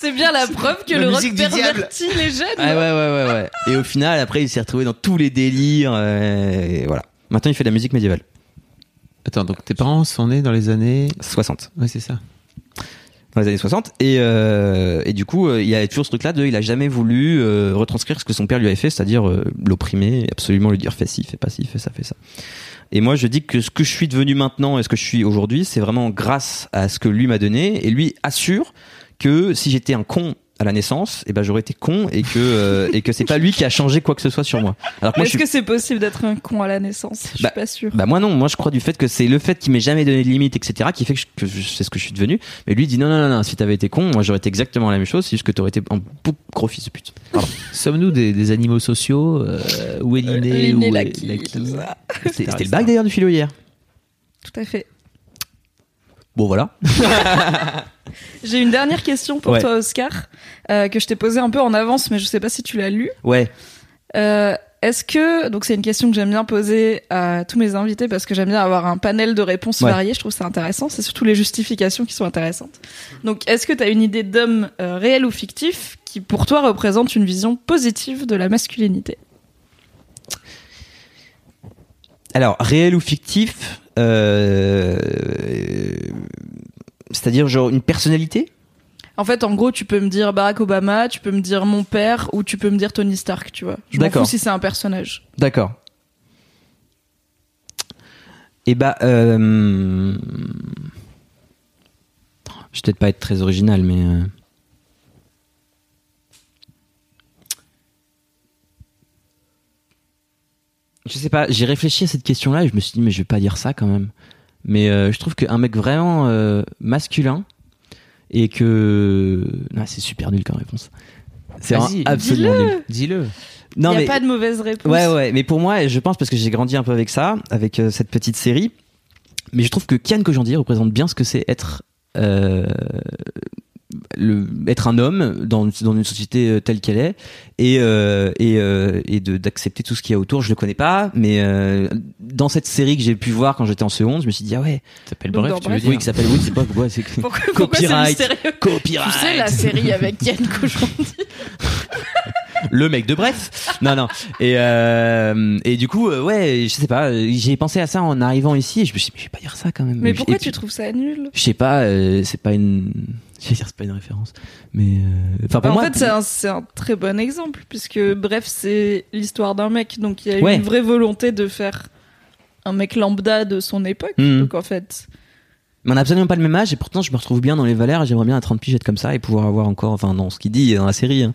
A: C'est bien la preuve que
B: La
A: le rock pervertit les jeunes.
C: ah ouais, ouais, ouais, ouais. Et au final, après, il s'est retrouvé dans tous les délires. euh, et voilà. Maintenant, il fait de la musique médiévale.
B: Attends, donc tes parents sont nés dans les années.
C: 60.
B: Ouais, c'est ça.
C: Dans les années 60. Et, euh, et du coup, euh, il y a toujours ce truc-là de, il a jamais voulu euh, retranscrire ce que son père lui avait fait, c'est-à-dire l'opprimer, absolument lui dire fais ci, fais pas ci, fais ça, fais ça. Et moi, je dis que ce que je suis devenu maintenant et ce que je suis aujourd'hui, c'est vraiment grâce à ce que lui m'a donné. Et lui assure que si j'étais un con à la naissance, et ben j'aurais été con et que euh, et que c'est pas lui qui a changé quoi que ce soit sur moi. Alors que moi, je
A: Est-ce
C: suis
A: que c'est possible d'être un con à la naissance? Je suis
C: Bah,
A: pas sûre.
C: Bah moi non, moi je crois du fait que c'est le fait qu'il m'ait jamais donné de limite, etc., qui fait que je, que je sais ce que je suis devenu. Mais lui dit non non non, non si t'avais été con, moi j'aurais été exactement la même chose, c'est juste que t'aurais été un gros fils de pute. Pardon.
B: Sommes-nous des, des animaux sociaux euh, Où est l'inné
A: Euh, l'inné,
B: Où est.
C: C'était c'était le bac d'ailleurs du philo hier.
A: Tout à fait.
C: Bon voilà.
A: J'ai une dernière question pour
C: Ouais.
A: toi, Oscar, euh, que je t'ai posée un peu en avance, mais je sais pas si tu l'as lu.
C: Ouais.
A: Euh, Est-ce que donc c'est une question que j'aime bien poser à tous mes invités parce que j'aime bien avoir un panel de réponses
C: Ouais.
A: variées. Je trouve ça intéressant. C'est surtout les justifications qui sont intéressantes. Donc, est-ce que tu as une idée d'homme euh, réel ou fictif qui pour toi représente une vision positive de la masculinité?
C: Alors réel ou fictif, c'est-à-dire genre une personnalité?
A: En fait, en gros, tu peux me dire Barack Obama, tu peux me dire mon père, ou tu peux me dire Tony Stark, tu vois. Je m'en fous si c'est un personnage.
C: D'accord. Et bah, euh... je vais peut-être pas être très original, mais je sais pas. J'ai réfléchi à cette question-là et je me suis dit mais je vais pas dire ça quand même. Mais euh, je trouve qu'un mec vraiment euh, masculin et que ah, c'est super nul comme réponse. C'est absolument
A: dis-le.
C: nul.
B: Dis-le.
A: Il
C: Non
A: n'y a
C: mais
A: pas de mauvaise réponse.
C: Ouais, ouais, mais pour moi, je pense parce que j'ai grandi un peu avec ça, avec euh, cette petite série. Mais je trouve que Kian Kojandi représente bien ce que c'est être euh, le, être un homme dans, dans une société euh, telle qu'elle est et euh, et, euh, et de d'accepter tout ce qu'il y a autour. Je le connais pas, mais euh, dans cette série que j'ai pu voir quand j'étais en seconde, je me suis dit ah ouais,
B: Ça s'appelle Bref, tu veux dire
C: oui, qui s'appelle oui, c'est pas pourquoi c'est
A: Pourquoi, pourquoi c'est
C: Copyright. copyright.
A: Tu sais la série avec Yann Kojandi
C: le mec de bref. Non non. Et euh, et du coup euh, ouais je sais pas j'ai pensé à ça en arrivant ici et je me suis dit mais je vais pas dire ça quand même.
A: Mais
C: Et
A: pourquoi
C: puis-
A: tu trouves ça nul?
C: Je sais pas euh, c'est pas une je vais dire c'est pas une référence mais euh, enfin pour
A: en
C: moi
A: fait, c'est un, c'est un très bon exemple, puisque bref, c'est l'histoire d'un mec, donc il y a
C: Ouais.
A: une vraie volonté de faire un mec lambda de son époque.
C: Mhm.
A: Donc en fait,
C: mais on a absolument pas le même âge et pourtant je me retrouve bien dans les valeurs et j'aimerais bien à 30 piges être comme ça et pouvoir avoir encore enfin dans ce qu'il dit dans la série hein,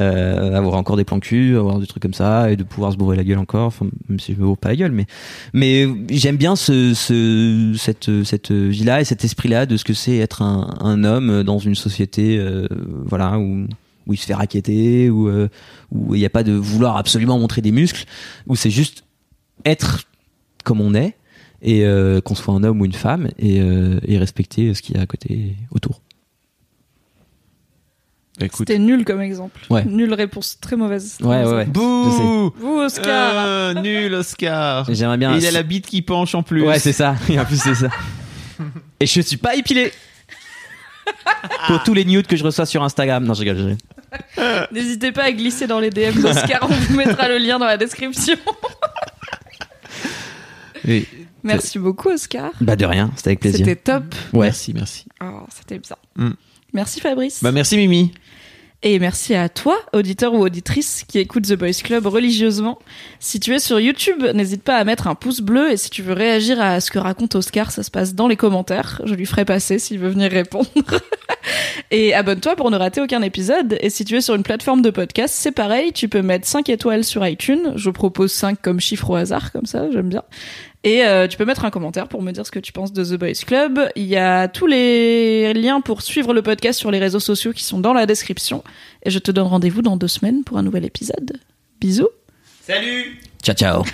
C: euh, avoir encore des plans cul avoir des trucs comme ça et de pouvoir se bourrer la gueule encore enfin même si je me bourre pas la gueule mais mais j'aime bien ce, ce cette cette vie là et cet esprit là de ce que c'est être un, un homme dans une société euh, voilà où où il se fait raqueter où euh, où il n'y a pas de vouloir absolument montrer des muscles où c'est juste être comme on est et euh, qu'on soit un homme ou une femme et, euh, et respecter ce qu'il y a à côté autour.
A: C'était nul comme exemple.
C: Ouais.
A: Nulle réponse, très mauvaise.
C: Ouais, ouais, ouais.
B: Bouh
A: Vous, Oscar
B: Euh, Nul, Oscar
C: J'aimerais bien.
B: Et il a la bite qui penche en plus.
C: Ouais, c'est ça. Et en plus, c'est ça. Et je suis pas épilé. Pour tous les nudes que je reçois sur Instagram. Non, je rigole, je rigole.
A: N'hésitez pas à glisser dans les DM d'Oscar, on vous mettra le lien dans la description.
B: Et-
A: Merci beaucoup, Oscar.
C: Bah, de rien, c'était avec plaisir.
A: C'était top.
C: Ouais.
B: Merci, merci.
A: Oh, c'était bien.
B: Mm.
A: Merci, Fabrice.
B: Bah merci Mimi.
A: Et merci à toi, auditeur ou auditrice, qui écoute The Boys Club religieusement. Si tu es sur YouTube, n'hésite pas à mettre un pouce bleu et si tu veux réagir à ce que raconte Oscar, ça se passe dans les commentaires. Je lui ferai passer s'il veut venir répondre. et abonne-toi pour ne rater aucun épisode. Et si tu es sur une plateforme de podcast, c'est pareil, tu peux mettre 5 étoiles sur iTunes. Je propose 5 comme chiffre au hasard, comme ça, j'aime bien. Et euh, tu peux mettre un commentaire pour me dire ce que tu penses de The Boys Club. Il y a tous les liens pour suivre le podcast sur les réseaux sociaux qui sont dans la description. Et je te donne rendez-vous dans deux semaines pour un nouvel épisode. Bisous.
C: Salut Ciao ciao